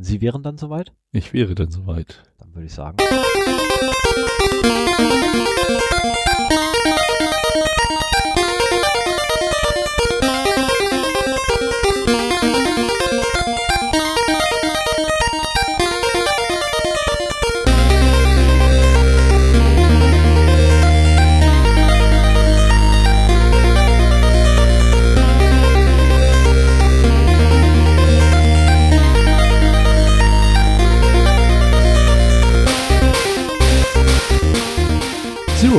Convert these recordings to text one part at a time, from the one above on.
Sie wären dann soweit? Ich wäre dann soweit. Dann würde ich sagen.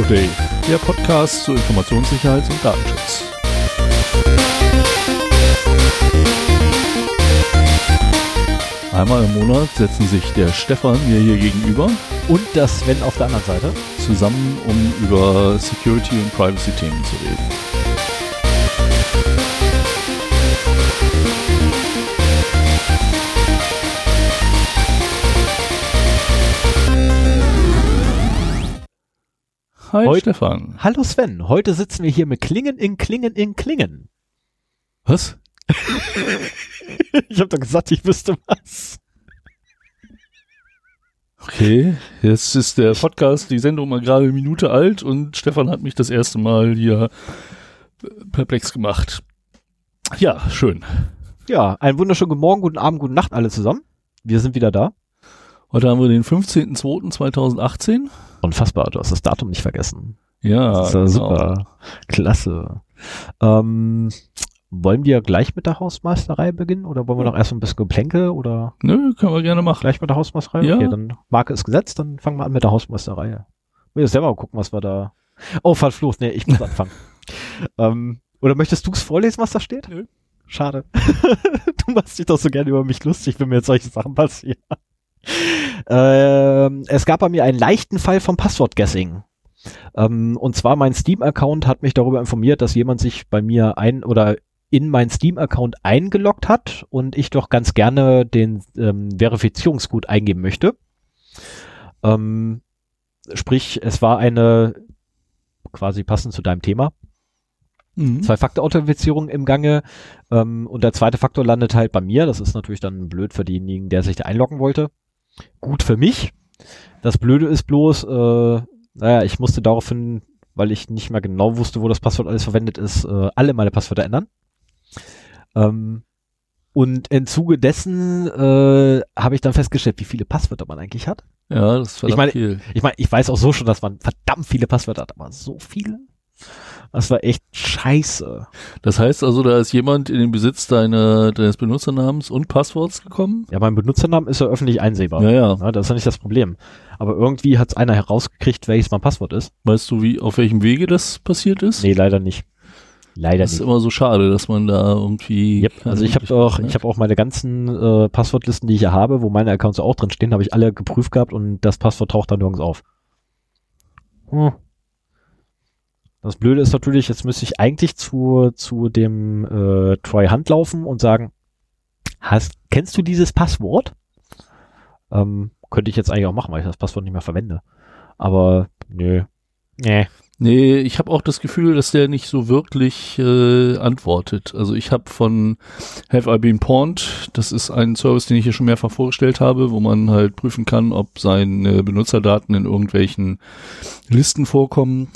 Day, der Podcast zu Informationssicherheit und Datenschutz. Einmal im Monat setzen sich der Stefan mir hier gegenüber Und das Sven auf der anderen Seite. zusammen, um über Security und Privacy-Themen zu reden. Hi Heute- Stefan. Hallo Sven, heute sitzen wir hier mit Klingen in Klingen in Klingen. Was? Ich habe doch gesagt, ich wüsste was. Okay, jetzt ist der Podcast, die Sendung mal gerade eine Minute alt und Stefan hat mich das erste Mal hier perplex gemacht. Ja, schön. Ja, einen wunderschönen guten Morgen, guten Abend, guten Nacht alle zusammen. Wir sind wieder da. Heute haben wir den 15.02.2018. Unfassbar, du hast das Datum nicht vergessen. Ja, Das ist ja genau. super. Klasse. Ähm, wollen wir gleich mit der Hausmeisterei beginnen oder wollen wir noch erst ein bisschen Geplänke oder Nö, können wir gerne machen. gleich mit der Hausmeisterei? Ja. Okay, dann Marke ist gesetzt, dann fangen wir an mit der Hausmeisterei. Wir selber mal gucken, was wir da. Oh, verflucht, nee, ich muss anfangen. ähm, oder möchtest du es vorlesen, was da steht? Nö. Schade. du machst dich doch so gerne über mich lustig, wenn mir jetzt solche Sachen passieren. Ähm, es gab bei mir einen leichten Fall vom Passwort-Guessing. Ähm, und zwar mein Steam-Account hat mich darüber informiert, dass jemand sich bei mir ein oder in mein Steam-Account eingeloggt hat und ich doch ganz gerne den ähm, Verifizierungscode eingeben möchte. Ähm, sprich, es war eine quasi passend zu deinem Thema. Mhm. Zwei-Faktor-Authentifizierung im Gange ähm, und der zweite Faktor landet halt bei mir. Das ist natürlich dann blöd für denjenigen, der sich da einloggen wollte. Gut für mich. Das Blöde ist bloß, äh, naja, ich musste daraufhin, weil ich nicht mehr genau wusste, wo das Passwort alles verwendet ist, äh, alle meine Passwörter ändern. Ähm, und im Zuge dessen äh, habe ich dann festgestellt, wie viele Passwörter man eigentlich hat. Ja, das ist verdammt Ich meine- viel. Ich meine, ich weiß auch so schon, dass man verdammt viele Passwörter hat, aber so viele? Das war echt scheiße. Das heißt also, da ist jemand in den Besitz deiner, deines Benutzernamens und Passworts gekommen? Ja, mein Benutzernamen ist ja öffentlich einsehbar. Ja, ja. Ja, das ist ja nicht das Problem. Aber irgendwie hat es einer herausgekriegt, welches mein Passwort ist. Weißt du, wie, auf welchem Wege das passiert ist? Nee, leider nicht. Leider Das ist nicht. immer so schade, dass man da irgendwie. Yep. Also ich habe auch, ich habe auch meine ganzen äh, Passwortlisten, die ich hier habe, wo meine Accounts auch drin stehen, habe ich alle geprüft gehabt und das Passwort taucht dann nirgends auf. Hm. Das Blöde ist natürlich, jetzt müsste ich eigentlich zu, zu dem äh, Troy Hunt laufen und sagen, hast, kennst du dieses Passwort? Ähm, könnte ich jetzt eigentlich auch machen, weil ich das Passwort nicht mehr verwende. Aber nö. Nee. Nee, ich habe auch das Gefühl, dass der nicht so wirklich äh, antwortet. Also ich habe von Have I Been Pawned, das ist ein Service, den ich hier schon mehrfach vorgestellt habe, wo man halt prüfen kann, ob seine Benutzerdaten in irgendwelchen Listen vorkommen,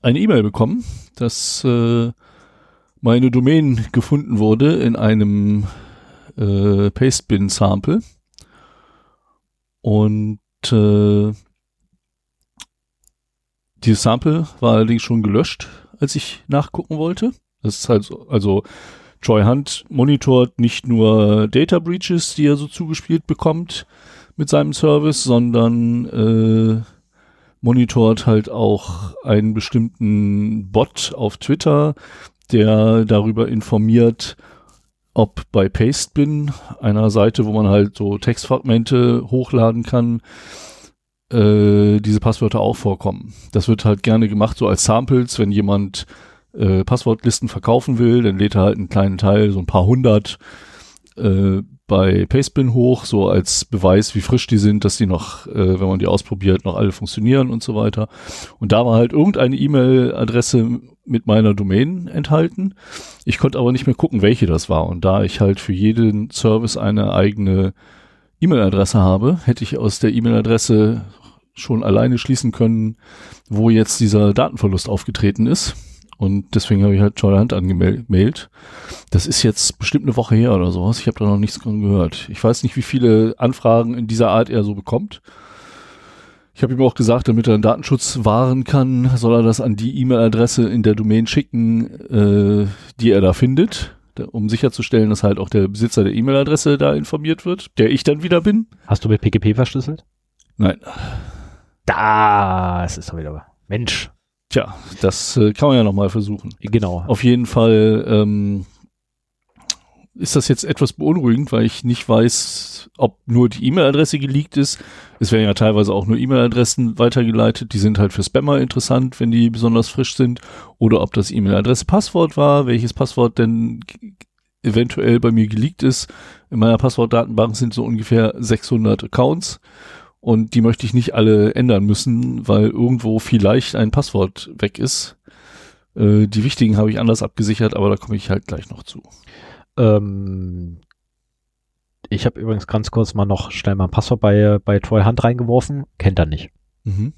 eine E-Mail bekommen, dass äh, meine Domain gefunden wurde in einem äh, Pastebin-Sample. Und äh, dieses Sample war allerdings schon gelöscht, als ich nachgucken wollte. Das ist halt so, also Troy Hunt monitort nicht nur Data Breaches, die er so zugespielt bekommt mit seinem Service, sondern äh, monitort halt auch einen bestimmten Bot auf Twitter, der darüber informiert, ob bei Pastebin, einer Seite, wo man halt so Textfragmente hochladen kann, äh, diese Passwörter auch vorkommen. Das wird halt gerne gemacht so als Samples, wenn jemand äh, Passwortlisten verkaufen will, dann lädt er halt einen kleinen Teil, so ein paar hundert äh, bei Pastebin hoch, so als Beweis, wie frisch die sind, dass die noch, äh, wenn man die ausprobiert, noch alle funktionieren und so weiter. Und da war halt irgendeine E-Mail-Adresse mit meiner Domain enthalten. Ich konnte aber nicht mehr gucken, welche das war. Und da ich halt für jeden Service eine eigene E-Mail-Adresse habe, hätte ich aus der E-Mail-Adresse schon alleine schließen können, wo jetzt dieser Datenverlust aufgetreten ist. Und deswegen habe ich halt Joy Hand angemeldet. Das ist jetzt bestimmt eine Woche her oder sowas. Ich habe da noch nichts dran gehört. Ich weiß nicht, wie viele Anfragen in dieser Art er so bekommt. Ich habe ihm auch gesagt, damit er einen Datenschutz wahren kann, soll er das an die E-Mail-Adresse in der Domain schicken, äh, die er da findet, da, um sicherzustellen, dass halt auch der Besitzer der E-Mail-Adresse da informiert wird, der ich dann wieder bin. Hast du mit PGP verschlüsselt? Nein. Das ist doch wieder. Mensch. Tja, das äh, kann man ja nochmal versuchen. Genau. Auf jeden Fall ähm, ist das jetzt etwas beunruhigend, weil ich nicht weiß, ob nur die E-Mail-Adresse geleakt ist. Es werden ja teilweise auch nur E-Mail-Adressen weitergeleitet. Die sind halt für Spammer interessant, wenn die besonders frisch sind. Oder ob das E-Mail-Adresse-Passwort war, welches Passwort denn eventuell bei mir geleakt ist. In meiner Passwortdatenbank sind so ungefähr 600 Accounts. Und die möchte ich nicht alle ändern müssen, weil irgendwo vielleicht ein Passwort weg ist. Äh, die wichtigen habe ich anders abgesichert, aber da komme ich halt gleich noch zu. Ähm, ich habe übrigens ganz kurz mal noch schnell mal ein Passwort bei, bei Troy Hunt reingeworfen. Kennt er nicht. Mhm.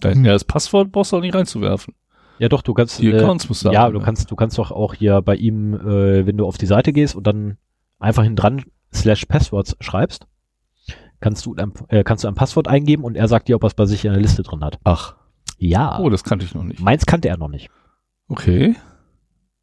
Dein, ja, das Passwort brauchst du auch nicht reinzuwerfen. Ja, doch, du kannst. Die Accounts musst du Ja, haben, du kannst, du kannst doch auch hier bei ihm, äh, wenn du auf die Seite gehst und dann einfach hinten dran slash Passwords schreibst, kannst du, ein, äh, kannst du ein Passwort eingeben und er sagt dir, ob er es bei sich in der Liste drin hat. Ach. Ja. Oh, das kannte ich noch nicht. Meins kannte er noch nicht. Okay.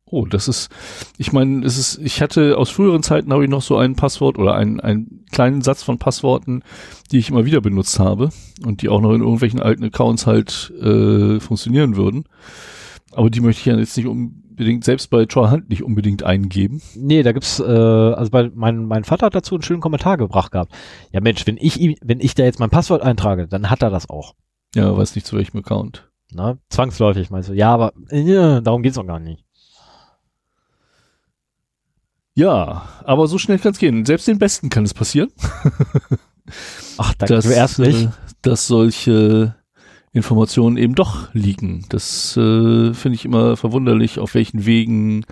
Oh, das ist, ich meine, es ist, ich hatte aus früheren Zeiten habe ich noch so ein Passwort oder einen, einen kleinen Satz von Passworten, die ich immer wieder benutzt habe und die auch noch in irgendwelchen alten Accounts halt äh, funktionieren würden. Aber die möchte ich ja jetzt nicht unbedingt, selbst bei Troy Hunt nicht unbedingt eingeben. Nee, da gibt's, äh, also bei, mein, mein Vater hat dazu einen schönen Kommentar gebracht gehabt. Ja Mensch, wenn ich ihm, wenn ich da jetzt mein Passwort eintrage, dann hat er das auch. Ja, weiß nicht zu welchem Account. Ne? Zwangsläufig meinst du. Ja, aber äh, darum geht's doch gar nicht. Ja, aber so schnell kann es gehen. Selbst den Besten kann es passieren. Ach, danke du erst nicht. Äh, dass solche Informationen eben doch liegen. Das äh, finde ich immer verwunderlich, auf welchen Wegen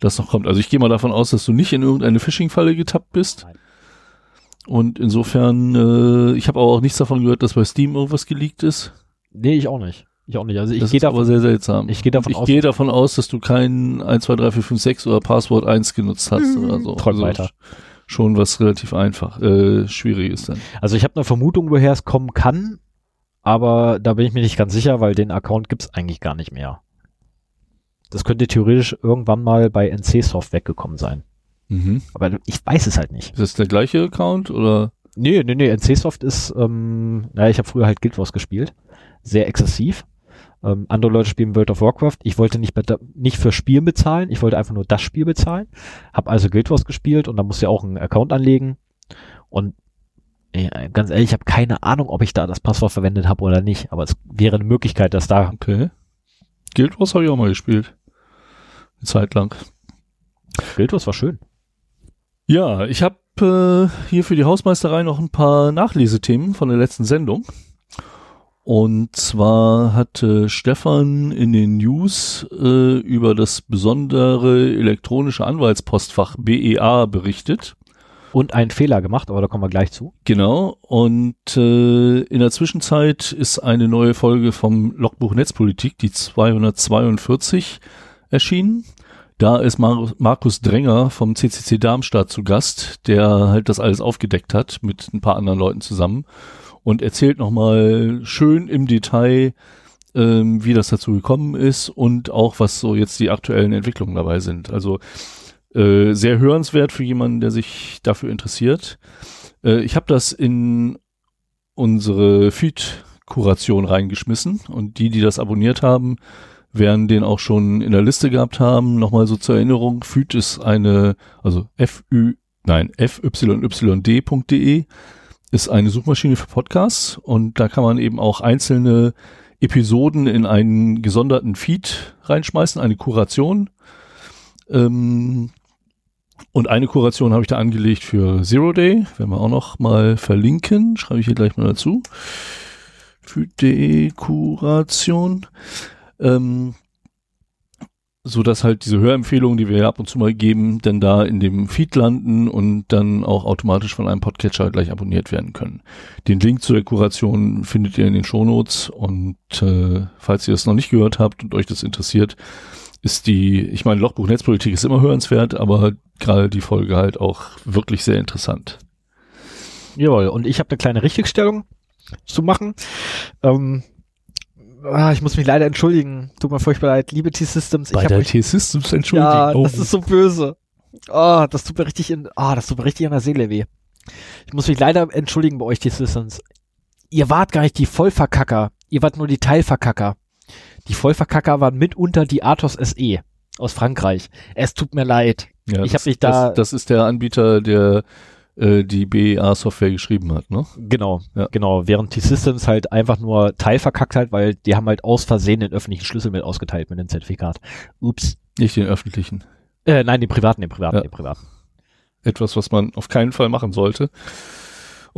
das noch kommt. Also ich gehe mal davon aus, dass du nicht in irgendeine Phishing-Falle getappt bist. Nein. Und insofern, äh, ich habe auch nichts davon gehört, dass bei Steam irgendwas geleakt ist. Nee, ich auch nicht. Ich auch nicht. Also ich das gehe aber davon, sehr seltsam. ich gehe davon ich aus, gehe davon aus, dass du kein 1, 2, 3, 4, 5, 6 oder Passwort 1 genutzt hast oder so. Träum Also weiter. sch- Schon was relativ einfach, äh, schwierig ist dann. also ich habe eine Vermutung, woher es kommen kann, aber da bin ich mir nicht ganz sicher, weil den Account gibt's eigentlich gar nicht mehr. Das könnte theoretisch irgendwann mal bei NC-Soft weggekommen sein. Mhm. Aber ich weiß es halt nicht. Ist das der gleiche Account oder? Nee, nee, nee, NC-Soft ist, ähm, naja, ich habe früher halt Guild Wars gespielt. Sehr exzessiv. Ähm, andere Leute spielen World of Warcraft. Ich wollte nicht, nicht für Spielen bezahlen, ich wollte einfach nur das Spiel bezahlen. Hab also Guild Wars gespielt und da musst du ja auch einen Account anlegen. Und äh, ganz ehrlich, ich habe keine Ahnung, ob ich da das Passwort verwendet habe oder nicht. Aber es wäre eine Möglichkeit, dass da. Okay. Guild Wars habe ich auch mal gespielt. Eine Zeit lang. Guild Wars war schön. Ja, ich habe äh, hier für die Hausmeisterei noch ein paar Nachlesethemen von der letzten Sendung. Und zwar hatte Stefan in den News äh, über das besondere elektronische Anwaltspostfach BEA berichtet. Und einen Fehler gemacht, aber da kommen wir gleich zu. Genau. Und äh, in der Zwischenzeit ist eine neue Folge vom Logbuch Netzpolitik, die 242, erschienen. Da ist Mar Markus Dränger vom CCC Darmstadt zu Gast, der halt das alles aufgedeckt hat mit ein paar anderen Leuten zusammen und erzählt nochmal schön im Detail, ähm, wie das dazu gekommen ist und auch was so jetzt die aktuellen Entwicklungen dabei sind. Also äh, sehr hörenswert für jemanden, der sich dafür interessiert. Äh, ich habe das in unsere Feed-Kuration reingeschmissen und die, die das abonniert haben, werden den auch schon in der Liste gehabt haben. Nochmal so zur Erinnerung, Feed ist eine, also FÜ, nein, fyyd.de ist eine Suchmaschine für Podcasts und da kann man eben auch einzelne Episoden in einen gesonderten Feed reinschmeißen, eine Kuration. Ähm, und eine Kuration habe ich da angelegt für Zero Day, werden wir auch noch mal verlinken, schreibe ich hier gleich mal dazu. Feed.de Kuration. Ähm, so dass halt diese Hörempfehlungen, die wir ab und zu mal geben, dann da in dem Feed landen und dann auch automatisch von einem Podcatcher gleich abonniert werden können. Den Link zu der Kuration findet ihr in den Shownotes und äh, falls ihr es noch nicht gehört habt und euch das interessiert, ist die, ich meine, Lochbuch Netzpolitik ist immer hörenswert, aber gerade die Folge halt auch wirklich sehr interessant. Jawohl, und ich habe eine kleine Richtigstellung zu machen. Ähm, ah, ich muss mich leider entschuldigen. Tut mir furchtbar leid. Liebe T-Systems. Bei der T-Systems entschuldigen. Ja, oh. das ist so böse. Ah, oh, das tut mir richtig in, ah, oh, das tut mir richtig an der Seele weh. Ich muss mich leider entschuldigen bei euch T-Systems. Ihr wart gar nicht die Vollverkacker. Ihr wart nur die Teilverkacker. Die Vollverkacker waren mitunter die Athos SE aus Frankreich. Es tut mir leid. Ja, ich habe mich da. Das, das ist der Anbieter, der äh, die BEA-Software geschrieben hat, ne? Genau, ja. genau. Während T-Systems halt einfach nur teilverkackt halt, weil die haben halt aus Versehen den öffentlichen Schlüssel mit ausgeteilt mit dem Zertifikat. Ups. Nicht den öffentlichen. Äh, nein, den privaten, den privaten, ja. den privaten. Etwas, was man auf keinen Fall machen sollte.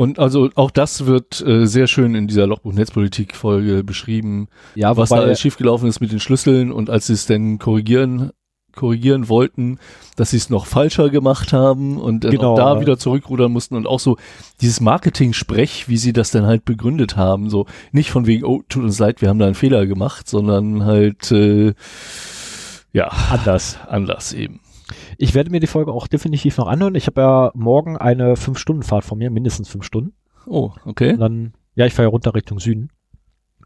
Und also auch das wird äh, sehr schön in dieser Lochbuch-Netzpolitik-Folge beschrieben, ja, was da schiefgelaufen ist mit den Schlüsseln und als sie es denn korrigieren korrigieren wollten, dass sie es noch falscher gemacht haben und dann genau, auch da ja. wieder zurückrudern mussten und auch so dieses Marketing-Sprech, wie sie das dann halt begründet haben, so nicht von wegen, oh, tut uns leid, wir haben da einen Fehler gemacht, sondern halt äh, ja anders, anders eben. Ich werde mir die Folge auch definitiv noch anhören. Ich habe ja morgen eine fünf Stunden Fahrt von mir, mindestens fünf Stunden. Oh, okay. Und dann, ja, ich fahre ja runter Richtung Süden.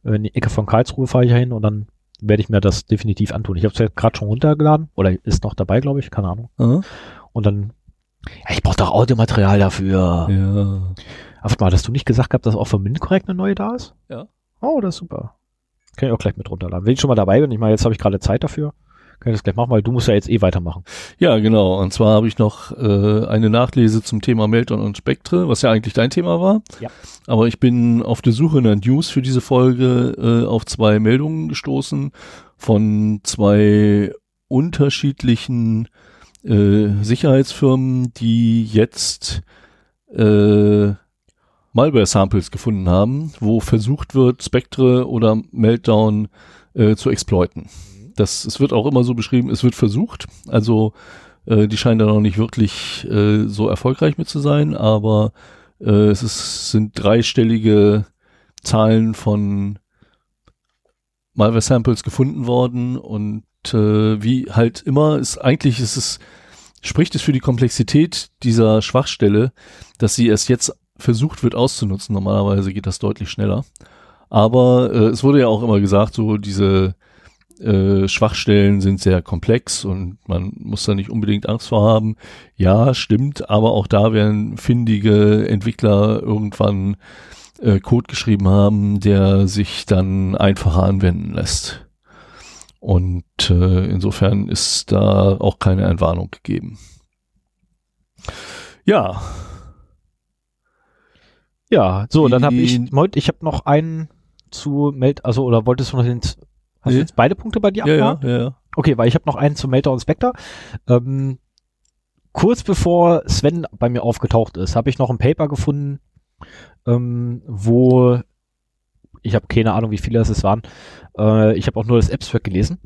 In die Ecke von Karlsruhe fahre ich ja hin und dann werde ich mir das definitiv antun. Ich habe es ja gerade schon runtergeladen oder ist noch dabei, glaube ich, keine Ahnung. Mhm. Und dann, ja, ich brauche doch Audiomaterial dafür. Ja. Aber mal, hast du nicht gesagt gehabt, dass auch für MinCorrect eine neue da ist? Ja. Oh, das ist super. Kann ich auch gleich mit runterladen. Wenn ich schon mal dabei bin, ich meine, jetzt habe ich gerade Zeit dafür. Kann ich das gleich machen, weil du musst ja jetzt eh weitermachen. Ja, genau. Und zwar habe ich noch äh, eine Nachlese zum Thema Meltdown und Spektre, was ja eigentlich dein Thema war. Ja. Aber ich bin auf der Suche nach News für diese Folge äh, auf zwei Meldungen gestoßen von zwei unterschiedlichen äh, Sicherheitsfirmen, die jetzt äh, Malware-Samples gefunden haben, wo versucht wird, Spectre oder Meltdown äh, zu exploiten das, es wird auch immer so beschrieben, es wird versucht. Also äh, die scheinen da noch nicht wirklich äh, so erfolgreich mit zu sein, aber äh, es ist, sind dreistellige Zahlen von Malware-Samples gefunden worden und äh, wie halt immer ist eigentlich ist es spricht es für die Komplexität dieser Schwachstelle, dass sie erst jetzt versucht wird auszunutzen. Normalerweise geht das deutlich schneller. Aber äh, es wurde ja auch immer gesagt, so diese äh, Schwachstellen sind sehr komplex und man muss da nicht unbedingt Angst vor haben. Ja, stimmt, aber auch da werden findige Entwickler irgendwann äh, Code geschrieben haben, der sich dann einfacher anwenden lässt. Und äh, insofern ist da auch keine Entwarnung gegeben. Ja. Ja, so, dann habe ich, ich habe noch einen zu Meld, also oder wolltest du noch den Hast du jetzt beide Punkte bei dir ja, ja, ja, ja. Okay, weil ich habe noch einen zu Melter und Spectre. Ähm, kurz bevor Sven bei mir aufgetaucht ist, habe ich noch ein Paper gefunden, ähm, wo ich habe keine Ahnung, wie viele es waren. Äh, ich habe auch nur das Abstract gelesen,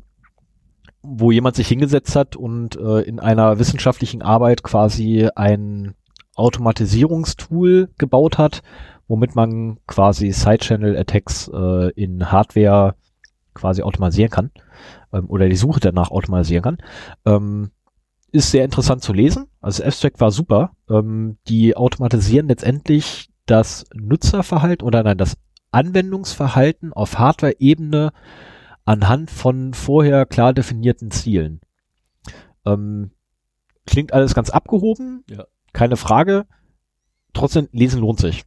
wo jemand sich hingesetzt hat und äh, in einer wissenschaftlichen Arbeit quasi ein Automatisierungstool gebaut hat, womit man quasi Side-Channel-Attacks äh, in Hardware quasi automatisieren kann ähm, oder die Suche danach automatisieren kann. Ähm, ist sehr interessant zu lesen. Also Abstract war super. Ähm, die automatisieren letztendlich das Nutzerverhalten oder nein, das Anwendungsverhalten auf Hardware-Ebene anhand von vorher klar definierten Zielen. Ähm, klingt alles ganz abgehoben, ja. keine Frage. Trotzdem, lesen lohnt sich.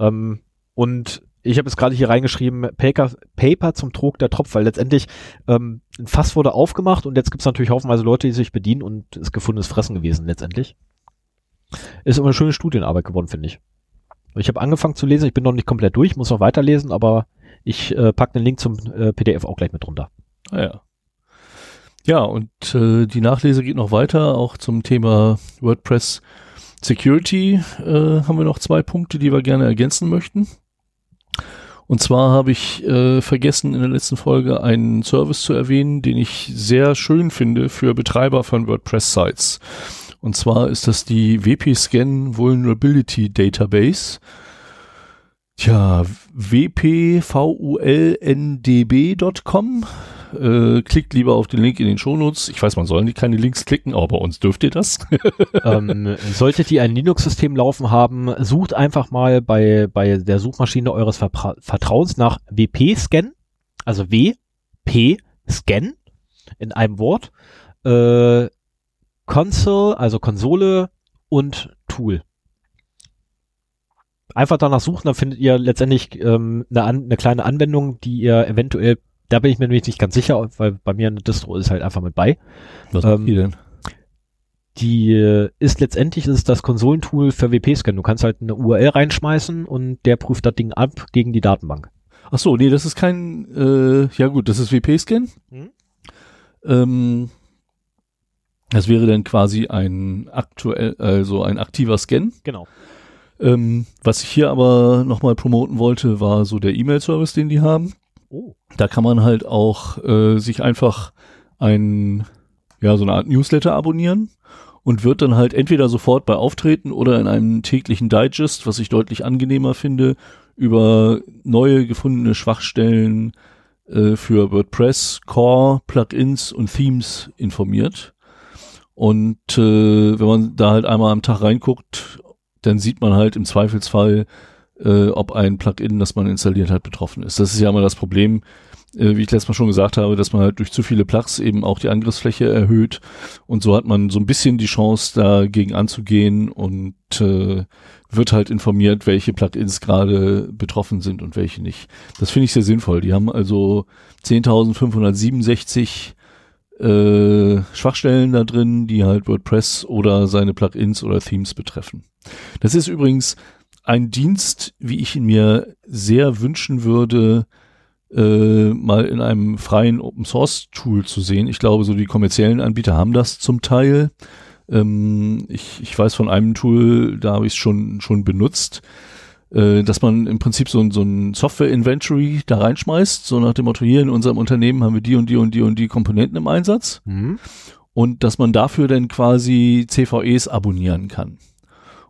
Ähm, und ich habe jetzt gerade hier reingeschrieben, Paper, Paper zum Trog der Tropf, weil letztendlich ähm, ein Fass wurde aufgemacht und jetzt gibt es natürlich haufenweise Leute, die sich bedienen und ist gefundenes Fressen gewesen letztendlich. Ist immer eine schöne Studienarbeit geworden, finde ich. Ich habe angefangen zu lesen, ich bin noch nicht komplett durch, muss noch weiterlesen, aber ich äh, packe den Link zum äh, PDF auch gleich mit runter. Ah, ja. Ja, und äh, die Nachlese geht noch weiter, auch zum Thema WordPress Security äh, haben wir noch zwei Punkte, die wir gerne ergänzen möchten. Und zwar habe ich äh, vergessen in der letzten Folge einen Service zu erwähnen, den ich sehr schön finde für Betreiber von WordPress-Sites. Und zwar ist das die WP-Scan Vulnerability Database. Tja, wpvulndb.com. Äh, klickt lieber auf den Link in den Shownotes. Ich weiß, man soll nicht keine Links klicken, aber bei uns dürft ihr das. ähm, solltet ihr ein Linux-System laufen haben, sucht einfach mal bei, bei der Suchmaschine eures Vertra Vertrauens nach WP-Scan, also WP-Scan in einem Wort, äh, Console, also Konsole und Tool einfach danach suchen, dann findet ihr letztendlich ähm, eine, eine kleine Anwendung, die ihr eventuell, da bin ich mir nämlich nicht ganz sicher, weil bei mir eine Distro ist halt einfach mit bei. Was ähm, die denn? Die äh, ist letztendlich ist das Konsolentool für WP-Scan. Du kannst halt eine URL reinschmeißen und der prüft das Ding ab gegen die Datenbank. Ach so, nee, das ist kein, äh, ja gut, das ist WP-Scan. Mhm. Ähm, das wäre dann quasi ein aktuell, also ein aktiver Scan. Genau. Ähm, was ich hier aber nochmal promoten wollte, war so der E-Mail-Service, den die haben. Oh. Da kann man halt auch äh, sich einfach ein, ja, so eine Art Newsletter abonnieren und wird dann halt entweder sofort bei Auftreten oder in einem täglichen Digest, was ich deutlich angenehmer finde, über neue gefundene Schwachstellen äh, für WordPress, Core, Plugins und Themes informiert. Und äh, wenn man da halt einmal am Tag reinguckt, dann sieht man halt im Zweifelsfall, äh, ob ein Plugin, das man installiert hat, betroffen ist. Das ist ja immer das Problem, äh, wie ich letztes Mal schon gesagt habe, dass man halt durch zu viele Plugs eben auch die Angriffsfläche erhöht und so hat man so ein bisschen die Chance, dagegen anzugehen und äh, wird halt informiert, welche Plugins gerade betroffen sind und welche nicht. Das finde ich sehr sinnvoll. Die haben also 10.567 äh, Schwachstellen da drin, die halt WordPress oder seine Plugins oder Themes betreffen. Das ist übrigens ein Dienst, wie ich ihn mir sehr wünschen würde, äh, mal in einem freien Open Source Tool zu sehen. Ich glaube, so die kommerziellen Anbieter haben das zum Teil. Ähm, ich, ich weiß von einem Tool, da habe ich es schon, schon benutzt äh, dass man im Prinzip so, so ein Software-Inventory da reinschmeißt, so nach dem Motto, hier in unserem Unternehmen haben wir die und die und die und die Komponenten im Einsatz. Mhm. Und dass man dafür dann quasi CVEs abonnieren kann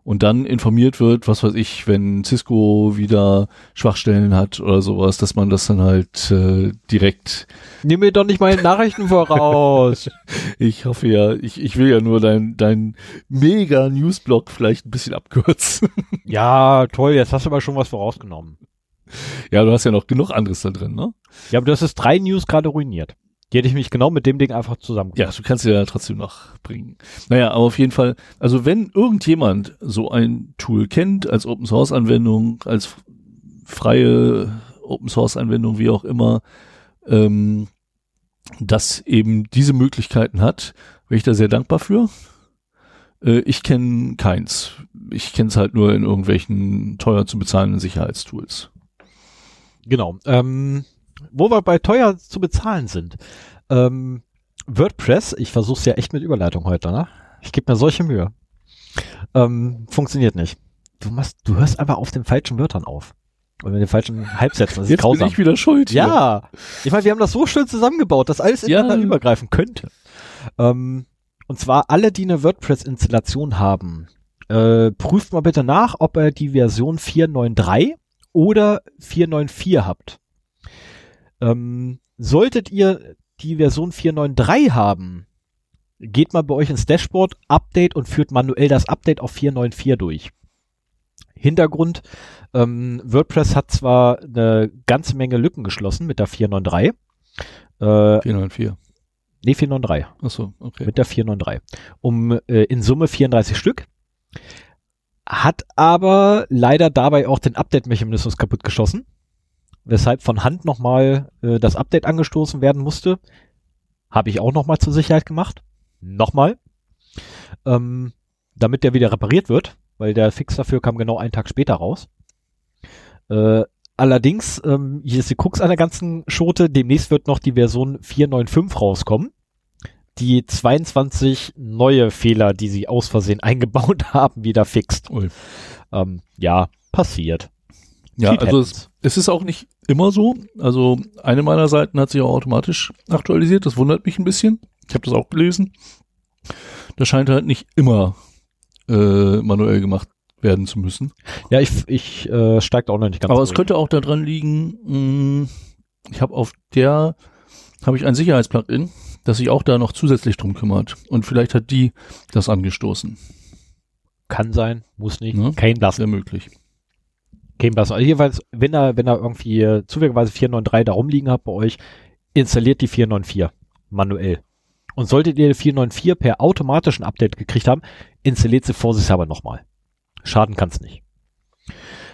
und dann informiert wird, was weiß ich, wenn Cisco wieder Schwachstellen hat oder sowas, dass man das dann halt äh, direkt. Nimm mir doch nicht meine Nachrichten voraus. ich hoffe ja, ich, ich will ja nur dein, dein mega Newsblog vielleicht ein bisschen abkürzen. ja, toll, jetzt hast du aber schon was vorausgenommen. Ja, du hast ja noch genug anderes da drin, ne? Ja, aber du hast es drei News gerade ruiniert. Die hätte ich mich genau mit dem Ding einfach zusammen. Ja, du kannst sie ja trotzdem noch bringen. Naja, aber auf jeden Fall, also wenn irgendjemand so ein Tool kennt, als Open Source Anwendung, als freie Open Source Anwendung, wie auch immer, ähm, das eben diese Möglichkeiten hat, wäre ich da sehr dankbar für. Äh, ich kenne keins. Ich kenne es halt nur in irgendwelchen teuer zu bezahlenden Sicherheitstools. Genau. Ähm, wo wir bei teuer zu bezahlen sind. Ähm, WordPress, ich versuche es ja echt mit Überleitung heute, ne? Ich gebe mir solche Mühe. Ähm, funktioniert nicht. Du machst, du hörst einfach auf den falschen Wörtern auf. Und mit den falschen Halbsätzen. Das ist Jetzt grausam. bin ich wieder schuld. Hier. Ja. Ich meine, wir haben das so schön zusammengebaut, dass alles ineinander ja. übergreifen könnte. Ähm, und zwar alle, die eine WordPress-Installation haben, äh, prüft mal bitte nach, ob ihr die Version 493 oder 494 habt. Ähm, solltet ihr die Version 493 haben, geht mal bei euch ins Dashboard, Update und führt manuell das Update auf 494 durch. Hintergrund, ähm, WordPress hat zwar eine ganze Menge Lücken geschlossen mit der 493. Äh, 494. Nee, 493. Achso, okay. Mit der 493. Um äh, in Summe 34 Stück. Hat aber leider dabei auch den Update-Mechanismus kaputt geschossen weshalb von Hand nochmal äh, das Update angestoßen werden musste. Habe ich auch nochmal zur Sicherheit gemacht. Nochmal. Ähm, damit der wieder repariert wird, weil der Fix dafür kam genau einen Tag später raus. Äh, allerdings, ähm, hier ist die Krux an der ganzen Schote, demnächst wird noch die Version 495 rauskommen. Die 22 neue Fehler, die sie aus Versehen eingebaut haben, wieder fixt. Ähm, ja, passiert. Ja, also es, es, ist auch nicht immer so. Also eine meiner Seiten hat sich auch automatisch aktualisiert. Das wundert mich ein bisschen. Ich habe das auch gelesen. Das scheint halt nicht immer äh, manuell gemacht werden zu müssen. Ja, ich, ich äh, steigt auch noch nicht ganz. Aber es könnte auch daran liegen, mh, ich habe auf der, habe ich ein Sicherheitsplugin, das sich auch da noch zusätzlich drum kümmert. Und vielleicht hat die das angestoßen. Kann sein, muss nicht. Ne? Kein Blass. Sehr möglich. Kein Blass. Also jeweils, wenn er, wenn er irgendwie äh, zufälligerweise 493 da rumliegen habt bei euch, installiert die 494 manuell. Und solltet ihr die 494 per automatischen Update gekriegt haben, installiert sie vorsichtshalber nochmal. Schaden kann's nicht.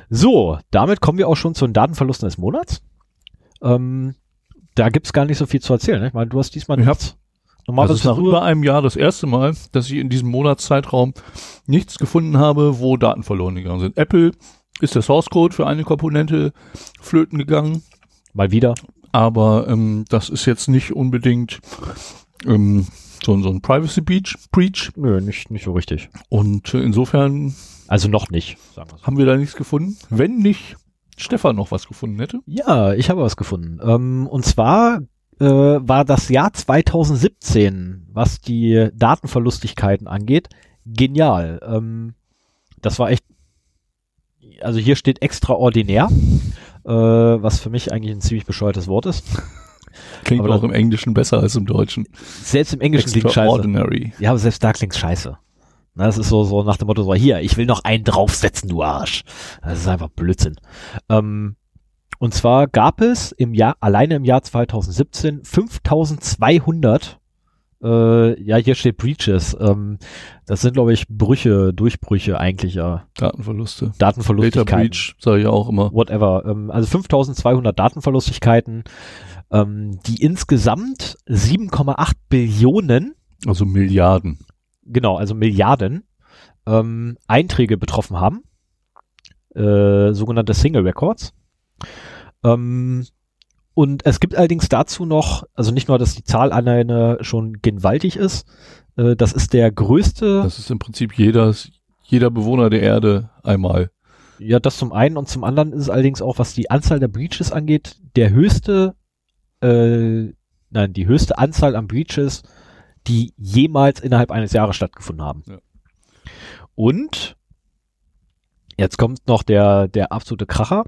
So, damit kommen wir auch schon zu den Datenverlusten des Monats. Ähm, da gibt's gar nicht so viel zu erzählen. Ne? Ich meine, du hast diesmal nichts. Das Normalerweise ist nach über einem Jahr das erste Mal, dass ich in diesem Monatszeitraum nichts gefunden habe, wo Daten verloren gegangen sind. Apple ist der Source Code für eine Komponente flöten gegangen, mal wieder. aber ähm, das ist jetzt nicht unbedingt ähm, so, so ein Privacy Breach, Breach. Nö, nicht, nicht so richtig. Und äh, insofern Also noch nicht, sagen wir so. haben wir da nichts gefunden. Wenn nicht Stefan noch was gefunden hätte. Ja, ich habe was gefunden. Ähm, und zwar äh, war das Jahr 2017, was die Datenverlustigkeiten angeht, genial. Ähm, das war echt, also hier steht extraordinär, äh, was für mich eigentlich ein ziemlich bescheuertes Wort ist. Klingt Aber auch im Englischen besser als im Deutschen. Selbst im Englischen klingt scheiße. Ja, aber selbst da klingt's scheiße. Na, das ist so, so nach dem Motto so, hier, ich will noch einen draufsetzen, du Arsch. Das ist einfach Blödsinn. Ähm, und zwar gab es im Jahr, alleine im Jahr 2017, 5200, äh, ja, hier steht Breaches. Ähm, das sind, glaube ich, Brüche, Durchbrüche eigentlich, ja. Datenverluste. Data Datenverlustigkeiten. Breach, sage ich auch immer. Whatever. Ähm, also 5200 Datenverlustigkeiten, ähm, die insgesamt 7,8 Billionen Also Milliarden. genau, also Milliarden ähm, Einträge betroffen haben, äh, sogenannte Single Records. Ähm, und es gibt allerdings dazu noch, also nicht nur, dass die Zahl alleine schon gewaltig ist, äh, das ist der größte, Das ist im Prinzip jeder, jeder Bewohner der Erde einmal. ja, das zum einen und zum anderen ist es allerdings auch, was die Anzahl der Breaches angeht, der höchste, äh, nein, die höchste Anzahl an Breaches, die jemals innerhalb eines Jahres stattgefunden haben. Ja. Und jetzt kommt noch der, der absolute Kracher.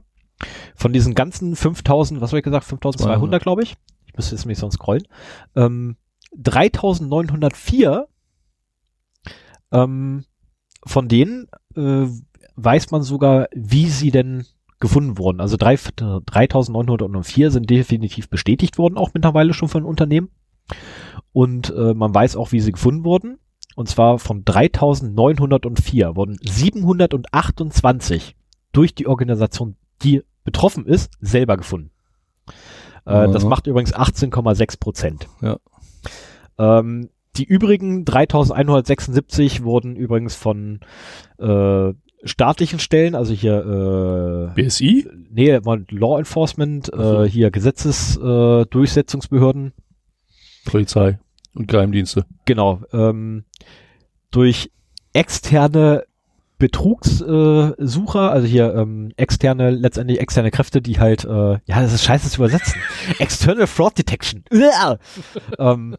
Von diesen ganzen 5000, was habe ich gesagt, 5200, glaube ich. Ich müsste jetzt nicht sonst scrollen. Ähm, 3904 ähm, von denen äh, weiß man sogar, wie sie denn gefunden wurden. Also drei- 3904 sind definitiv bestätigt worden, auch mittlerweile schon von Unternehmen. Und äh, man weiß auch, wie sie gefunden wurden. Und zwar von 3904 wurden 728 durch die Organisation, die betroffen ist, selber gefunden. Äh, Das Ja. macht übrigens 18,6 Prozent. Ja. Ähm, die übrigen 3176 wurden übrigens von äh, staatlichen Stellen, also hier äh, BSI? nee, Law Enforcement, Ach so. äh, hier Gesetzesdurchsetzungsbehörden, äh, Polizei und Geheimdienste. genau, ähm, durch externe Betrugssucher, Sucher, also hier ähm, externe, letztendlich externe Kräfte, die halt, äh, ja, das ist scheiße zu übersetzen. External Fraud Detection. Ähm,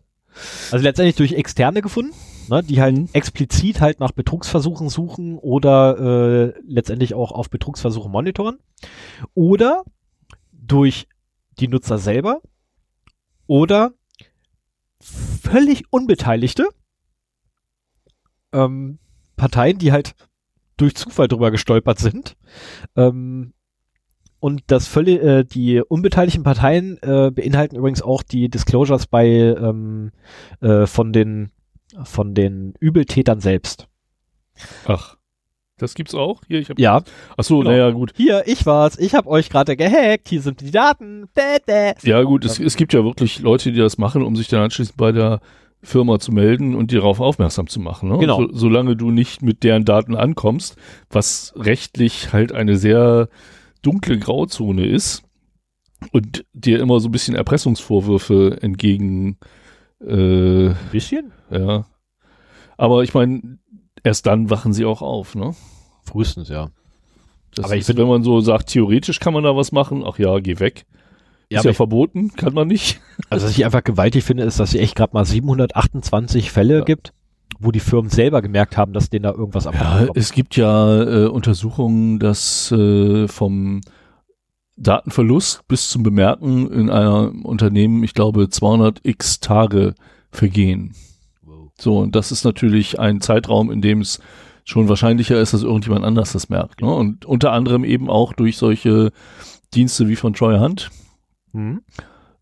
also letztendlich durch externe gefunden, ne, die halt explizit halt nach Betrugsversuchen suchen oder äh, letztendlich auch auf Betrugsversuche monitoren. Oder durch die Nutzer selber oder völlig Unbeteiligte ähm, Parteien, die halt durch Zufall drüber gestolpert sind. Ähm, und das völlig, äh, die unbeteiligten Parteien äh, beinhalten übrigens auch die Disclosures bei ähm, äh, von den von den Übeltätern selbst. Ach. Das gibt's auch? Hier, ich hab, Ja, Ach so, Genau. naja, gut. hier, ich war's, ich hab euch gerade gehackt, hier sind die Daten. Bäh, bäh. Ja, gut, es, es gibt ja wirklich Leute, die das machen, um sich dann anschließend bei der Firma zu melden und die darauf aufmerksam zu machen. Ne? Genau. So, solange du nicht mit deren Daten ankommst, was rechtlich halt eine sehr dunkle Grauzone ist und dir immer so ein bisschen Erpressungsvorwürfe entgegen, äh, Ein bisschen? ja. Aber ich meine, erst dann wachen sie auch auf, ne? Frühestens, ja. Das Aber ich ist, find- wenn man so sagt, theoretisch kann man da was machen, ach ja, geh weg. Ja, ist ja verboten, kann man nicht. Also was ich einfach gewaltig finde, ist, dass es echt gerade mal 728 Fälle Ja. gibt, wo die Firmen selber gemerkt haben, dass denen da irgendwas Ja, abkommt. es gibt ja äh, Untersuchungen, dass äh, vom Datenverlust bis zum Bemerken in einem Unternehmen, ich glaube, 200 x Tage vergehen. So, und das ist natürlich ein Zeitraum, in dem es schon wahrscheinlicher ist, dass irgendjemand anders das merkt. Ne? Und unter anderem eben auch durch solche Dienste wie von Troy Hunt, Hm?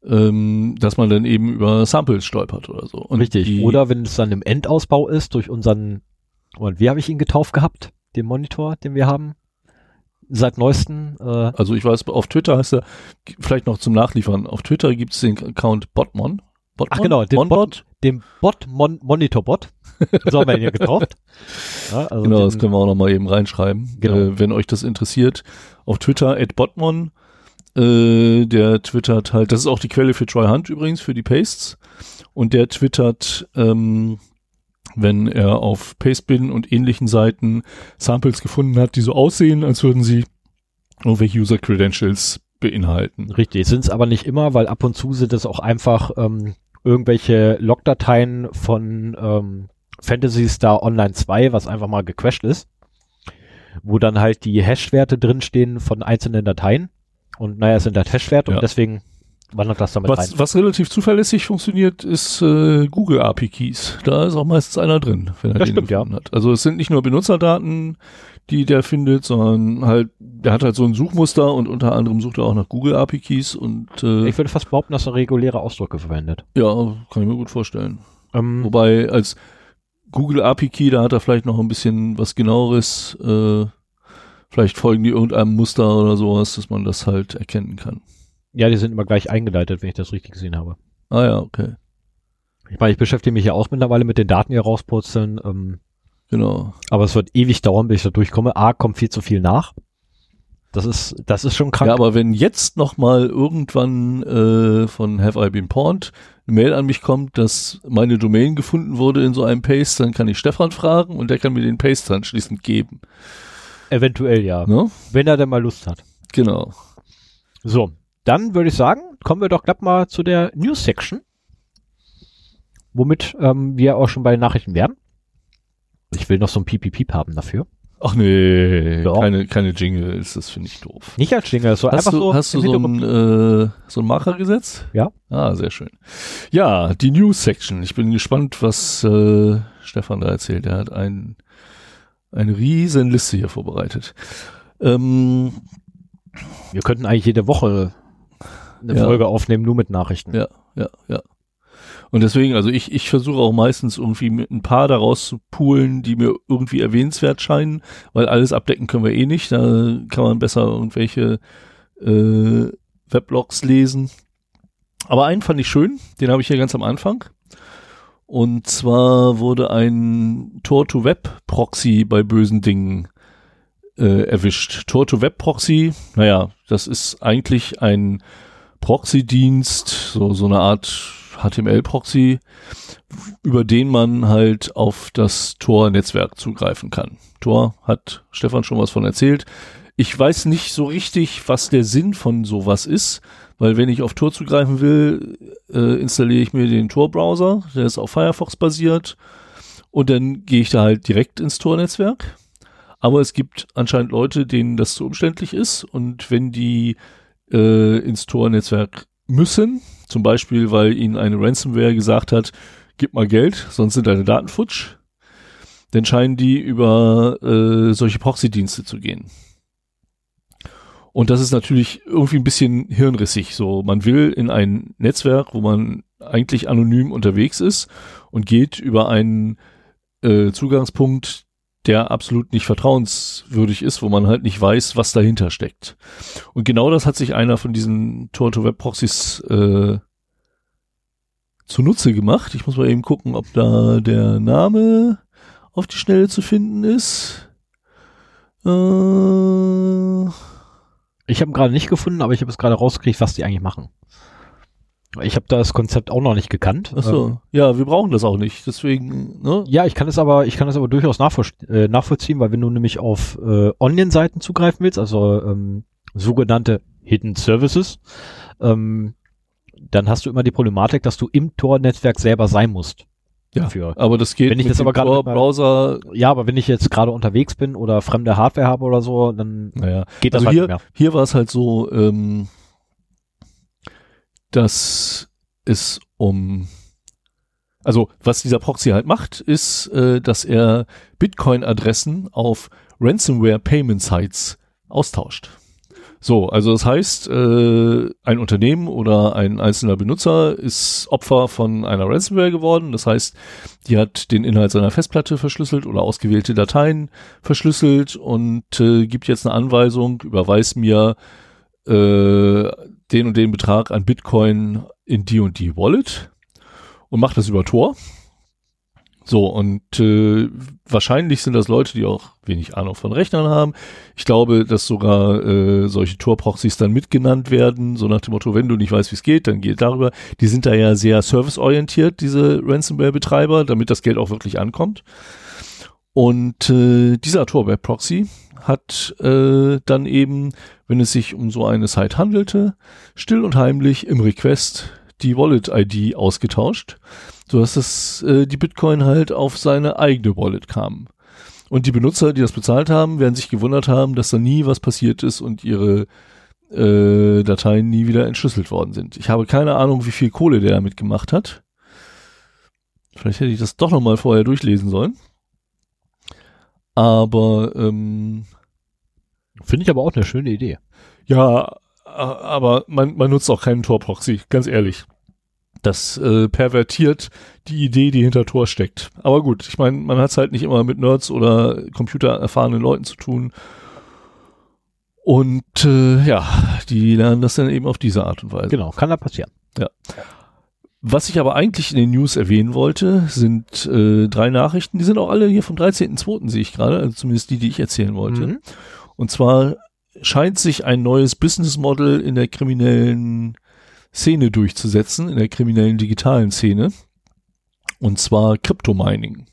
ähm, dass man dann eben über Samples stolpert oder so. Und Richtig. Die, Oder wenn es dann im Endausbau ist, durch unseren, und wie habe ich ihn getauft gehabt? Den Monitor, den wir haben? Seit neuesten, äh, Also ich weiß, auf Twitter heißt er, vielleicht noch zum Nachliefern, auf Twitter gibt es den Account Botmon. Botmon? Ach genau, den Monbot? dem Bot, Mon Monitorbot. So haben wir ihn hier getauft. Ja, also Genau, das den- können wir auch noch mal eben reinschreiben, Genau. äh, wenn euch das interessiert. Auf Twitter at Botmon, äh, der twittert halt, das ist auch die Quelle für Troy Hunt übrigens, für die Pastes. Und der twittert, ähm, wenn er auf Pastebin und ähnlichen Seiten Samples gefunden hat, die so aussehen, als würden sie irgendwelche User Credentials beinhalten. Richtig, sind es aber nicht immer, weil ab und zu sind es auch einfach ähm, irgendwelche Logdateien von ähm, Fantasy Star Online 2, was einfach mal gecrashed ist, wo dann halt die Hash-Werte drinstehen von einzelnen Dateien. Und naja, es sind halt Hash-Werte Ja. und deswegen wandert das damit Was, rein. was relativ zuverlässig funktioniert, ist äh, Google API Keys. Da ist auch meistens einer drin, wenn er Das den stimmt, ja. hat. Also es sind nicht nur Benutzerdaten, die der findet, sondern halt, der hat halt so ein Suchmuster und unter anderem sucht er auch nach Google API Keys und äh, Ich würde fast behaupten, dass er reguläre Ausdrücke verwendet. ja, kann ich mir gut vorstellen. Ähm, Wobei als Google API Key, da hat er vielleicht noch ein bisschen was genaueres, äh, vielleicht folgen die irgendeinem Muster oder sowas, dass man das halt erkennen kann. ja, die sind immer gleich eingeleitet, wenn ich das richtig gesehen habe. Ah ja, okay. Ich meine, ich beschäftige mich ja auch mittlerweile mit den Daten, die herauspurzeln. Ähm, Genau. Aber es wird ewig dauern, bis ich da durchkomme. A, kommt viel zu viel nach. Das ist, das ist schon krank. Ja, aber wenn jetzt noch mal irgendwann äh, von Have I Been Pawned eine Mail an mich kommt, dass meine Domain gefunden wurde in so einem Paste, dann kann ich Stefan fragen und der kann mir den Paste anschließend geben. Eventuell ja. Ne? Wenn er denn mal Lust hat. Genau. So, dann würde ich sagen, kommen wir doch glatt mal zu der News-Section. Womit ähm, wir auch schon bei den Nachrichten wären. Ich will noch so ein Piep-Piep haben dafür. Ach nee, Doch. keine, keine Jingles, das finde ich doof. Nicht als Jingle, so Hast einfach du, so. hast du so ein, äh, so ein Markergesetz? Ja. Ah, sehr schön. Ja, die News-Section. Ich bin gespannt, was äh, Stefan da erzählt. Er hat ein, eine riesen Liste hier vorbereitet. Ähm, Wir könnten eigentlich jede Woche eine Ja. Folge aufnehmen, nur mit Nachrichten. Ja, ja, ja. Und deswegen, also ich, ich versuche auch meistens irgendwie mit ein paar daraus zu poolen, die mir irgendwie erwähnenswert scheinen, weil alles abdecken können wir eh nicht. Da kann man besser irgendwelche äh, Weblogs lesen. Aber einen fand ich schön, den habe ich hier ganz am Anfang. Und zwar wurde ein Tor-to-Web-Proxy bei bösen Dingen äh, erwischt. Tor-to-Web-Proxy, naja, das ist eigentlich ein Proxy-Dienst, so, so eine Art HTML-Proxy, über den man halt auf das Tor-Netzwerk zugreifen kann. Tor hat Stefan schon was von erzählt. Ich weiß nicht so richtig, was der Sinn von sowas ist, weil wenn ich auf Tor zugreifen will, äh, installiere ich mir den Tor-Browser, der ist auf Firefox basiert und dann gehe ich da halt direkt ins Tor-Netzwerk. Aber es gibt anscheinend Leute, denen das zu umständlich ist und wenn die äh, ins Tor-Netzwerk müssen, zum Beispiel, weil ihnen eine Ransomware gesagt hat, gib mal Geld, sonst sind deine Daten futsch, dann scheinen die über äh, solche Proxy-Dienste zu gehen. Und das ist natürlich irgendwie ein bisschen hirnrissig. So, man will in ein Netzwerk, wo man eigentlich anonym unterwegs ist und geht über einen äh, Zugangspunkt, der absolut nicht vertrauenswürdig ist, wo man halt nicht weiß, was dahinter steckt. Und genau das hat sich einer von diesen Tor-to-Web-Proxys äh, zunutze gemacht. Ich muss mal eben gucken, ob da der Name auf die Schnelle zu finden ist. Äh, Ich habe ihn gerade nicht gefunden, aber ich habe es gerade rausgekriegt, was die eigentlich machen. Ich habe das Konzept auch noch nicht gekannt. Ach so. Ähm, ja, wir brauchen das auch nicht. Deswegen, ne? ja, ich kann es aber, ich kann es aber durchaus äh, nachvollziehen, weil wenn du nämlich auf äh, Onion-Seiten zugreifen willst, also ähm, sogenannte Hidden Services, ähm, dann hast du immer die Problematik, dass du im Tor-Netzwerk selber sein musst. Ja, Dafür. aber das geht Wenn ich dem aber gerade Tor-Browser. Ja, aber wenn ich jetzt gerade unterwegs bin oder fremde Hardware habe oder so, dann Naja, geht das also halt hier, nicht mehr. hier war es halt so, ähm, dass es um also was dieser Proxy halt macht, ist, äh, dass er Bitcoin-Adressen auf Ransomware Payment Sites austauscht. So, also das heißt, äh, ein Unternehmen oder ein einzelner Benutzer ist Opfer von einer Ransomware geworden. Das heißt, die hat den Inhalt seiner Festplatte verschlüsselt oder ausgewählte Dateien verschlüsselt und äh, gibt jetzt eine Anweisung, überweis mir äh, den und den Betrag an Bitcoin in die und die Wallet und macht das über Tor. So, und äh, wahrscheinlich sind das Leute, die auch wenig Ahnung von Rechnern haben. Ich glaube, dass sogar äh, solche Tor-Proxys dann mitgenannt werden, so nach dem Motto, wenn du nicht weißt, wie es geht, dann geht darüber. Die sind da ja sehr serviceorientiert, diese Ransomware-Betreiber, damit das Geld auch wirklich ankommt. Und äh, dieser Tor-Web-Proxy hat äh, dann eben, wenn es sich um so eine Site handelte, still und heimlich im Request die Wallet-ID ausgetauscht, sodass das, äh, die Bitcoin halt auf seine eigene Wallet kam. Und die Benutzer, die das bezahlt haben, werden sich gewundert haben, dass da nie was passiert ist und ihre äh, Dateien nie wieder entschlüsselt worden sind. Ich habe keine Ahnung, wie viel Kohle der damit gemacht hat. Vielleicht hätte ich das doch noch mal vorher durchlesen sollen. Aber ähm, Finde ich aber auch eine schöne Idee. ja, aber man, man nutzt auch keinen Tor-Proxy, ganz ehrlich. Das äh, pervertiert die Idee, die hinter Tor steckt. Aber gut, ich meine, man hat es halt nicht immer mit Nerds oder computererfahrenen Leuten zu tun. Und äh, ja, die lernen das dann eben auf diese Art und Weise. Genau, kann da passieren. Was ich aber eigentlich in den News erwähnen wollte, sind äh, drei Nachrichten. Die sind auch alle hier vom 13.02. sehe ich gerade, also zumindest die, die ich erzählen wollte. Mhm. Und zwar scheint sich ein neues Business Model in der kriminellen Szene durchzusetzen, in der kriminellen digitalen Szene. Und zwar Crypto-Mining.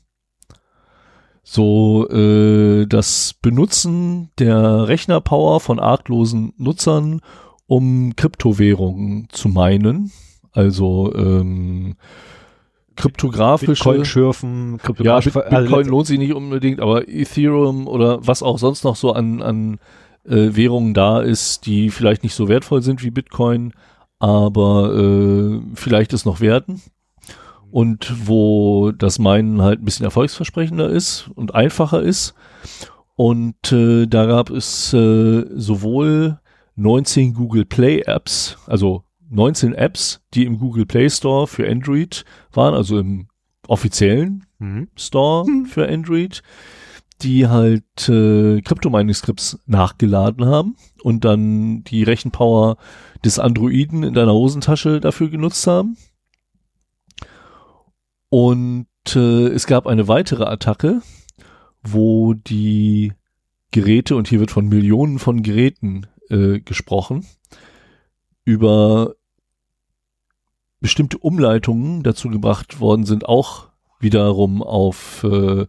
So äh, das Benutzen der Rechnerpower von arglosen Nutzern, um Kryptowährungen zu meinen. Also ähm, kryptografische Bitcoin schürfen, ja, kryptografische Bit- Bitcoin lohnt sich nicht unbedingt, aber Ethereum oder was auch sonst noch so an, an äh, Währungen da ist, die vielleicht nicht so wertvoll sind wie Bitcoin, aber äh, vielleicht es noch werden. Und wo das Meinen halt ein bisschen erfolgsversprechender ist und einfacher ist. Und äh, da gab es äh, sowohl 19 Google Play Apps, also 19 Apps, die im Google Play Store für Android waren, also im offiziellen Mhm. Store für Android, die halt äh, Crypto-Mining-Skripts nachgeladen haben und dann die Rechenpower des Androiden in deiner Hosentasche dafür genutzt haben. Und äh, es gab eine weitere Attacke, wo die Geräte, und hier wird von Millionen von Geräten äh, gesprochen, über bestimmte Umleitungen dazu gebracht worden sind, auch wiederum auf äh,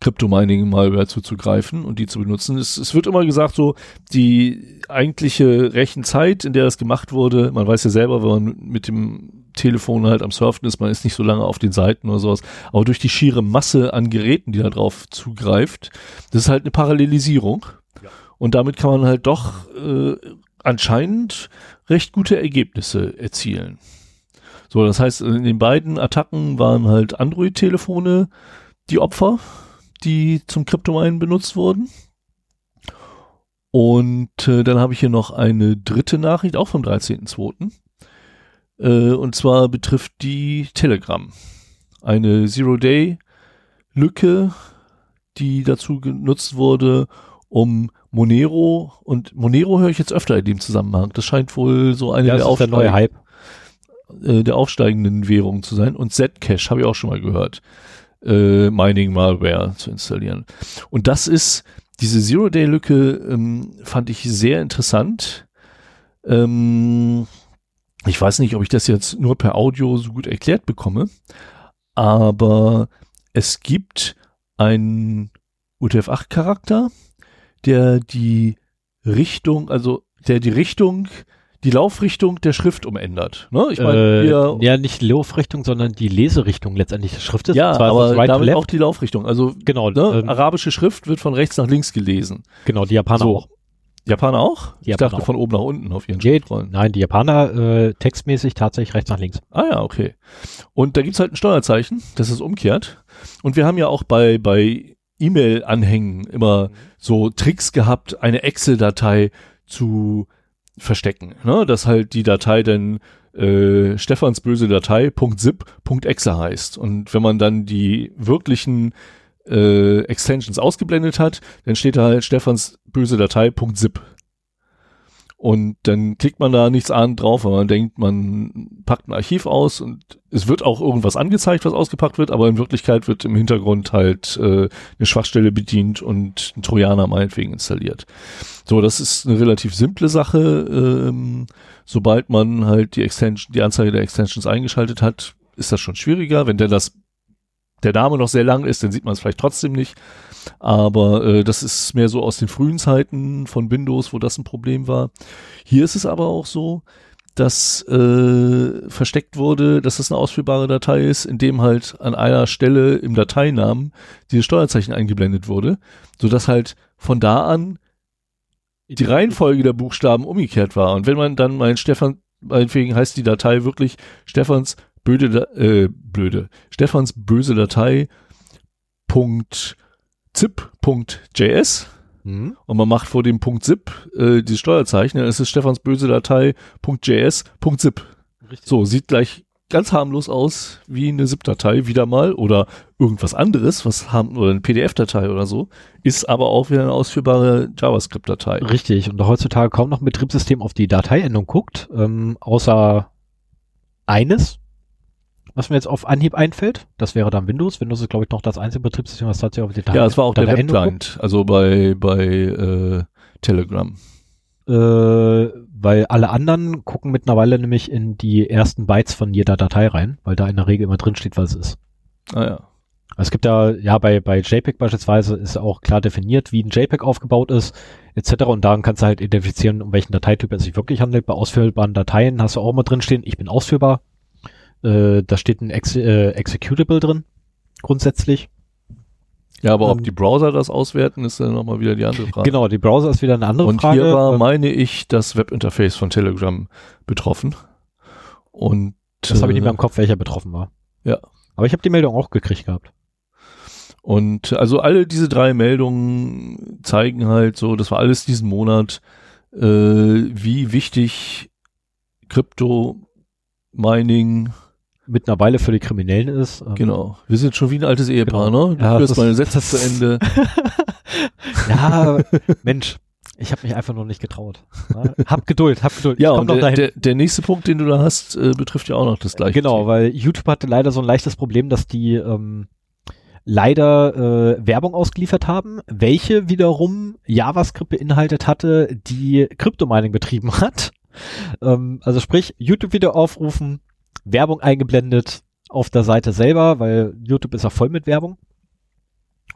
Crypto-Mining-Malware zuzugreifen und die zu benutzen. Es, es wird immer gesagt, so die eigentliche Rechenzeit, in der das gemacht wurde, man weiß ja selber, wenn man mit dem Telefon halt am Surfen ist, man ist nicht so lange auf den Seiten oder sowas, aber durch die schiere Masse an Geräten, die da drauf zugreift, das ist halt eine Parallelisierung. Und damit kann man halt doch äh, anscheinend recht gute Ergebnisse erzielen. So, das heißt, in den beiden Attacken waren halt Android-Telefone die Opfer, die zum Kryptominen benutzt wurden. Und äh, dann habe ich hier noch eine dritte Nachricht, auch vom 13.02. Äh, und zwar betrifft die Telegram. Eine Zero-Day-Lücke, die dazu genutzt wurde, um Monero und Monero höre ich jetzt öfter in dem Zusammenhang. Das scheint wohl so eine Ja, der der Aufsteig- Hype. äh, der aufsteigenden Währungen zu sein und Zcash habe ich auch schon mal gehört, äh, Mining Malware zu installieren. Und das ist diese Zero-Day-Lücke ähm, fand ich sehr interessant. Ähm, Ich weiß nicht, ob ich das jetzt nur per Audio so gut erklärt bekomme, aber es gibt einen UTF-8-Charakter, der die Richtung, also der die Richtung, die Laufrichtung der Schrift umändert. Ne? Ich meine, äh, ja, nicht die Laufrichtung, sondern die Leserichtung letztendlich der Schrift ist. Ja, aber right damit auch die Laufrichtung. Also genau, ne, ähm, arabische Schrift wird von rechts nach links gelesen. Genau, die Japaner so. auch. Japaner auch? Die Japaner ich dachte auch. von oben nach unten auf ihren Geht, Nein, die Japaner äh, textmäßig tatsächlich rechts nach links. Ah ja, okay. Und da gibt's halt ein Steuerzeichen, das ist umkehrt. Und wir haben ja auch bei, bei E-Mail-Anhängen immer so Tricks gehabt, eine Excel-Datei zu verstecken. Ne? Dass halt die Datei dann äh, Stefans böse Datei .zip.exe heißt. Und wenn man dann die wirklichen äh, Extensions ausgeblendet hat, dann steht da halt Stefans böse Datei .zip. Und dann klickt man da nichts an drauf, weil man denkt, man packt ein Archiv aus und es wird auch irgendwas angezeigt, was ausgepackt wird, aber in Wirklichkeit wird im Hintergrund halt äh, eine Schwachstelle bedient und ein Trojaner meinetwegen installiert. So, das ist eine relativ simple Sache. Ähm, sobald man halt die Extension, die Anzeige der Extensions eingeschaltet hat, ist das schon schwieriger. Wenn der das der Name noch sehr lang ist, dann sieht man es vielleicht trotzdem nicht. Aber äh, das ist mehr so aus den frühen Zeiten von Windows, wo das ein Problem war. Hier ist es aber auch so, dass äh, versteckt wurde, dass das eine ausführbare Datei ist, in dem halt an einer Stelle im Dateinamen dieses Steuerzeichen eingeblendet wurde, so dass halt von da an die Reihenfolge der Buchstaben umgekehrt war. Und wenn man dann mein Stefan, meinetwegen heißt die Datei wirklich Stefans blöde, äh, blöde, Stefans böse Datei .zip.js mhm. und man macht vor dem .zip äh, die Steuerzeichen, dann ist es Stefans böse Datei .js.zip. So, sieht gleich ganz harmlos aus wie eine ZIP-Datei wieder mal oder irgendwas anderes, was haben, oder eine PDF-Datei oder so, ist aber auch wieder eine ausführbare JavaScript-Datei. Richtig, und heutzutage kaum noch ein Betriebssystem auf die Dateiendung guckt, ähm, außer eines, was mir jetzt auf Anhieb einfällt. Das wäre dann Windows. Windows ist, glaube ich, noch das einzige Betriebssystem, was tatsächlich auf die Datei Ja, es war auch der Webclient, also bei, bei äh, Telegram. Äh, weil alle anderen gucken mittlerweile nämlich in die ersten Bytes von jeder Datei rein, weil da in der Regel immer drin steht, was es ist. Ah ja. Es gibt da, ja, bei, bei JPEG beispielsweise ist auch klar definiert, wie ein JPEG aufgebaut ist, etc. Und daran kannst du halt identifizieren, um welchen Dateityp es sich wirklich handelt. Bei ausführbaren Dateien hast du auch immer drin stehen, ich bin ausführbar, äh, da steht ein Ex äh, Executable drin, grundsätzlich. Ja, aber ob ähm, die Browser das auswerten, ist dann nochmal wieder die andere Frage. Genau, die Browser ist wieder eine andere Und Frage. Und hier war, ähm, meine ich, das Webinterface von Telegram betroffen. Und das habe ich nicht mehr im Kopf, welcher betroffen war. Ja. Aber ich habe die Meldung auch gekriegt gehabt. Und also alle diese drei Meldungen zeigen halt so, das war alles diesen Monat, äh, wie wichtig Krypto Mining mittlerweile für die Kriminellen ist. Ähm, genau. Wir sind schon wie ein altes Ehepaar, genau. ne? Du ja, führst meine Sätze zu Ende. ja, Mensch. Ich habe mich einfach noch nicht getraut. Hab Geduld, hab Geduld. Ja, und der, der, der, nächste Punkt, den du da hast, äh, betrifft ja auch noch das gleiche. Genau, Thema. weil YouTube hatte leider so ein leichtes Problem, dass die ähm, leider äh, Werbung ausgeliefert haben, welche wiederum JavaScript beinhaltet hatte, die Crypto-Mining betrieben hat. Ähm, also sprich, YouTube-Video aufrufen, Werbung eingeblendet auf der Seite selber, weil YouTube ist ja voll mit Werbung.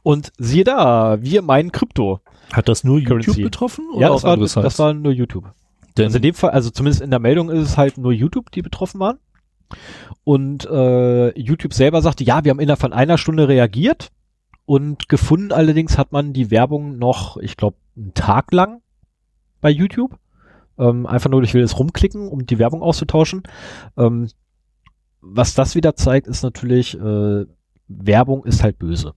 Und siehe da, wir meinen Krypto. Hat das nur YouTube Currency. betroffen? Oder ja, das war, das war nur YouTube. Denn also in dem Fall, also zumindest in der Meldung ist es halt nur YouTube, die betroffen waren. Und äh, YouTube selber sagte, ja, wir haben innerhalb von einer Stunde reagiert und gefunden allerdings hat man die Werbung noch, ich glaube, einen Tag lang bei YouTube. Ähm, einfach nur durch wildes Rumklicken, um die Werbung auszutauschen. Ähm, was das wieder zeigt, ist natürlich, äh, Werbung ist halt böse.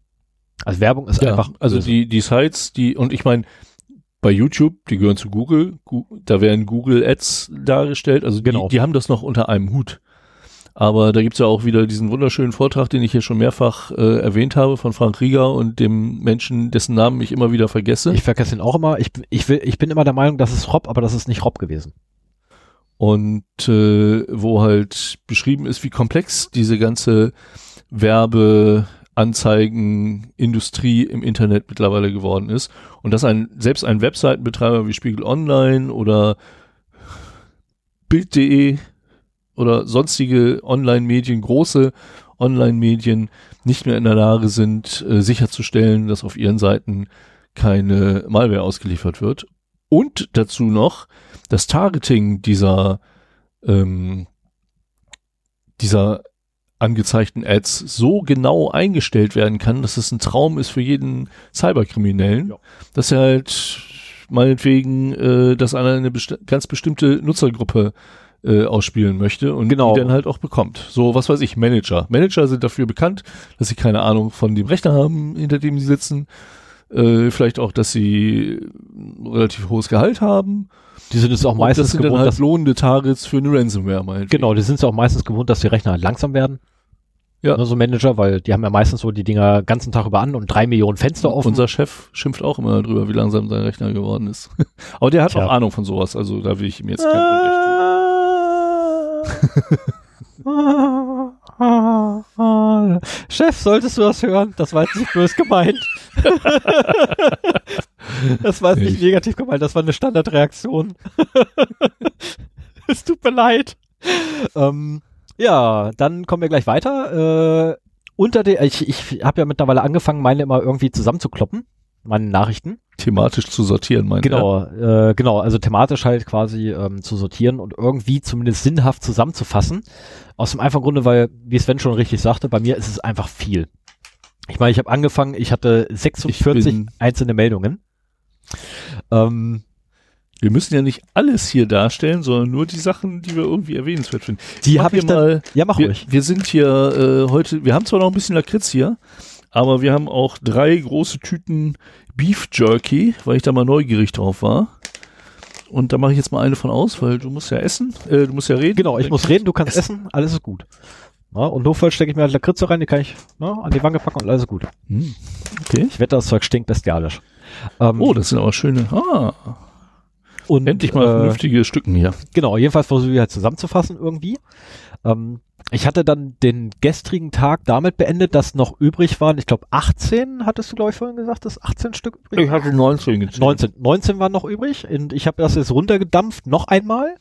Also Werbung ist ja, einfach. Also böse. die, die Sites, die, und ich meine, bei YouTube, die gehören zu Google, da werden Google Ads dargestellt, also die, genau. die haben das noch unter einem Hut. Aber da gibt's ja auch wieder diesen wunderschönen Vortrag, den ich hier schon mehrfach äh, erwähnt habe, von Frank Rieger und dem Menschen, dessen Namen ich immer wieder vergesse. Ich vergesse ihn auch immer. Ich, ich, will, ich bin immer der Meinung, das ist Rob, aber das ist nicht Rob gewesen. Und äh, wo halt beschrieben ist, wie komplex diese ganze Werbeanzeigenindustrie im Internet mittlerweile geworden ist. Und dass ein, selbst ein Webseitenbetreiber wie Spiegel Online oder Bild.de oder sonstige Online-Medien, große Online-Medien nicht mehr in der Lage sind, äh, sicherzustellen, dass auf ihren Seiten keine Malware ausgeliefert wird. Und dazu noch das Targeting dieser, ähm, dieser angezeigten Ads so genau eingestellt werden kann, dass es ein Traum ist für jeden Cyberkriminellen, ja. dass er halt meinetwegen äh, das an eine besti ganz bestimmte Nutzergruppe äh, ausspielen möchte und genau. die dann halt auch bekommt. So, was weiß ich, Manager. Manager sind dafür bekannt, dass sie keine Ahnung von dem Rechner haben, hinter dem sie sitzen. Äh, vielleicht auch, dass sie relativ hohes Gehalt haben. Die sind es auch meistens das sind gewohnt, halt lohnende Targets für eine Ransomware meinetwegen. Genau, die sind es auch meistens gewohnt, dass die Rechner halt langsam werden. Ja. Ne, so Manager, weil die haben ja meistens so die Dinger ganzen Tag über an und drei Millionen Fenster offen. Unser Chef schimpft auch immer darüber, wie langsam sein Rechner geworden ist. Aber der hat Tja. auch Ahnung von sowas, also da will ich ihm jetzt kein Unrecht tun. Chef, solltest du das hören? Das war jetzt nicht böse gemeint. das war jetzt nicht negativ gemeint, das war eine Standardreaktion. es tut mir leid. Ähm, ja, dann kommen wir gleich weiter. Äh, unter der, ich, ich habe ja mittlerweile angefangen, meine immer irgendwie zusammenzukloppen, meine Nachrichten. Thematisch zu sortieren, meine Genau, äh, genau, also thematisch halt quasi ähm, zu sortieren und irgendwie zumindest sinnhaft zusammenzufassen. Aus dem einfachen Grunde, weil, wie Sven schon richtig sagte, bei mir ist es einfach viel. Ich meine, ich habe angefangen, ich hatte 46 ich einzelne Meldungen. Ähm, wir müssen ja nicht alles hier darstellen, sondern nur die Sachen, die wir irgendwie erwähnenswert finden. Die habe ich dann, mal. Ja, mach wir, ruhig. Wir sind hier äh, heute, wir haben zwar noch ein bisschen Lakritz hier, aber wir haben auch drei große Tüten Beef Jerky, weil ich da mal neugierig drauf war. Und da mache ich jetzt mal eine von aus, weil du musst ja essen, äh, du musst ja reden. Genau, ich muss reden, du kannst essen, essen alles ist gut. Ja, und notfalls stecke ich mir halt Lakritze rein, die kann ich ne, an die Wange packen und alles ist gut. Hm. Okay. Ich wette, das Zeug stinkt bestialisch. Ähm, oh, das sind aber schöne. Ah. Und, Endlich mal äh, vernünftige Stücken hier. Genau, jedenfalls versuche ich halt zusammenzufassen irgendwie. Ähm, ich hatte dann den gestrigen Tag damit beendet, dass noch übrig waren, ich glaube 18, hattest du glaube ich vorhin gesagt, dass 18 Stück übrig Ich hatte 19 gezählt. 19, 19 waren noch übrig und ich habe das jetzt runtergedampft, noch einmal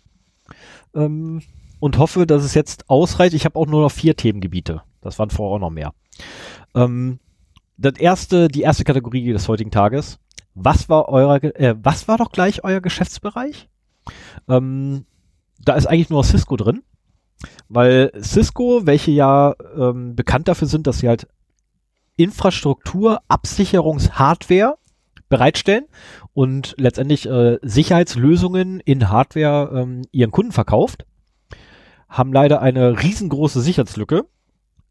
ähm, und hoffe, dass es jetzt ausreicht. Ich habe auch nur noch vier Themengebiete. Das waren vorher auch noch mehr. Ähm, das erste, die erste Kategorie des heutigen Tages was war euer, äh, was war doch gleich euer Geschäftsbereich? Ähm, da ist eigentlich nur Cisco drin, weil Cisco, welche ja ähm, bekannt dafür sind, dass sie halt Infrastruktur, Absicherungshardware bereitstellen und letztendlich äh, Sicherheitslösungen in Hardware ähm, ihren Kunden verkauft, haben leider eine riesengroße Sicherheitslücke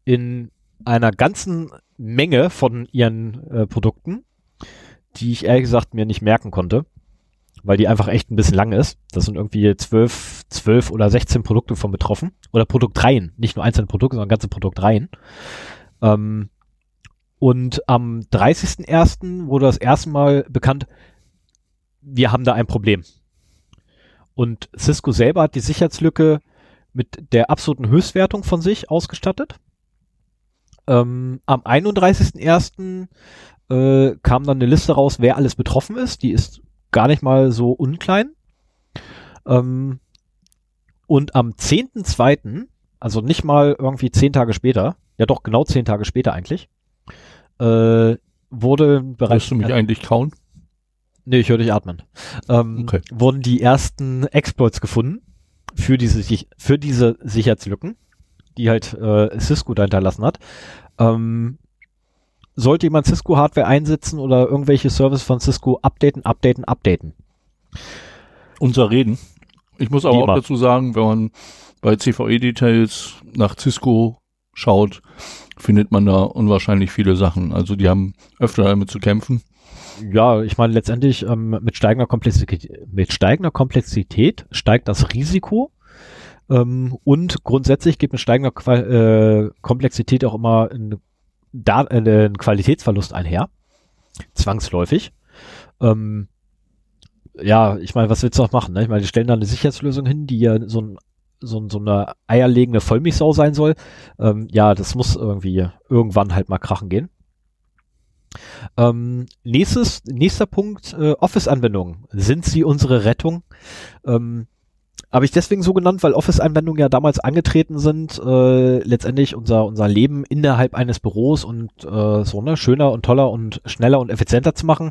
in einer ganzen Menge von ihren äh, Produkten die ich ehrlich gesagt mir nicht merken konnte, weil die einfach echt ein bisschen lang ist. Das sind irgendwie zwölf, zwölf oder 16 Produkte von betroffen. Oder Produktreihen, nicht nur einzelne Produkte, sondern ganze Produktreihen. Ähm, und am 30.01. wurde das erste Mal bekannt, wir haben da ein Problem. Und Cisco selber hat die Sicherheitslücke mit der absoluten Höchstwertung von sich ausgestattet. Ähm, am 31.01 äh, kam dann eine Liste raus, wer alles betroffen ist. Die ist gar nicht mal so unklein. Ähm, und am 10.2., also nicht mal irgendwie zehn Tage später, ja doch genau zehn Tage später eigentlich, äh, wurde bereits. Hörst du mich äh, eigentlich kauen? Nee, ich höre dich atmen. Ähm, okay. Wurden die ersten Exploits gefunden für diese, für diese Sicherheitslücken, die halt äh, Cisco da hinterlassen hat. Ähm, sollte jemand Cisco-Hardware einsetzen oder irgendwelche Services von Cisco updaten, updaten, updaten. Unser Reden. Ich muss aber auch dazu sagen, wenn man bei CVE-Details nach Cisco schaut, findet man da unwahrscheinlich viele Sachen. Also die haben öfter damit zu kämpfen. Ja, ich meine letztendlich ähm, mit steigender Komplexität, mit steigender Komplexität steigt das Risiko ähm, und grundsätzlich geht mit steigender Qual äh, Komplexität auch immer ein da äh, ein Qualitätsverlust einher. Zwangsläufig. Ähm, ja, ich meine, was willst du auch machen? Ne? Ich meine, die stellen da eine Sicherheitslösung hin, die ja so, ein, so, so eine eierlegende Vollmilchsau sein soll. Ähm, ja, das muss irgendwie irgendwann halt mal krachen gehen. Ähm, nächstes, nächster Punkt, äh, Office-Anwendungen. Sind sie unsere Rettung? Ähm, habe ich deswegen so genannt, weil Office-Anwendungen ja damals angetreten sind, äh, letztendlich unser, unser Leben innerhalb eines Büros und äh, so ne, schöner und toller und schneller und effizienter zu machen.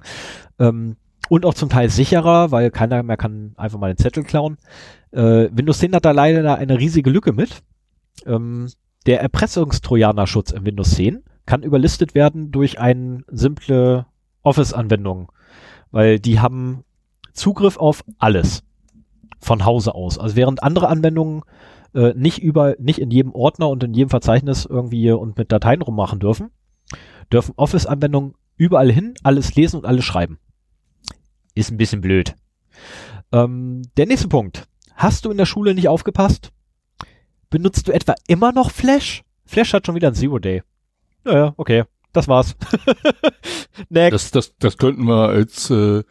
Ähm, und auch zum Teil sicherer, weil keiner mehr kann einfach mal den Zettel klauen. Äh, Windows 10 hat da leider eine riesige Lücke mit. Ähm, der Erpressungstrojanerschutz in Windows 10 kann überlistet werden durch eine simple Office-Anwendung, weil die haben Zugriff auf alles von Hause aus. Also während andere Anwendungen äh, nicht über, nicht in jedem Ordner und in jedem Verzeichnis irgendwie und mit Dateien rummachen dürfen, dürfen Office-Anwendungen überall hin, alles lesen und alles schreiben. Ist ein bisschen blöd. Ähm, der nächste Punkt. Hast du in der Schule nicht aufgepasst? Benutzt du etwa immer noch Flash? Flash hat schon wieder ein Zero Day. Naja, okay. Das war's. Next. Das, das, das könnten wir als äh,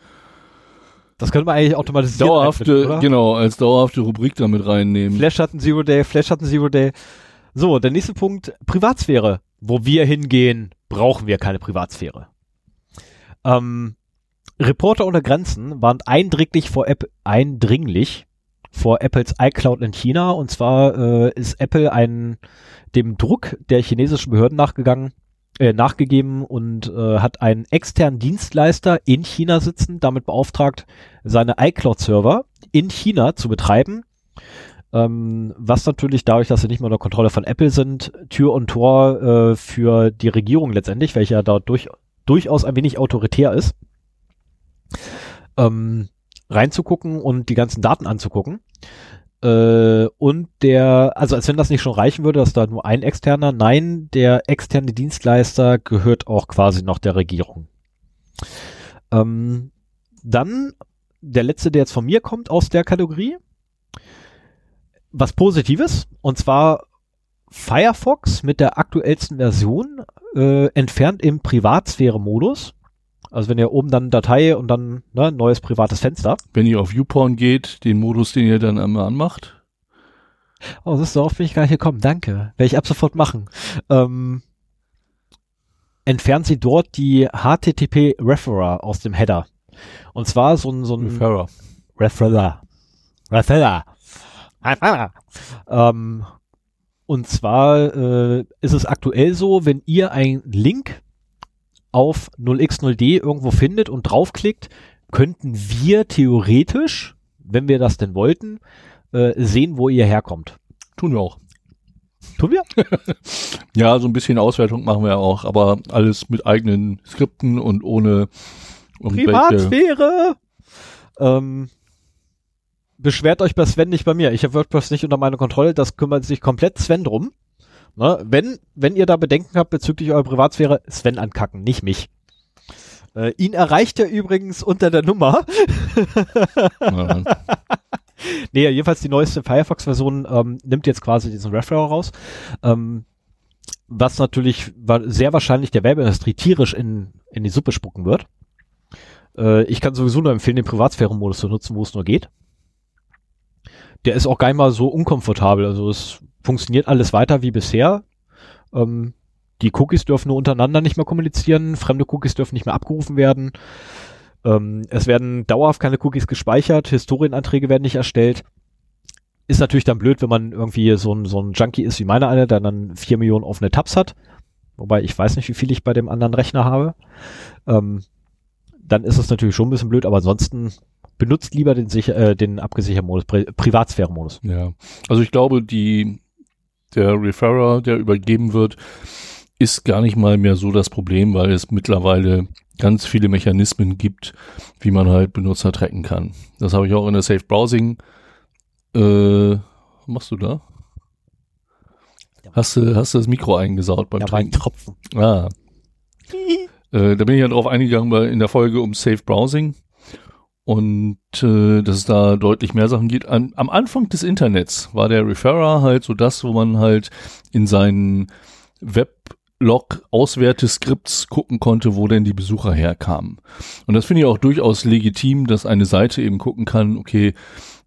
das könnte man eigentlich automatisieren. Dauerhafte, genau, als dauerhafte Rubrik damit reinnehmen. Flash hat ein Zero Day, Flash hat ein Zero Day. So, der nächste Punkt, Privatsphäre. Wo wir hingehen, brauchen wir keine Privatsphäre. Ähm, Reporter ohne Grenzen waren eindringlich vor App eindringlich vor Apples iCloud in China. Und zwar äh, ist Apple ein, dem Druck der chinesischen Behörden nachgegangen, äh, nachgegeben und äh, hat einen externen Dienstleister in China sitzen, damit beauftragt, seine iCloud-Server in China zu betreiben. Ähm, was natürlich dadurch, dass sie nicht mehr unter Kontrolle von Apple sind, Tür und Tor äh, für die Regierung letztendlich, welcher da durch, durchaus ein wenig autoritär ist, ähm, reinzugucken und die ganzen Daten anzugucken. Äh, und der, also als wenn das nicht schon reichen würde, dass da nur ein externer, nein, der externe Dienstleister gehört auch quasi noch der Regierung. Ähm, dann der letzte, der jetzt von mir kommt aus der Kategorie, was Positives, und zwar Firefox mit der aktuellsten Version äh, entfernt im Privatsphäre-Modus also wenn ihr oben dann Datei und dann ne, neues privates Fenster. Wenn ihr auf YouPorn geht, den Modus, den ihr dann einmal anmacht. Oh, das ist darauf bin ich gar nicht gekommen. Danke. Werde ich ab sofort machen. Ähm, entfernt sie dort die HTTP Referrer aus dem Header. Und zwar so ein, so ein Referrer. Referrer. Referrer. Referrer. Ähm, und zwar äh, ist es aktuell so, wenn ihr einen Link auf 0x0d irgendwo findet und draufklickt, könnten wir theoretisch, wenn wir das denn wollten, äh, sehen, wo ihr herkommt. Tun wir auch. Tun wir? ja, so ein bisschen Auswertung machen wir auch, aber alles mit eigenen Skripten und ohne Privatsphäre. Ähm, beschwert euch bei Sven nicht bei mir. Ich habe WordPress nicht unter meine Kontrolle. Das kümmert sich komplett Sven drum. Ne? Wenn, wenn ihr da Bedenken habt bezüglich eurer Privatsphäre, Sven ankacken, nicht mich. Äh, ihn erreicht er übrigens unter der Nummer. nee, jedenfalls die neueste Firefox-Version ähm, nimmt jetzt quasi diesen Referrer raus. Ähm, was natürlich sehr wahrscheinlich der Werbeindustrie tierisch in, in die Suppe spucken wird. Äh, ich kann sowieso nur empfehlen, den Privatsphäre-Modus zu nutzen, wo es nur geht. Der ist auch gar nicht mal so unkomfortabel. Also es funktioniert alles weiter wie bisher. Ähm, die Cookies dürfen nur untereinander nicht mehr kommunizieren, fremde Cookies dürfen nicht mehr abgerufen werden. Ähm, es werden dauerhaft keine Cookies gespeichert, Historienanträge werden nicht erstellt. Ist natürlich dann blöd, wenn man irgendwie so ein, so ein Junkie ist wie meine eine, der dann vier Millionen offene Tabs hat. Wobei ich weiß nicht, wie viel ich bei dem anderen Rechner habe. Ähm, dann ist es natürlich schon ein bisschen blöd, aber ansonsten benutzt lieber den, sicher, äh, den abgesicherten Modus, Pri Privatsphäre-Modus. Ja, also ich glaube, die der Referrer, der übergeben wird, ist gar nicht mal mehr so das Problem, weil es mittlerweile ganz viele Mechanismen gibt, wie man halt Benutzer tracken kann. Das habe ich auch in der Safe Browsing. Äh, was machst du da? Hast du, hast du das Mikro eingesaut beim da Trinken? War ein Tropfen. Ah. äh, da bin ich ja drauf eingegangen bei, in der Folge um Safe Browsing und äh, dass es da deutlich mehr Sachen geht. An, am Anfang des Internets war der Referrer halt so das, wo man halt in seinen Web Log-Auswerteskripts gucken konnte, wo denn die Besucher herkamen. Und das finde ich auch durchaus legitim, dass eine Seite eben gucken kann, okay,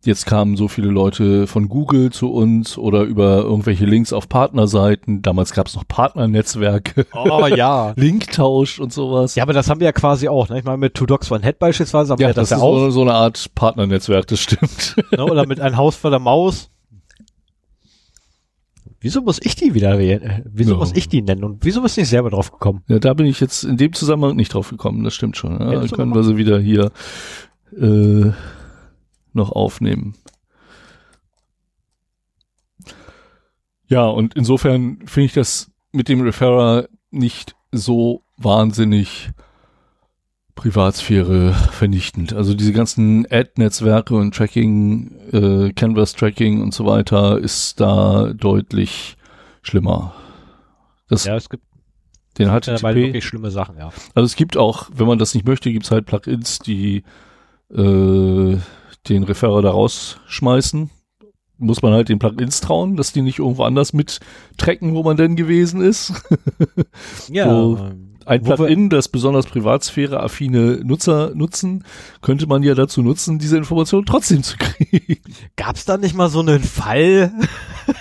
jetzt kamen so viele Leute von Google zu uns oder über irgendwelche Links auf Partnerseiten. Damals gab es noch Partnernetzwerke. Oh ja. Linktausch und sowas. Ja, aber das haben wir ja quasi auch. Ne? Ich meine, mit Two Dogs One Head beispielsweise haben Ja, wir das, das, ist ja auch. so, so eine Art Partnernetzwerk, das stimmt. ne? Oder mit ein Haus voller Maus. Wieso muss ich die wieder wählen? Wieso Ja. muss ich die nennen? Und wieso bist du nicht selber drauf gekommen? Ja, da bin ich jetzt in dem Zusammenhang nicht drauf gekommen, das stimmt schon. Ja, dann Hättest du können wir sie wieder hier äh, noch aufnehmen. Ja, und insofern finde ich das mit dem Referrer nicht so wahnsinnig Privatsphäre vernichtend. Also diese ganzen Ad-Netzwerke und Tracking, äh, Canvas-Tracking und so weiter ist da deutlich schlimmer. Das, Ja, es gibt den mittlerweile HTTP, wirklich schlimme Sachen, ja. also es gibt auch, wenn man das nicht möchte, gibt es halt Plugins, die äh, den Referrer da rausschmeißen. Muss man halt den Plugins trauen, dass die nicht irgendwo anders mit tracken, wo man denn gewesen ist. Ja, So, ähm, Ein Plugin, das besonders Privatsphäre-affine Nutzer nutzen, könnte man ja dazu nutzen, diese Information trotzdem zu kriegen. gab's da nicht mal so einen Fall?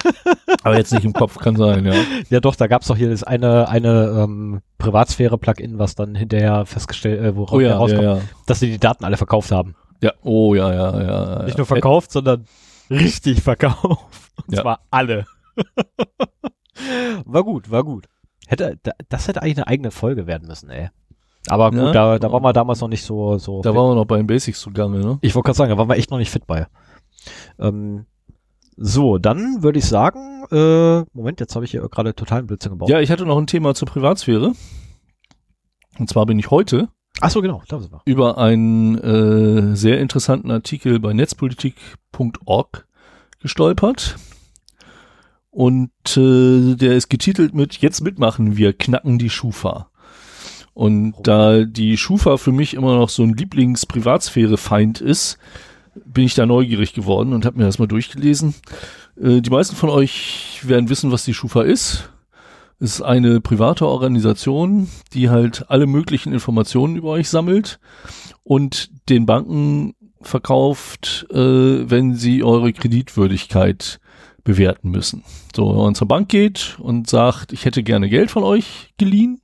Aber jetzt nicht im Kopf, kann sein, ja. Ja doch, da gab's doch hier das eine, eine ähm, Privatsphäre-Plugin, was dann hinterher festgestellt, äh, woraus Oh ja, herauskommt, ja, ja. dass sie die Daten alle verkauft haben. Ja, oh ja, ja, ja. Nicht ja. nur verkauft, sondern richtig verkauft. Und Ja. zwar alle. war gut, war gut. Hätte, da- das hätte eigentlich eine eigene Folge werden müssen, ey. Aber gut, Ja. da, da waren wir damals noch nicht so, so. Da fit. waren wir noch bei den Basics zugange, ne? ich wollte gerade sagen, da waren wir echt noch nicht fit bei. Ähm, so, dann würde ich sagen, äh, Moment, jetzt habe ich hier gerade totalen Blödsinn gebaut. Ja, ich hatte noch ein Thema zur Privatsphäre. Und zwar bin ich heute Ach so, genau, da sind über einen äh, sehr interessanten Artikel bei netzpolitik.org gestolpert. Und äh, der ist getitelt mit Jetzt mitmachen, wir knacken die Schufa. Und da die Schufa für mich immer noch so ein Lieblings-Privatsphäre-Feind ist, bin ich da neugierig geworden und habe mir das mal durchgelesen. Äh, die meisten von euch werden wissen, was die Schufa ist. Ist eine private Organisation, die halt alle möglichen Informationen über euch sammelt und den Banken verkauft, äh, wenn sie eure Kreditwürdigkeit bewerten müssen. So, wenn man zur Bank geht und sagt, ich hätte gerne Geld von euch geliehen,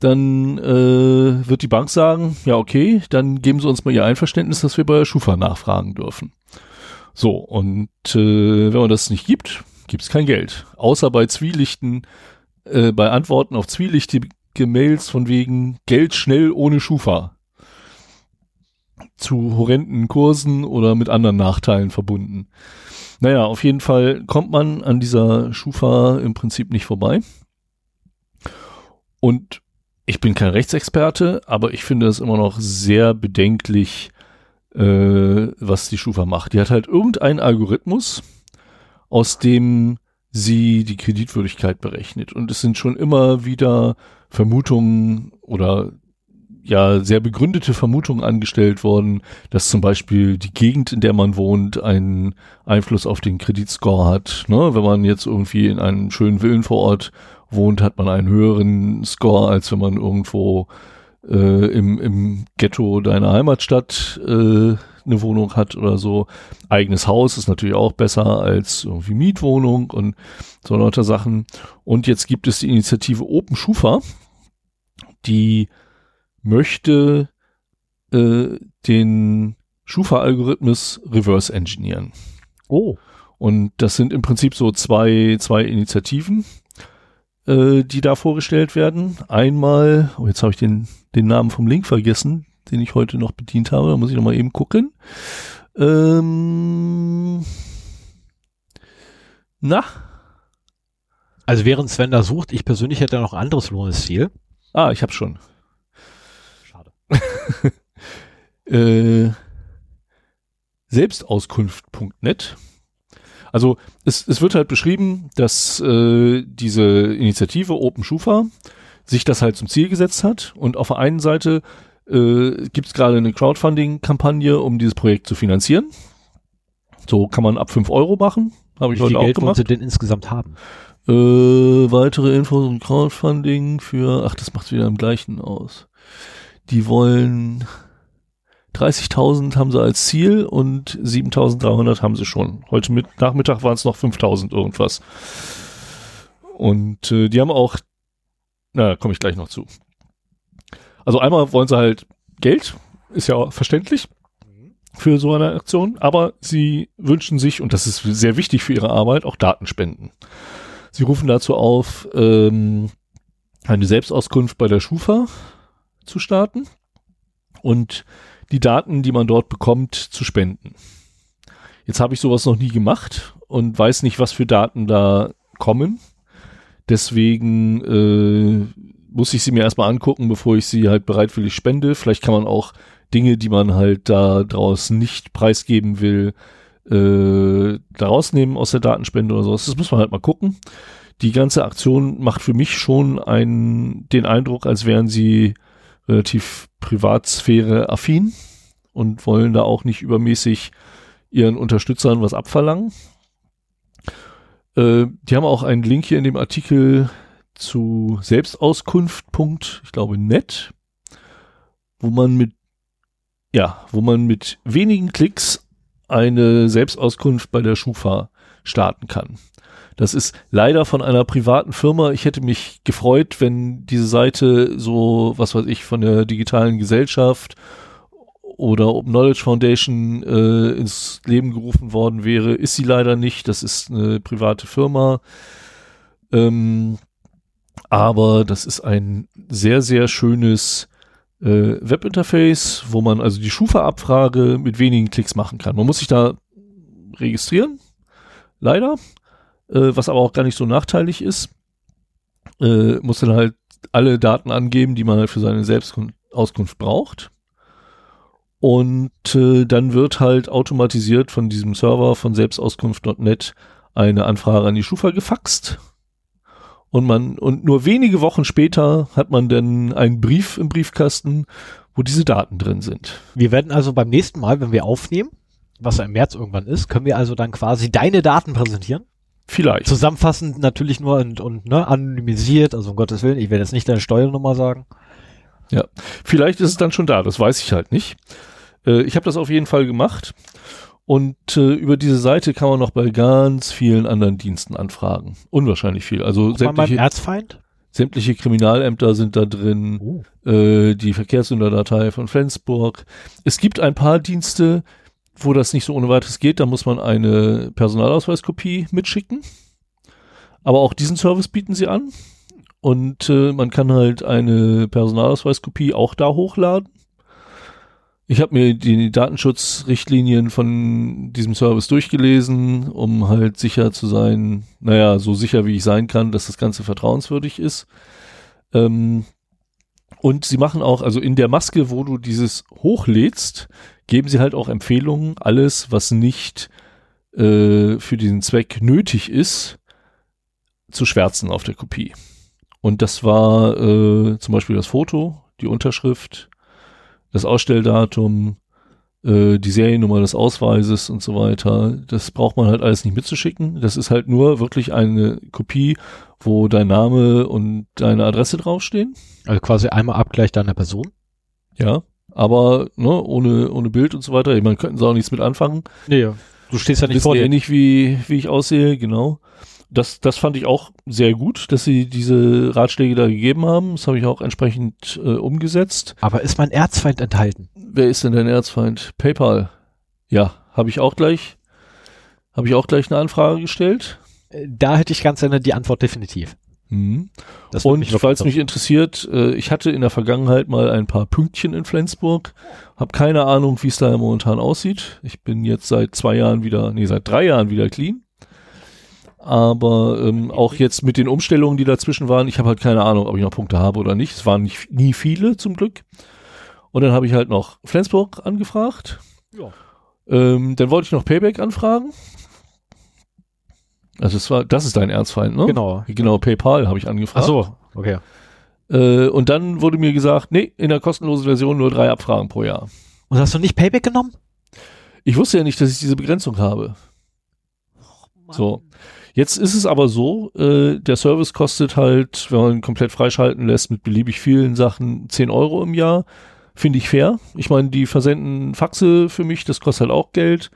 dann äh, wird die Bank sagen, ja okay, dann geben Sie uns mal Ihr Einverständnis, dass wir bei der Schufa nachfragen dürfen. So, und äh, wenn man das nicht gibt, gibt es kein Geld. Außer bei zwielichten, äh, bei Antworten auf zwielichtige Mails von wegen Geld schnell ohne Schufa. Zu horrenden Kursen oder mit anderen Nachteilen verbunden. Naja, auf jeden Fall kommt man an dieser Schufa im Prinzip nicht vorbei. Und ich bin kein Rechtsexperte, aber ich finde es immer noch sehr bedenklich, äh, was die Schufa macht. Die hat halt irgendeinen Algorithmus, aus dem sie die Kreditwürdigkeit berechnet. Und es sind schon immer wieder Vermutungen oder ja sehr begründete Vermutungen angestellt worden, dass zum Beispiel die Gegend, in der man wohnt, einen Einfluss auf den Kreditscore hat. Ne? Wenn man jetzt irgendwie in einem schönen Villenvorort wohnt, hat man einen höheren Score, als wenn man irgendwo äh, im, im Ghetto deiner Heimatstadt äh, eine Wohnung hat oder so. Eigenes Haus ist natürlich auch besser als irgendwie Mietwohnung und so lauter Sachen. Und jetzt gibt es die Initiative Open Schufa, die möchte äh, den Schufa-Algorithmus reverse engineeren. Oh. Und das sind im Prinzip so zwei, zwei Initiativen, äh, die da vorgestellt werden. Einmal, oh, jetzt habe ich den, den Namen vom Link vergessen, den ich heute noch bedient habe. Da muss ich noch mal eben gucken. Ähm, na, Also während Sven da sucht, ich persönlich hätte noch ein anderes lohnendes Ziel. ah, ich habe schon. Schade. äh, selbstauskunft.net. Also es, es wird halt beschrieben, dass äh, diese Initiative Open Schufa sich das halt zum Ziel gesetzt hat und auf der einen Seite äh, gibt es gerade eine Crowdfunding-Kampagne, um dieses Projekt zu finanzieren. So kann man ab 5 Euro machen, habe Wie ich viel heute auch Geld wollen gemacht. sie denn insgesamt haben? Äh, weitere Infos und Crowdfunding für, ach, das macht wieder im gleichen aus. Die wollen 30.000 haben sie als Ziel und 7.300 haben sie schon. Heute mit, Nachmittag waren es noch 5.000 irgendwas. Und äh, die haben auch, na, komme ich gleich noch zu. Also einmal wollen sie halt Geld, ist ja verständlich für so eine Aktion, aber sie wünschen sich, und das ist sehr wichtig für ihre Arbeit, auch Datenspenden. Sie rufen dazu auf, ähm, eine Selbstauskunft bei der Schufa zu starten und die Daten, die man dort bekommt, zu spenden. Jetzt habe ich sowas noch nie gemacht und weiß nicht, was für Daten da kommen. Deswegen äh, muss ich sie mir erstmal angucken, bevor ich sie halt bereitwillig spende. Vielleicht kann man auch Dinge, die man halt da draußen nicht preisgeben will, äh, da rausnehmen aus der Datenspende oder sowas. Das muss man halt mal gucken. Die ganze Aktion macht für mich schon einen, den Eindruck, als wären sie relativ Privatsphäre affin und wollen da auch nicht übermäßig ihren Unterstützern was abverlangen. Äh, die haben auch einen Link hier in dem Artikel zu Selbstauskunft. Ich glaube, net, wo man mit ja, wo man mit wenigen Klicks eine Selbstauskunft bei der Schufa starten kann. Das ist leider von einer privaten Firma. Ich hätte mich gefreut, wenn diese Seite so, was weiß ich, von der digitalen Gesellschaft oder Open Knowledge Foundation äh, ins Leben gerufen worden wäre. Ist sie leider nicht. Das ist eine private Firma. Ähm, aber das ist ein sehr, sehr schönes äh, Webinterface, wo man also die Schufa-Abfrage mit wenigen Klicks machen kann. Man muss sich da registrieren, leider, äh, was aber auch gar nicht so nachteilig ist. Äh, muss dann halt alle Daten angeben, die man halt für seine Selbstauskunft braucht. Und äh, dann wird halt automatisiert von diesem Server von selbstauskunft.net eine Anfrage an die Schufa gefaxt und man, und nur wenige Wochen später hat man dann einen Brief im Briefkasten, wo diese Daten drin sind. Wir werden also beim nächsten Mal, wenn wir aufnehmen, was ja im März irgendwann ist, können wir also dann quasi deine Daten präsentieren. Vielleicht. Zusammenfassend natürlich nur und, und ne, anonymisiert, also um Gottes Willen, ich werde jetzt nicht deine Steuernummer sagen. Ja, vielleicht ist es dann schon da, das weiß ich halt nicht. Äh, ich habe das auf jeden Fall gemacht und äh, über diese Seite kann man noch bei ganz vielen anderen Diensten anfragen. Unwahrscheinlich viel. Also sämtliche, Erzfeind? sämtliche Kriminalämter sind da drin, oh. äh, die Verkehrssünderdatei von Flensburg. Es gibt ein paar Dienste, wo das nicht so ohne weiteres geht. Da muss man eine Personalausweiskopie mitschicken. Aber auch diesen Service bieten sie an. Und äh, man kann halt eine Personalausweiskopie auch da hochladen. Ich habe mir die Datenschutzrichtlinien von diesem Service durchgelesen, um halt sicher zu sein, naja, so sicher wie ich sein kann, dass das Ganze vertrauenswürdig ist. Ähm, und sie machen auch, also in der Maske, wo du dieses hochlädst, geben sie halt auch Empfehlungen, alles, was nicht äh, für diesen Zweck nötig ist, zu schwärzen auf der Kopie. Und das war äh, zum Beispiel das Foto, die Unterschrift, das Ausstelldatum, äh, die Seriennummer des Ausweises und so weiter. Das braucht man halt alles nicht mitzuschicken. Das ist halt nur wirklich eine Kopie, wo dein Name und deine Adresse draufstehen. Also quasi einmal Abgleich deiner Person. Ja, aber ne, ohne, ohne Bild und so weiter. Man könnten sie auch nichts mit anfangen. Nee, ja. Du stehst ja nicht vor dir. ähnlich wie, wie ich aussehe, genau das, das fand ich auch sehr gut, dass sie diese Ratschläge da gegeben haben. Das habe ich auch entsprechend äh, umgesetzt. Aber ist mein Erzfeind enthalten? Wer ist denn dein Erzfeind? PayPal. Ja, habe ich auch gleich, habe ich auch gleich eine Anfrage gestellt. Äh, da hätte ich ganz gerne die Antwort definitiv. Mhm. Und falls mich interessiert, äh, ich hatte in der Vergangenheit mal ein paar Pünktchen in Flensburg, habe keine Ahnung, wie es da momentan aussieht. Ich bin jetzt seit zwei Jahren wieder, nee, seit drei Jahren wieder clean. Aber ähm, auch jetzt mit den Umstellungen, die dazwischen waren, ich habe halt keine Ahnung, ob ich noch Punkte habe oder nicht. Es waren nicht, nie viele zum Glück. Und dann habe ich halt noch Flensburg angefragt. Ja. Ähm, dann wollte ich noch Payback anfragen. Also es war, das ist dein Erzfeind, ne? Genau. Genau, PayPal habe ich angefragt. Ach so, okay. Äh, und dann wurde mir gesagt, nee, in der kostenlosen Version nur drei Abfragen pro Jahr. Und hast du nicht Payback genommen? Ich wusste ja nicht, dass ich diese Begrenzung habe. So. Jetzt ist es aber so, äh, der Service kostet halt, wenn man ihn komplett freischalten lässt mit beliebig vielen Sachen, 10 Euro im Jahr. Finde ich fair. Ich meine, die versenden Faxe für mich, das kostet halt auch Geld.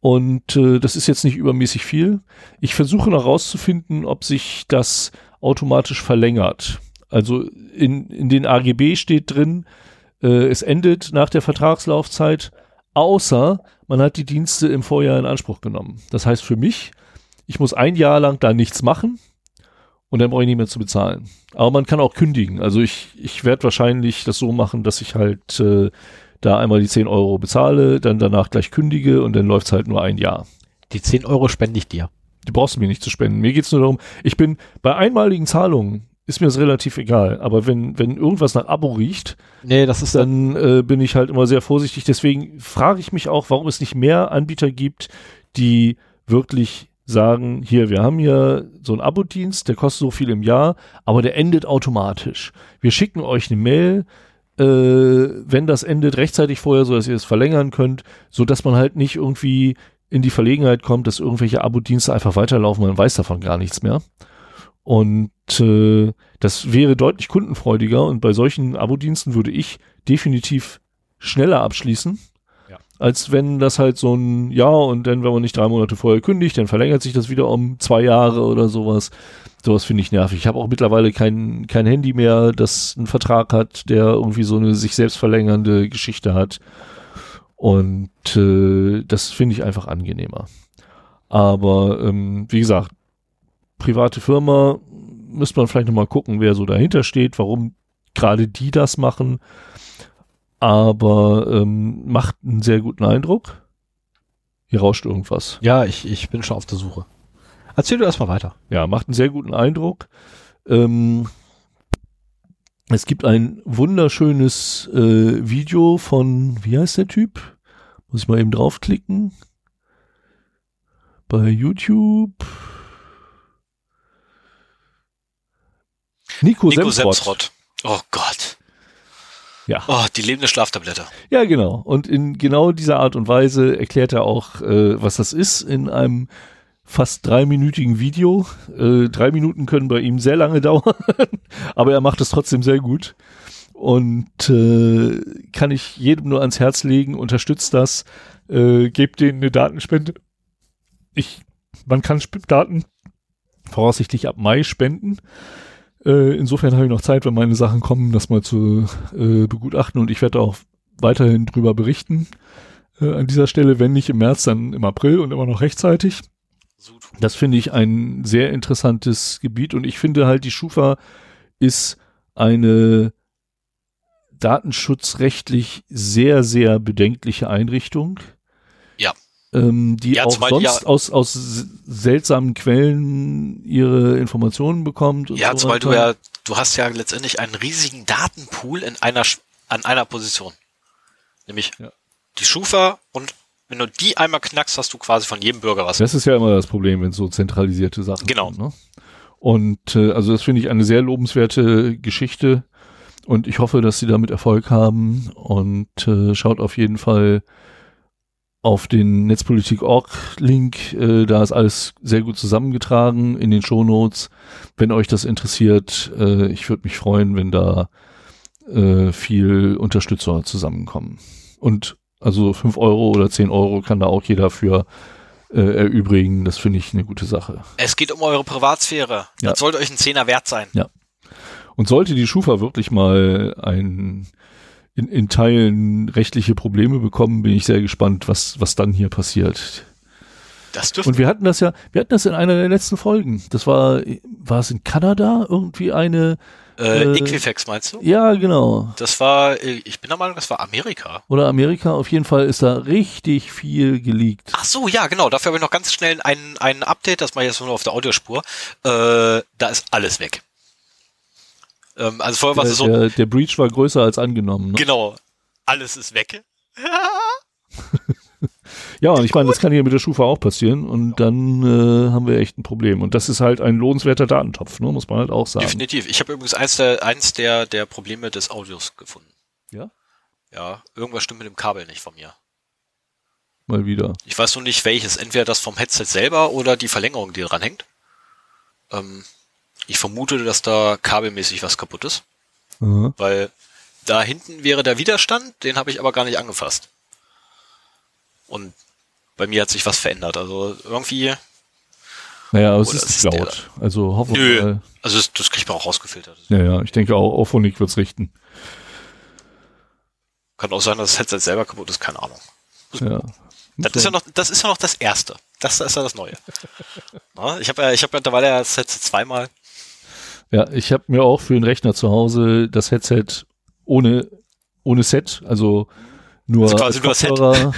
Und äh, das ist jetzt nicht übermäßig viel. Ich versuche noch rauszufinden, ob sich das automatisch verlängert. Also in, in den AGB steht drin, äh, es endet nach der Vertragslaufzeit, außer man hat die Dienste im Vorjahr in Anspruch genommen. Das heißt für mich, ich muss ein Jahr lang da nichts machen und dann brauche ich nicht mehr zu bezahlen. Aber man kann auch kündigen. Also ich, ich werde wahrscheinlich das so machen, dass ich halt äh, da einmal die 10 Euro bezahle, dann danach gleich kündige und dann läuft's halt nur ein Jahr. Die 10 Euro spende ich dir. Die brauchst du mir nicht zu spenden. Mir geht's nur darum, ich bin bei einmaligen Zahlungen ist mir das relativ egal. Aber wenn, wenn irgendwas nach Abo riecht, Nee, das ist dann äh, bin ich halt immer sehr vorsichtig. Deswegen frage ich mich auch, warum es nicht mehr Anbieter gibt, die wirklich sagen, hier, wir haben hier so einen Abo-Dienst, der kostet so viel im Jahr, aber der endet automatisch. Wir schicken euch eine Mail, äh, wenn das endet, rechtzeitig vorher, so dass ihr es verlängern könnt, so dass man halt nicht irgendwie in die Verlegenheit kommt, dass irgendwelche Abo-Dienste einfach weiterlaufen, man weiß davon gar nichts mehr. Und äh, das wäre deutlich kundenfreudiger und bei solchen Abo-Diensten würde ich definitiv schneller abschließen. Als wenn das halt so ein Ja und dann, wenn man nicht drei Monate vorher kündigt, dann verlängert sich das wieder um zwei Jahre oder sowas. Sowas finde ich nervig. Ich habe auch mittlerweile kein, kein Handy mehr, das einen Vertrag hat, der irgendwie so eine sich selbst verlängernde Geschichte hat. Und äh, das finde ich einfach angenehmer. Aber ähm, wie gesagt, private Firma, müsste man vielleicht nochmal gucken, wer so dahinter steht, warum gerade die das machen. Aber ähm, macht einen sehr guten Eindruck. Hier rauscht irgendwas. Ja, ich, ich bin schon auf der Suche. Erzähl du erstmal weiter. Ja, macht einen sehr guten Eindruck. Ähm, es gibt ein wunderschönes äh, Video von, wie heißt der Typ? Muss ich mal eben draufklicken. Bei YouTube. Nico, Nico Semsrott. Semsrott. Oh Gott. Ja. Oh, die lebende Schlaftablette. Ja, genau. Und in genau dieser Art und Weise erklärt er auch, äh, was das ist in einem fast dreiminütigen Video. Äh, drei Minuten können bei ihm sehr lange dauern, aber er macht es trotzdem sehr gut. Und äh, kann ich jedem nur ans Herz legen, unterstützt das, äh, gebt denen eine Datenspende. Ich, man kann Daten voraussichtlich ab Mai spenden. Äh, insofern habe ich noch Zeit, wenn meine Sachen kommen, das mal zu äh, begutachten und ich werde auch weiterhin drüber berichten. Äh, an dieser Stelle, wenn nicht im März, dann im April und immer noch rechtzeitig. Das finde ich ein sehr interessantes Gebiet und ich finde halt, die Schufa ist eine datenschutzrechtlich sehr, sehr bedenkliche Einrichtung. Ja. Ähm, die Ja, auch zumal sonst ja- aus, aus seltsamen Quellen ihre Informationen bekommt. Ja, so zumal du ja, du hast ja letztendlich einen riesigen Datenpool in einer, an einer Position. Nämlich Ja. die Schufa und wenn du die einmal knackst, hast du quasi von jedem Bürger was. Das ist ja immer das Problem, wenn so zentralisierte Sachen Genau. sind. Ne? Und äh, also das finde ich eine sehr lobenswerte Geschichte und ich hoffe, dass sie damit Erfolg haben und äh, schaut auf jeden Fall auf den Netzpolitik.org-Link, äh, da ist alles sehr gut zusammengetragen in den Shownotes. Wenn euch das interessiert, äh, ich würde mich freuen, wenn da äh, viel Unterstützer zusammenkommen. Und also fünf Euro oder zehn Euro kann da auch jeder für äh, erübrigen. Das finde ich eine gute Sache. Es geht um eure Privatsphäre. Ja. Das sollte euch ein Zehner wert sein. Und sollte die Schufa wirklich mal ein in, in Teilen rechtliche Probleme bekommen, bin ich sehr gespannt, was, was dann hier passiert. Das dürfte Und wir hatten das ja, wir hatten das in einer der letzten Folgen. Das war, war es in Kanada irgendwie eine, äh, äh, Equifax meinst du? ja, genau. Das war, äh, ich bin der Meinung, das war Amerika. Oder Amerika, auf jeden Fall ist da richtig viel geleakt. Ach so, ja, genau. Dafür habe ich noch ganz schnell ein, ein Update, das mache ich jetzt nur auf der Audiospur. Äh, da ist alles weg. Ähm, also vorher war Der, es so, der, der Breach war größer als angenommen. Ne? genau, alles ist weg. Ja, und ich meine, das kann hier mit der Schufa auch passieren und dann äh, haben wir echt ein Problem. Und das ist halt ein lohnenswerter Datentopf, ne? muss man halt auch sagen. Definitiv. Ich habe übrigens eins der, eins der, der Probleme des Audios gefunden. Ja? Ja, irgendwas stimmt mit dem Kabel nicht von mir. mal wieder. Ich weiß nur nicht, welches. Entweder das vom Headset selber oder die Verlängerung, die dran hängt. Ähm, ich vermute, dass da kabelmäßig was kaputt ist. Aha. Weil da hinten wäre der Widerstand, den habe ich aber gar nicht angefasst. Und bei mir hat sich was verändert. Also irgendwie, Naja, aber es ist ist laut. Also hoffen wir nö, also das, das kriegt man auch rausgefiltert. Ja, ja, ich denke auch, Auphonic wird's richten. Kann auch sein, dass das Headset selber kaputt ist, keine Ahnung. Ja. Das ist ja noch, das ist ja noch das Erste. Das ist ja das Neue. Na, ich habe ja, ich habe ja, da war das Headset zweimal. Ja, ich habe mir auch für den Rechner zu Hause das Headset ohne, ohne Set, also nur Also als quasi nur. Kopfhörer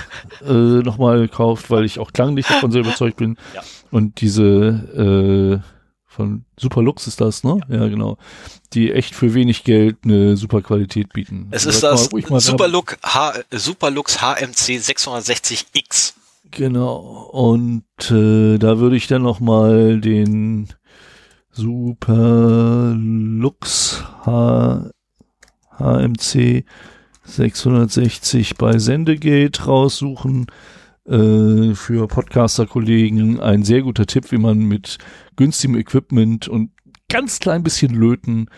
äh, nochmal gekauft, weil ich auch klanglich davon sehr überzeugt bin. Ja. Und diese äh, von Superlux ist das, ne? Ja. genau. Die echt für wenig Geld eine super Qualität bieten. Es Also ist das Superlook H, Superlux HMC 660X. Genau. Und äh, da würde ich dann noch mal den Superlux H HMC 660 bei Sendegate raussuchen. Äh, für Podcaster-Kollegen ein sehr guter Tipp, wie man mit günstigem Equipment und ganz klein bisschen Löten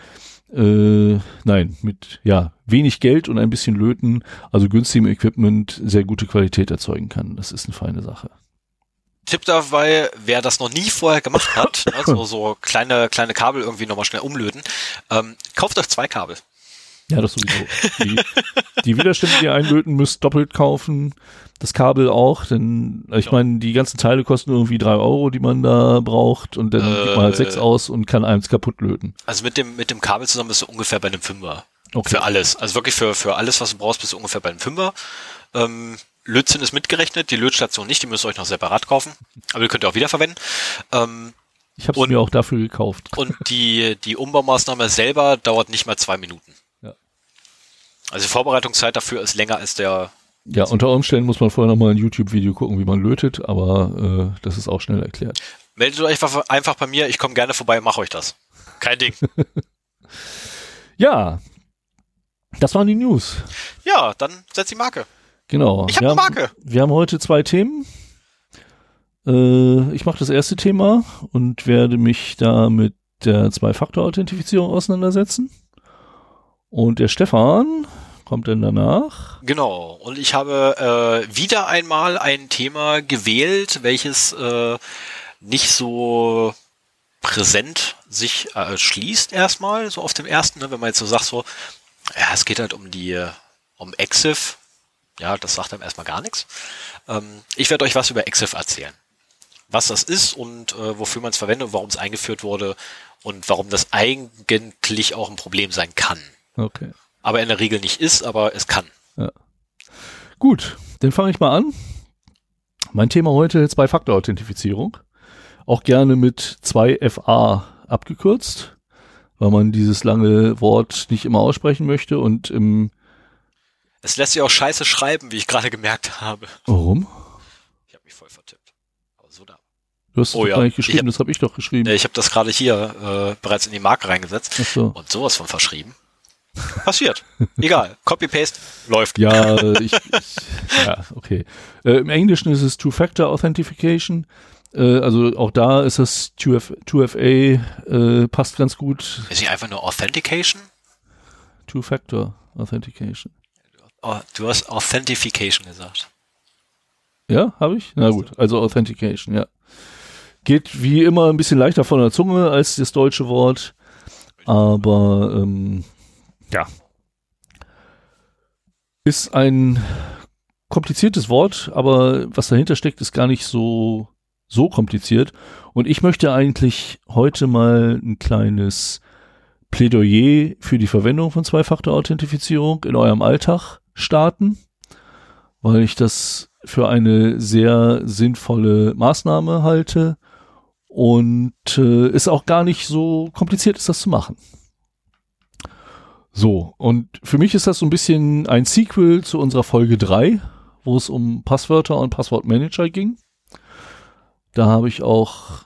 äh, nein, mit ja wenig Geld und ein bisschen Löten, also günstigem Equipment, sehr gute Qualität erzeugen kann. Das ist eine feine Sache. Tipp dabei, wer das noch nie vorher gemacht hat, also so kleine, kleine Kabel irgendwie nochmal schnell umlöten, ähm, kauft euch zwei Kabel. Ja, das sowieso. Die, die Widerstände, die ihr einlöten müsst, doppelt kaufen. Das Kabel auch, denn ich Ja. meine, die ganzen Teile kosten irgendwie drei Euro, die man da braucht, und dann Äh. gibt man halt sechs aus und kann eins kaputt löten. Also mit dem, mit dem Kabel zusammen bist du ungefähr bei einem Fünfer. Okay. Für alles. Also wirklich für, für alles, was du brauchst, bist du ungefähr bei einem Fünfer. Ähm, Lötzinn ist mitgerechnet, die Lötstation nicht, die müsst ihr euch noch separat kaufen. Aber die könnt ihr auch wiederverwenden. Ähm, Ich habe mir auch dafür gekauft. und die, die Umbaumaßnahme selber dauert nicht mal zwei Minuten. Ja. Also die Vorbereitungszeit dafür ist länger als der. Ja, unter Umständen muss man vorher nochmal ein YouTube-Video gucken, wie man lötet, aber äh, das ist auch schnell erklärt. Meldet euch einfach, einfach bei mir, ich komme gerne vorbei, mache euch das. Kein Ding. Ja, das waren die News. Ja, dann setzt die Marke. Genau. Ich habe Wir eine haben- Marke. Wir haben heute zwei Themen. Äh, ich mache das erste Thema und werde mich da mit der Zwei-Faktor-Authentifizierung auseinandersetzen. Und der Stefan kommt dann danach. Genau. Und ich habe äh, wieder einmal ein Thema gewählt, welches äh, nicht so präsent sich äh, schließt erstmal, so auf dem ersten, ne? wenn man jetzt so sagt, so, ja, es geht halt um die, um Exif. Ja, das sagt einem erstmal gar nichts. Ähm, ich werde euch was über Exif erzählen. Was das ist und äh, wofür man es verwendet und warum es eingeführt wurde und warum das eigentlich auch ein Problem sein kann. Okay. Aber in der Regel nicht ist, aber es kann. Gut, dann fange ich mal an. Mein Thema heute Zwei-Faktor-Authentifizierung. Auch gerne mit 2FA abgekürzt, weil man dieses lange Wort nicht immer aussprechen möchte und im Es lässt sich auch scheiße schreiben, wie ich gerade gemerkt habe. Warum? Ich habe mich voll vertippt. Aber so da. Du hast es Oh ja, gar nicht ich geschrieben, hab- das habe ich doch geschrieben. Ich habe das gerade hier äh, bereits in die Marke reingesetzt Ach so. und sowas von verschrieben. Passiert. Egal. Copy-Paste läuft. Ja, äh, ich, ich ja, okay. Äh, Im Englischen ist es Two-Factor Authentification. Äh, also auch da ist das 2F, 2FA, äh, passt ganz gut. Ist nicht einfach nur Authentication? Two-Factor Authentication. Du hast Authentification gesagt. Ja, habe ich? Na gut, also Authentication, ja. Geht wie immer ein bisschen leichter von der Zunge als das deutsche Wort, aber ähm, ja. Ist ein kompliziertes Wort, aber was dahinter steckt, ist gar nicht so, so kompliziert. Und ich möchte eigentlich heute mal ein kleines Plädoyer für die Verwendung von Zwei-Faktor-Authentifizierung in eurem Alltag starten, weil ich das für eine sehr sinnvolle Maßnahme halte und äh, es auch gar nicht so kompliziert ist, das zu machen. So, und für mich ist das so ein bisschen ein Sequel zu unserer Folge 3, wo es um Passwörter und Passwortmanager ging. Da habe ich auch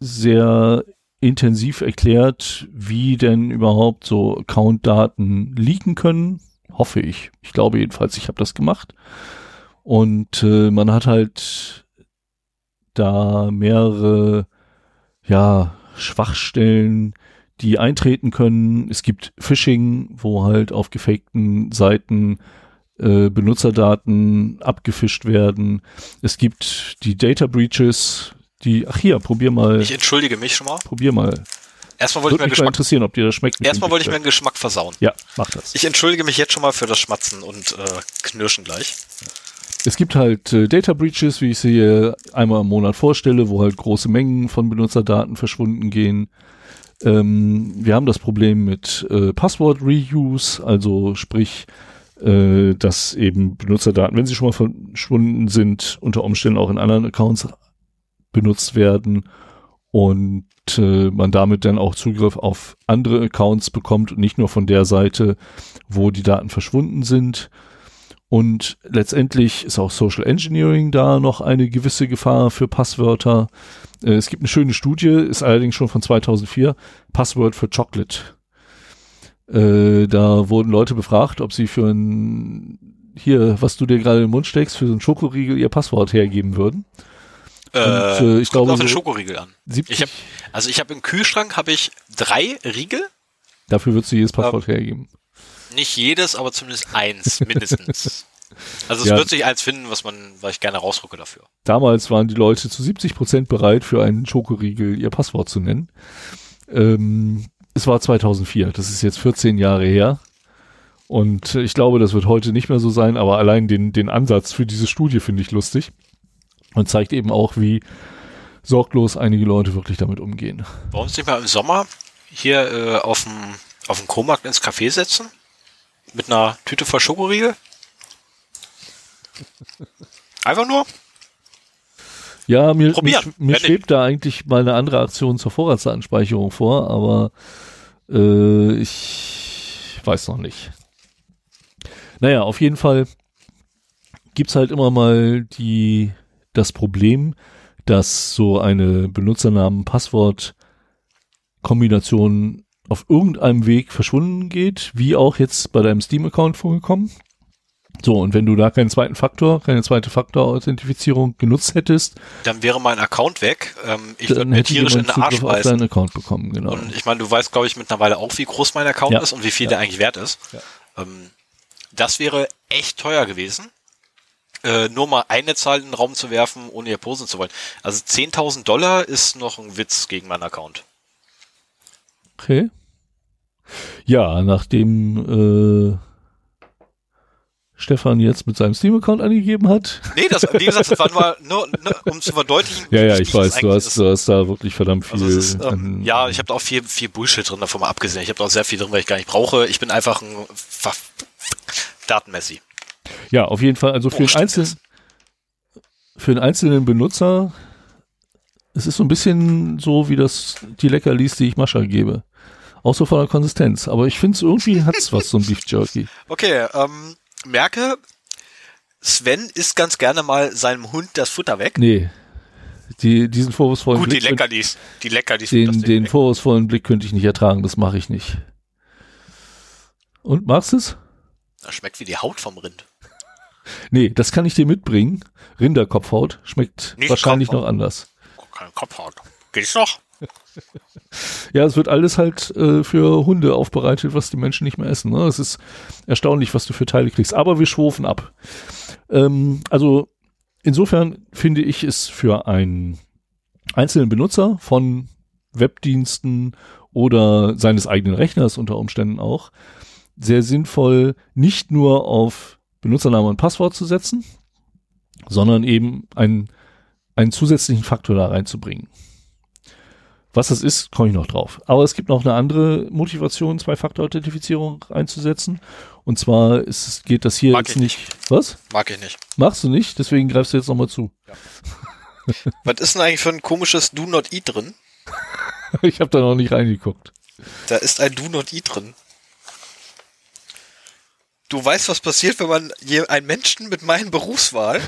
sehr intensiv erklärt, wie denn überhaupt so Account-Daten leaken können. Hoffe ich. Ich glaube jedenfalls, ich habe das gemacht. Und äh, man hat halt da mehrere ja, Schwachstellen, die eintreten können. Es gibt Phishing, wo halt auf gefakten Seiten äh, Benutzerdaten abgefischt werden. Es gibt die Data Breaches, die, ach hier, probier mal. Ich entschuldige mich schon mal. Probier mal. Erstmal wollte ich mir Geschmack interessieren, ob dir das schmeckt. Erstmal wollte ich mir einen Geschmack versauen. Ja, mach das. Ich entschuldige mich jetzt schon mal für das Schmatzen und äh, Knirschen gleich. Es gibt halt äh, Data Breaches, wie ich sie hier einmal im Monat vorstelle, wo halt große Mengen von Benutzerdaten verschwunden gehen. Ähm, wir haben das Problem mit äh, Passwort Reuse, also sprich, äh, dass eben Benutzerdaten, wenn sie schon mal verschwunden sind, unter Umständen auch in anderen Accounts benutzt werden und äh, man damit dann auch Zugriff auf andere Accounts bekommt und nicht nur von der Seite, wo die Daten verschwunden sind. Und letztendlich ist auch Social Engineering da noch eine gewisse Gefahr für Passwörter. Äh, es gibt eine schöne Studie, ist allerdings schon von 2004, Password for Chocolate. Äh, da wurden Leute befragt, ob sie für ein, hier, was du dir gerade in den Mund steckst, für so einen Schokoriegel ihr Passwort hergeben würden. Äh, Und, äh, ich glaube, auf den Schokoriegel an. 70, ich hab, also ich habe im Kühlschrank habe ich drei Riegel. Dafür würdest du jedes Passwort ähm, hergeben. Nicht jedes, aber zumindest eins, mindestens. Also es Ja. wird sich eins finden, was man, was ich gerne rausrücke dafür. Damals waren die Leute zu 70 Prozent bereit, für einen Schokoriegel ihr Passwort zu nennen. Ähm, es war 2004, das ist jetzt 14 Jahre her. Und äh, ich glaube, das wird heute nicht mehr so sein, aber allein den, den Ansatz für diese Studie finde ich lustig. Und zeigt eben auch, wie sorglos einige Leute wirklich damit umgehen. Uns nicht mal im Sommer hier äh, auf dem auf dem Komarkt ins Café setzen? Mit einer Tüte voll Schokoriegel? Einfach nur? Ja, mir, mir, Probieren. mir Wenn schwebt da eigentlich mal eine andere Aktion zur Vorratsdatenspeicherung vor, aber äh, ich weiß noch nicht. Naja, auf jeden Fall gibt's halt immer mal die, das Problem, dass so eine Benutzernamen-Passwort-Kombination auf irgendeinem Weg verschwunden geht, wie auch jetzt bei deinem Steam-Account vorgekommen. So, und wenn du da keinen zweiten Faktor, keine zweite Faktor-Authentifizierung genutzt hättest, Dann wäre mein Account weg. Ähm, ich würde mir tierisch in den Arsch Zugriff auf beißen. deinen Account bekommen, genau. Und ich meine, du weißt, glaube ich, mittlerweile auch, wie groß mein Account Ja. ist und wie viel Ja. der eigentlich wert ist. Ja. Ähm, das wäre echt teuer gewesen. Äh, nur mal eine Zahl in den Raum zu werfen, ohne ihr posen zu wollen. Also 10.000 Dollar ist noch ein Witz gegen meinen Account. Okay. Ja, nachdem äh, Stefan jetzt mit seinem Steam-Account angegeben hat. Nee, das, wie gesagt, das war nur, nur, nur um zu verdeutlichen. Ja, ja, ich weiß, du hast, du hast da wirklich verdammt viel. Also ist, ähm, ja, ich habe da auch viel, viel Bullshit drin, davon mal abgesehen. Ich habe da auch sehr viel drin, weil ich gar nicht brauche. Ich bin einfach ein Datenmessi. Ja, auf jeden Fall, also für, Oh, den stimmt einzelnen, für den einzelnen Benutzer, es ist so ein bisschen so wie das, die Leckerlis, die ich Mascha gebe. Auch so von der Konsistenz. Aber ich finde es irgendwie hat's was, so ein Beef Jerky. Okay, ähm, merke, Sven isst ganz gerne mal seinem Hund das Futter weg. Nee. Die, diesen vorwurfsvollen Gut, die Blick, Leckerlis. Die Leckerlis. sind das den, den weg. vorwurfsvollen Blick könnte ich nicht ertragen, das mache ich nicht. Und magst es? Das schmeckt wie die Haut vom Rind. Nee, das kann ich dir mitbringen. Rinderkopfhaut schmeckt Nicht wahrscheinlich Kopfhaut. noch anders. Keine Kopfhaut. Geht's noch? Ja, es wird alles halt äh, für Hunde aufbereitet, was die Menschen nicht mehr essen. Ne? Es ist erstaunlich, was du für Teile kriegst. Aber wir schwofen ab. Ähm, also insofern finde ich es für einen einzelnen Benutzer von Webdiensten oder seines eigenen Rechners unter Umständen auch sehr sinnvoll, nicht nur auf Benutzername und Passwort zu setzen, sondern eben einen, einen zusätzlichen Faktor da reinzubringen. Was das ist, komme ich noch drauf. Aber es gibt noch eine andere Motivation, Zwei-Faktor-Authentifizierung einzusetzen. Und zwar ist, geht das hier Mag jetzt ich nicht. Was? Mag ich nicht. Machst du nicht? Deswegen greifst du jetzt nochmal zu. Was ist denn eigentlich für ein komisches Do Not Eat drin? Ich habe da noch nicht reingeguckt. Da ist ein Do Not Eat drin. Du weißt, was passiert, wenn man je- einen Menschen mit meinen Berufswahl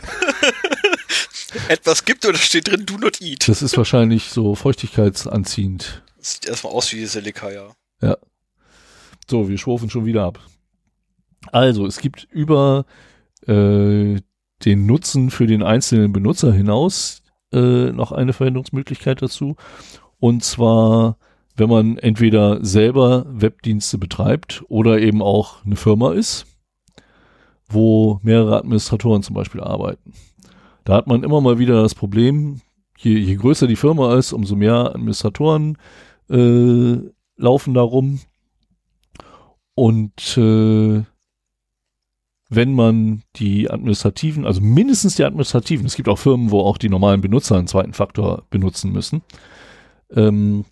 etwas gibt und da steht drin Do Not Eat. Das ist wahrscheinlich so feuchtigkeitsanziehend. Das sieht erstmal aus wie Silika, ja. So, wir schwufen schon wieder ab. Also, es gibt über äh, den Nutzen für den einzelnen Benutzer hinaus äh, noch eine Verwendungsmöglichkeit dazu. Und zwar, wenn man entweder selber Webdienste betreibt oder eben auch eine Firma ist, wo mehrere Administratoren zum Beispiel arbeiten. Da hat man immer mal wieder das Problem, je, je größer die Firma ist, umso mehr Administratoren äh, laufen da rum. Und äh, wenn man die administrativen, also mindestens die administrativen, es gibt auch Firmen, wo auch die normalen Benutzer einen zweiten Faktor benutzen müssen. Ähm,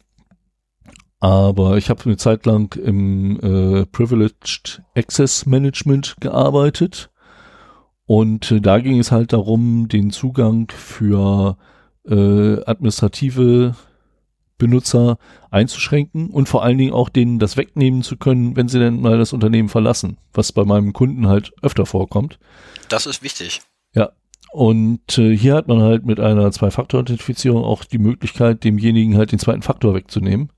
aber ich habe eine Zeit lang im äh, Privileged Access Management gearbeitet und äh, da ging es halt darum, den Zugang für äh, administrative Benutzer einzuschränken und vor allen Dingen auch denen das wegnehmen zu können, wenn sie dann mal das Unternehmen verlassen, was bei meinem Kunden halt öfter vorkommt. Das ist wichtig. Ja. Und äh, hier hat man halt mit einer Zwei-Faktor-Authentifizierung auch die Möglichkeit, demjenigen halt den zweiten Faktor wegzunehmen.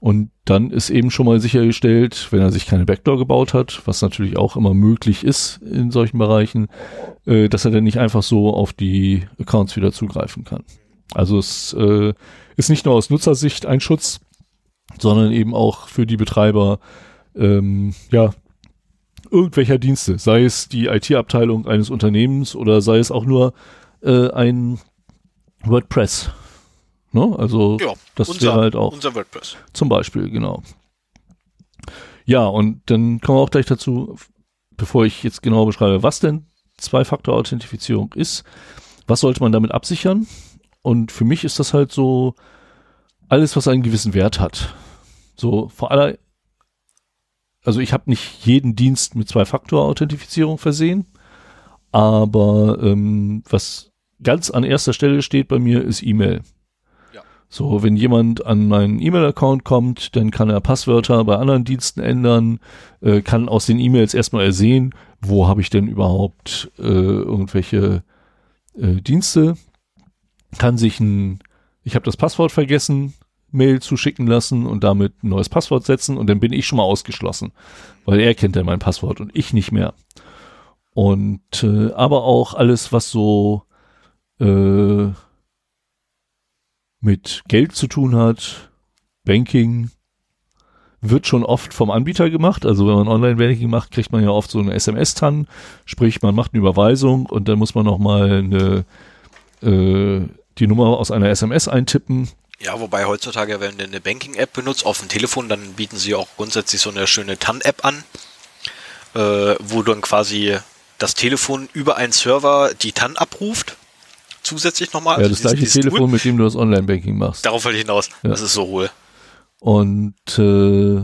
Und dann ist eben schon mal sichergestellt, wenn er sich keine Backdoor gebaut hat, was natürlich auch immer möglich ist in solchen Bereichen, äh, dass er dann nicht einfach so auf die Accounts wieder zugreifen kann. Also es äh, ist nicht nur aus Nutzersicht ein Schutz, sondern eben auch für die Betreiber ähm, ja irgendwelcher Dienste, sei es die IT-Abteilung eines Unternehmens oder sei es auch nur äh, ein WordPress. Ne? Also Ja, das wäre halt auch unser WordPress. zum Beispiel, genau. Ja, und dann kommen wir auch gleich dazu, bevor ich jetzt genau beschreibe, was denn Zwei-Faktor-Authentifizierung ist, was sollte man damit absichern? Und für mich ist das halt so alles, was einen gewissen Wert hat. So vor aller, also ich habe nicht jeden Dienst mit Zwei-Faktor-Authentifizierung versehen, aber ähm, was ganz an erster Stelle steht bei mir, ist E-Mail. So, wenn jemand an meinen E-Mail-Account kommt, dann kann er Passwörter bei anderen Diensten ändern, äh, kann aus den E-Mails erstmal ersehen, wo habe ich denn überhaupt äh, irgendwelche äh, Dienste, kann sich ein, ich habe das Passwort vergessen, Mail zuschicken lassen und damit ein neues Passwort setzen und dann bin ich schon mal ausgeschlossen, weil er kennt ja mein Passwort und ich nicht mehr. Und äh, aber auch alles, was so äh, mit Geld zu tun hat, Banking, wird schon oft vom Anbieter gemacht. Also wenn man Online-Banking macht, kriegt man ja oft so eine SMS-TAN, sprich man macht eine Überweisung und dann muss man nochmal eine, äh, die Nummer aus einer SMS eintippen. Ja, wobei heutzutage, wenn du eine Banking-App benutzt auf dem Telefon, dann bieten sie auch grundsätzlich so eine schöne TAN-App an, äh, wo dann quasi das Telefon über einen Server die TAN abruft. Zusätzlich nochmal. ja, das Also dieses- gleiche dieses Telefon, Tool. mit dem du das Online-Banking machst. Darauf wollte ich hinaus. Ja. Das ist so hohl. Und äh,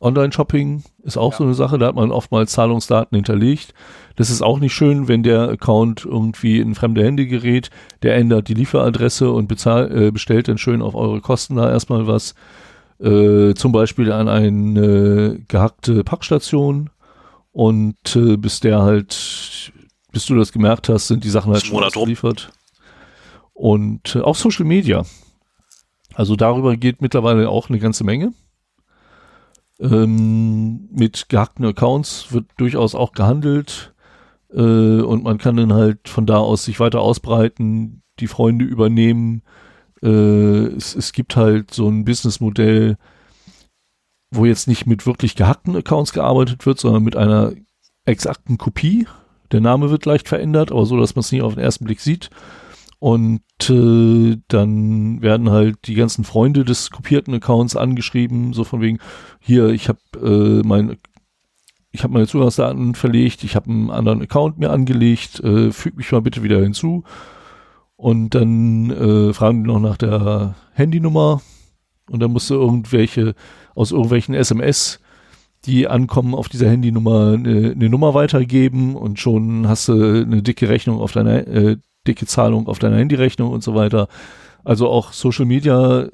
Online-Shopping ist auch Ja. so eine Sache, da hat man oftmals Zahlungsdaten hinterlegt. Das ist auch nicht schön, wenn der Account irgendwie in fremde Hände gerät. Der ändert die Lieferadresse und bezahl, äh, bestellt dann schön auf eure Kosten da erstmal was. Äh, zum Beispiel an eine gehackte Packstation. Und äh, bis der halt, bis du das gemerkt hast, sind die Sachen halt schon ausgeliefert. Und äh, auch Social Media. Also darüber geht mittlerweile auch eine ganze Menge. Ähm, mit gehackten Accounts wird durchaus auch gehandelt äh, und man kann dann halt von da aus sich weiter ausbreiten, die Freunde übernehmen. Äh, es, es gibt halt so ein Businessmodell, wo jetzt nicht mit wirklich gehackten Accounts gearbeitet wird, sondern mit einer exakten Kopie. Der Name wird leicht verändert, aber so, dass man es nicht auf den ersten Blick sieht. Und äh, dann werden halt die ganzen Freunde des kopierten Accounts angeschrieben, so von wegen, hier, ich habe äh, mein, ich habe meine Zugangsdaten verlegt, ich habe einen anderen Account mir angelegt, äh, füg mich mal bitte wieder hinzu. Und dann äh, fragen die noch nach der Handynummer und dann musst du irgendwelche, aus irgendwelchen SMS, die ankommen auf dieser Handynummer, eine, eine Nummer weitergeben und schon hast du eine dicke Rechnung auf deiner, äh, dicke Zahlung auf deiner Handyrechnung und so weiter. Also auch Social Media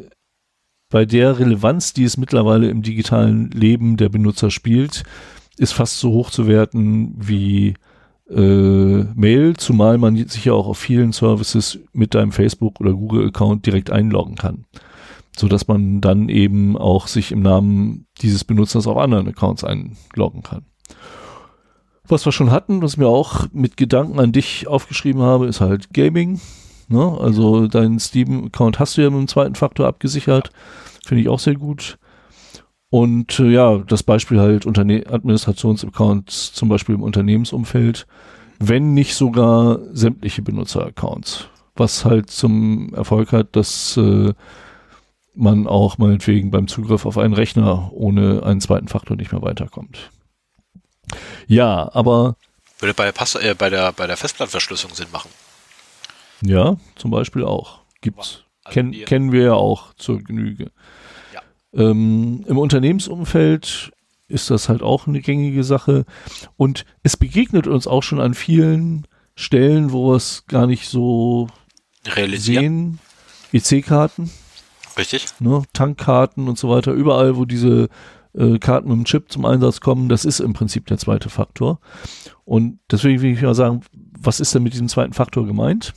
bei der Relevanz, die es mittlerweile im digitalen Leben der Benutzer spielt, ist fast so hoch zu werten wie äh, Mail, zumal man sich ja auch auf vielen Services mit deinem Facebook oder Google-Account direkt einloggen kann. So dass man dann eben auch sich im Namen dieses Benutzers auf anderen Accounts einloggen kann. Was wir schon hatten, was mir auch mit Gedanken an dich aufgeschrieben habe, ist halt Gaming. Ne? Also deinen Steam-Account hast du ja mit dem zweiten Faktor abgesichert. Finde ich auch sehr gut. Und äh, ja, das Beispiel halt Unterne Administrationsaccounts, zum Beispiel im Unternehmensumfeld, wenn nicht sogar sämtliche Benutzeraccounts. Was halt zum Erfolg hat, dass äh, man auch meinetwegen beim Zugriff auf einen Rechner ohne einen zweiten Faktor nicht mehr weiterkommt. Ja, aber. Würde bei der, Pass äh, bei der, bei der Festplattenverschlüsselung Sinn machen. Ja, zum Beispiel auch. Gibt's. Also Ken, wir kennen wir ja auch zur Genüge. Ja. Ähm, Im Unternehmensumfeld ist das halt auch eine gängige Sache. Und es begegnet uns auch schon an vielen Stellen, wo wir es gar nicht so realisieren. EC-Karten. Richtig. Ne, Tankkarten und so weiter. Überall, wo diese äh, Karten mit dem Chip zum Einsatz kommen, das ist im Prinzip der zweite Faktor. Und deswegen will ich mal sagen, was ist denn mit diesem zweiten Faktor gemeint?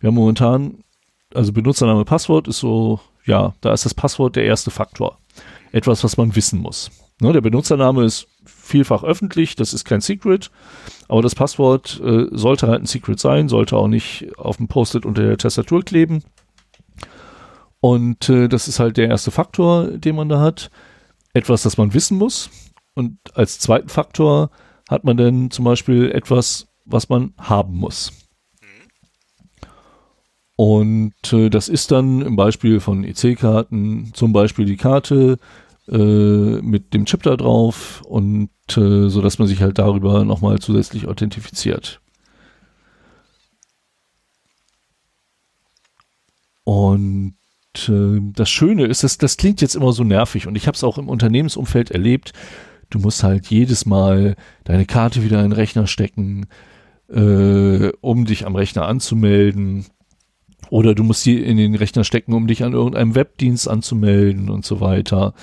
Wir haben momentan, also Benutzername, Passwort ist so, ja, da ist das Passwort der erste Faktor. Etwas, was man wissen muss. Ne, der Benutzername ist vielfach öffentlich, das ist kein Secret, aber das Passwort äh, sollte halt ein Secret sein, sollte auch nicht auf dem Post-it unter der Tastatur kleben. Und äh, das ist halt der erste Faktor, den man da hat. Etwas, das man wissen muss. Und als zweiten Faktor hat man dann zum Beispiel etwas, was man haben muss. Und äh, das ist dann im Beispiel von EC-Karten zum Beispiel die Karte äh, mit dem Chip da drauf und äh, so dass man sich halt darüber nochmal zusätzlich authentifiziert. Und äh, das Schöne ist, dass das klingt jetzt immer so nervig und ich habe es auch im Unternehmensumfeld erlebt. Du musst halt jedes Mal deine Karte wieder in den Rechner stecken, äh, um dich am Rechner anzumelden oder du musst sie in den Rechner stecken, um dich an irgendeinem Webdienst anzumelden und so weiter.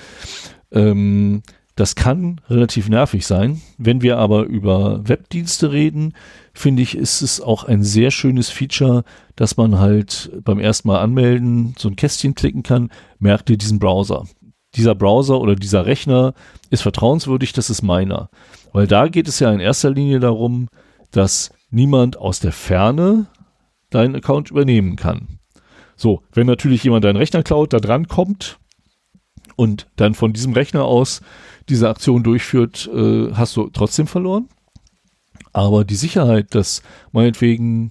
Ähm, das kann relativ nervig sein. Wenn wir aber über Webdienste reden, finde ich, ist es auch ein sehr schönes Feature, dass man halt beim ersten Mal anmelden so ein Kästchen klicken kann, merkt ihr diesen Browser. Dieser Browser oder dieser Rechner ist vertrauenswürdig, das ist meiner. Weil da geht es ja in erster Linie darum, dass niemand aus der Ferne deinen Account übernehmen kann. So, wenn natürlich jemand deinen Rechner klaut, da dran kommt und dann von diesem Rechner aus diese Aktion durchführt, äh, hast du trotzdem verloren. Aber die Sicherheit, dass meinetwegen,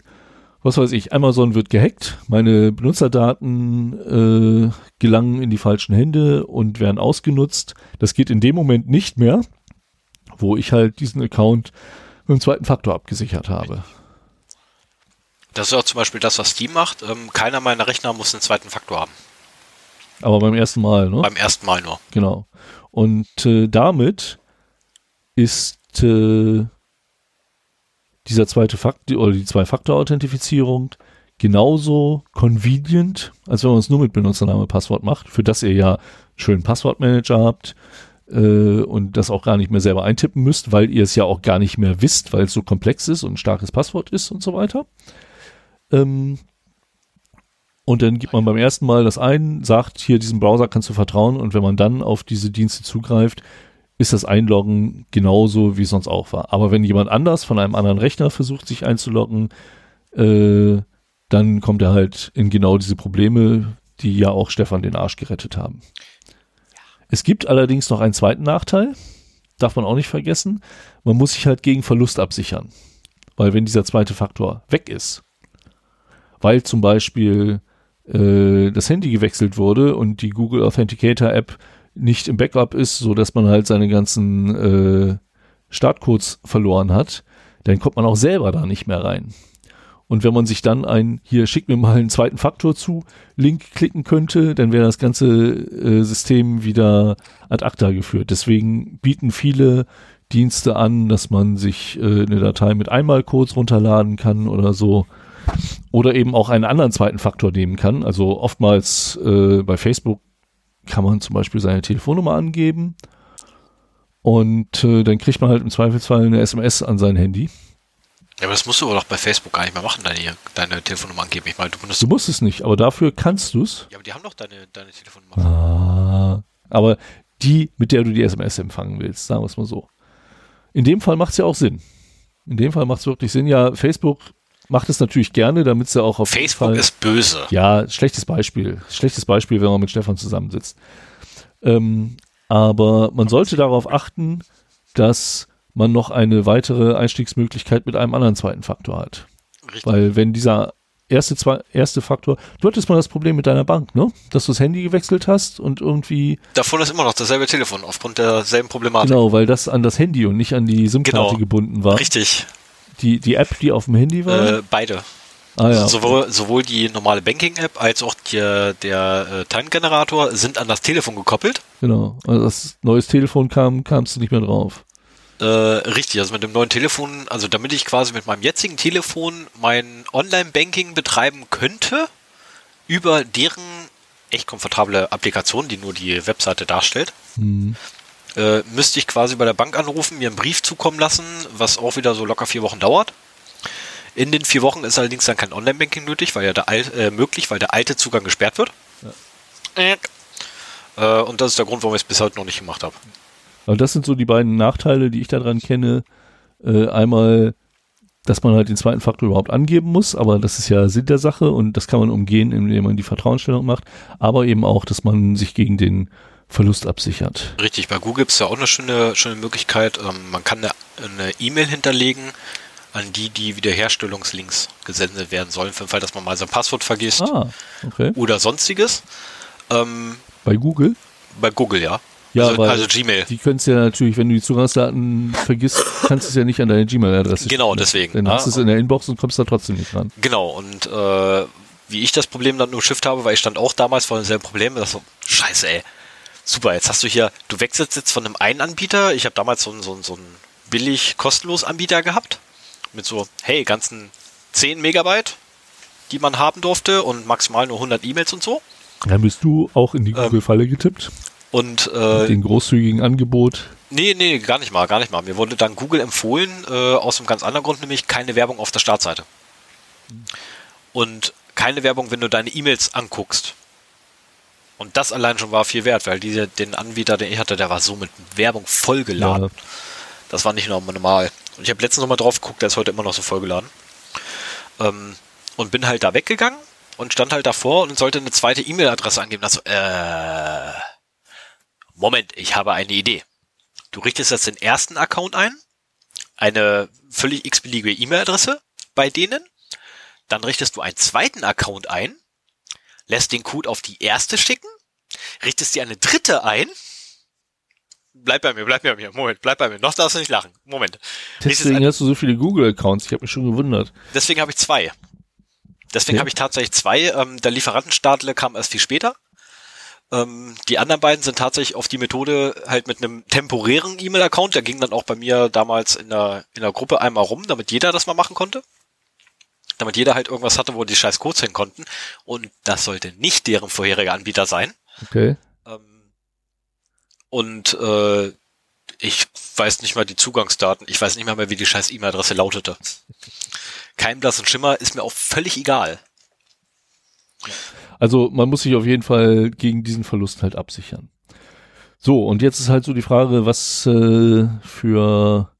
was weiß ich, Amazon wird gehackt, meine Benutzerdaten äh, gelangen in die falschen Hände und werden ausgenutzt, das geht in dem Moment nicht mehr, wo ich halt diesen Account mit dem zweiten Faktor abgesichert habe. Das ist auch zum Beispiel das, was Steam macht. Ähm, keiner meiner Rechner muss einen zweiten Faktor haben. Aber beim ersten Mal, ne? Beim ersten Mal nur. Genau. Und äh, damit ist äh, dieser zweite Faktor oder die Zwei-Faktor-Authentifizierung genauso convenient, als wenn man es nur mit Benutzername Passwort macht, für das ihr ja einen schönen Passwortmanager habt äh, und das auch gar nicht mehr selber eintippen müsst, weil ihr es ja auch gar nicht mehr wisst, weil es so komplex ist und ein starkes Passwort ist und so weiter. Ähm, und dann gibt man beim ersten Mal das ein, sagt, hier diesem Browser kannst du vertrauen und wenn man dann auf diese Dienste zugreift, ist das Einloggen genauso, wie es sonst auch war. Aber wenn jemand anders von einem anderen Rechner versucht, sich einzuloggen, äh, dann kommt er halt in genau diese Probleme, die ja auch Stefan den Arsch gerettet haben. Es gibt allerdings noch einen zweiten Nachteil, darf man auch nicht vergessen. Man muss sich halt gegen Verlust absichern. Weil wenn dieser zweite Faktor weg ist, weil zum Beispiel äh, das Handy gewechselt wurde und die Google Authenticator App nicht im Backup ist, so dass man halt seine ganzen äh, Startcodes verloren hat, dann kommt man auch selber da nicht mehr rein. Und wenn man sich dann ein, hier schick mir mal einen zweiten Faktor zu, Link klicken könnte, dann wäre das ganze äh, System wieder ad acta geführt. Deswegen bieten viele Dienste an, dass man sich äh, eine Datei mit Einmalcodes runterladen kann oder so. Oder eben auch einen anderen zweiten Faktor nehmen kann. Also oftmals äh, bei Facebook kann man zum Beispiel seine Telefonnummer angeben und äh, dann kriegt man halt im Zweifelsfall eine SMS an sein Handy. Ja, aber das musst du aber doch bei Facebook gar nicht mehr machen, deine, deine Telefonnummer angeben. Ich meine, du, du musst es nicht, aber dafür kannst du es. Ja, aber die haben doch deine, deine Telefonnummer. Ah, aber die, mit der du die SMS empfangen willst, sagen wir es mal so. In dem Fall macht es ja auch Sinn. In dem Fall macht es wirklich Sinn. Ja, Facebook macht es natürlich gerne, damit sie auch auf Facebook Fall, ist böse. Ja, schlechtes Beispiel. Schlechtes Beispiel, wenn man mit Stefan zusammensitzt. Ähm, aber man sollte darauf achten, dass man noch eine weitere Einstiegsmöglichkeit mit einem anderen zweiten Faktor hat. Richtig. Weil wenn dieser erste, zwei, erste Faktor, du hattest mal das Problem mit deiner Bank, ne? Dass du das Handy gewechselt hast und irgendwie, Davon ist immer noch dasselbe Telefon, aufgrund derselben Problematik. genau, weil das an das Handy und nicht an die SIM-Karte Genau. gebunden war. Richtig. Die, die App, die auf dem Handy war. Äh, beide. ah ja. sowohl, sowohl die normale Banking-App als auch die, der äh, Time-Generator sind an das Telefon gekoppelt. Genau. Also das neues Telefon kam, kamst du nicht mehr drauf. Äh, richtig, also mit dem neuen Telefon, also damit ich quasi mit meinem jetzigen Telefon mein Online-Banking betreiben könnte, über deren echt komfortable Applikation, die nur die Webseite darstellt, Hm. Äh, müsste ich quasi bei der Bank anrufen, mir einen Brief zukommen lassen, was auch wieder so locker vier Wochen dauert. In den vier Wochen ist allerdings dann kein Online-Banking nötig, weil ja der al äh, möglich, weil der alte Zugang gesperrt wird. Äh. Äh, und das ist der Grund, warum ich es bis heute noch nicht gemacht habe. Aber das sind so die beiden Nachteile, die ich daran kenne. Äh, einmal, dass man halt den zweiten Faktor überhaupt angeben muss, aber das ist ja Sinn der Sache und das kann man umgehen, indem man die Vertrauensstellung macht. Aber eben auch, dass man sich gegen den Verlust absichert. Richtig, bei Google gibt es ja auch eine schöne, schöne Möglichkeit. Ähm, man kann eine E-Mail hinterlegen, an die die Wiederherstellungslinks gesendet werden sollen, für den Fall, dass man mal sein Passwort vergisst Ah, okay. oder sonstiges. Ähm, Bei Google? bei Google, ja. Ja, also, also Gmail. Die können es ja natürlich, wenn du die Zugangsdaten vergisst, kannst du es ja nicht an deine Gmail-Adresse Genau, deswegen, Dann hast du es in der Inbox und kommst da trotzdem nicht ran. Genau, und äh, wie ich das Problem dann nur Shift habe, weil ich stand auch damals vor demselben Problem, das so, scheiße, ey. Super, jetzt hast du hier, du wechselst jetzt von einem einen Anbieter, ich habe damals so einen, so einen, so einen billig kostenlos Anbieter gehabt, mit so, hey, ganzen 10 Megabyte, die man haben durfte und maximal nur 100 E-Mails und so. Dann bist du auch in die Ähm, Google-Falle getippt. Und äh, den großzügigen Angebot. nee, nee, gar nicht mal, gar nicht mal. Mir wurde dann Google empfohlen, äh, aus einem ganz anderen Grund, nämlich keine Werbung auf der Startseite. Und keine Werbung, wenn du deine E-Mails anguckst. Und das allein schon war viel wert, weil diese, den Anbieter, den ich hatte, der war so mit Werbung vollgeladen. Ja. Das war nicht normal. Und ich habe letztens noch mal drauf geguckt, der ist heute immer noch so vollgeladen. Ähm, und bin halt da weggegangen und stand halt davor und sollte eine zweite E-Mail-Adresse angeben. Also, äh, Moment, ich habe eine Idee. Du richtest jetzt den ersten Account ein, eine völlig x-beliebige E-Mail-Adresse bei denen, dann richtest du einen zweiten Account ein, lässt den Code auf die erste schicken, richtest dir eine dritte ein, bleib bei mir, bleib bei mir, Moment, bleib bei mir, noch darfst du nicht lachen, Moment. Deswegen ein, hast du so viele Google-Accounts. Ich habe mich schon gewundert. deswegen habe ich zwei. Deswegen Okay. habe ich tatsächlich zwei. Ähm, der Lieferantenstadler kam erst viel später. Ähm, die anderen beiden sind tatsächlich auf die Methode halt mit einem temporären E-Mail-Account. Der ging dann auch bei mir damals in der, in der Gruppe einmal rum, damit jeder das mal machen konnte. Damit jeder halt irgendwas hatte, wo die scheiß Codes hin konnten. Und das sollte nicht deren vorheriger Anbieter sein. Okay. Ähm, und äh, ich weiß nicht mal die Zugangsdaten. Ich weiß nicht mal mehr, wie die scheiß E-Mail-Adresse lautete. Kein blassen Schimmer ist mir auch völlig egal. Also man muss sich auf jeden Fall gegen diesen Verlust halt absichern. So, und jetzt ist halt so die Frage, was äh, für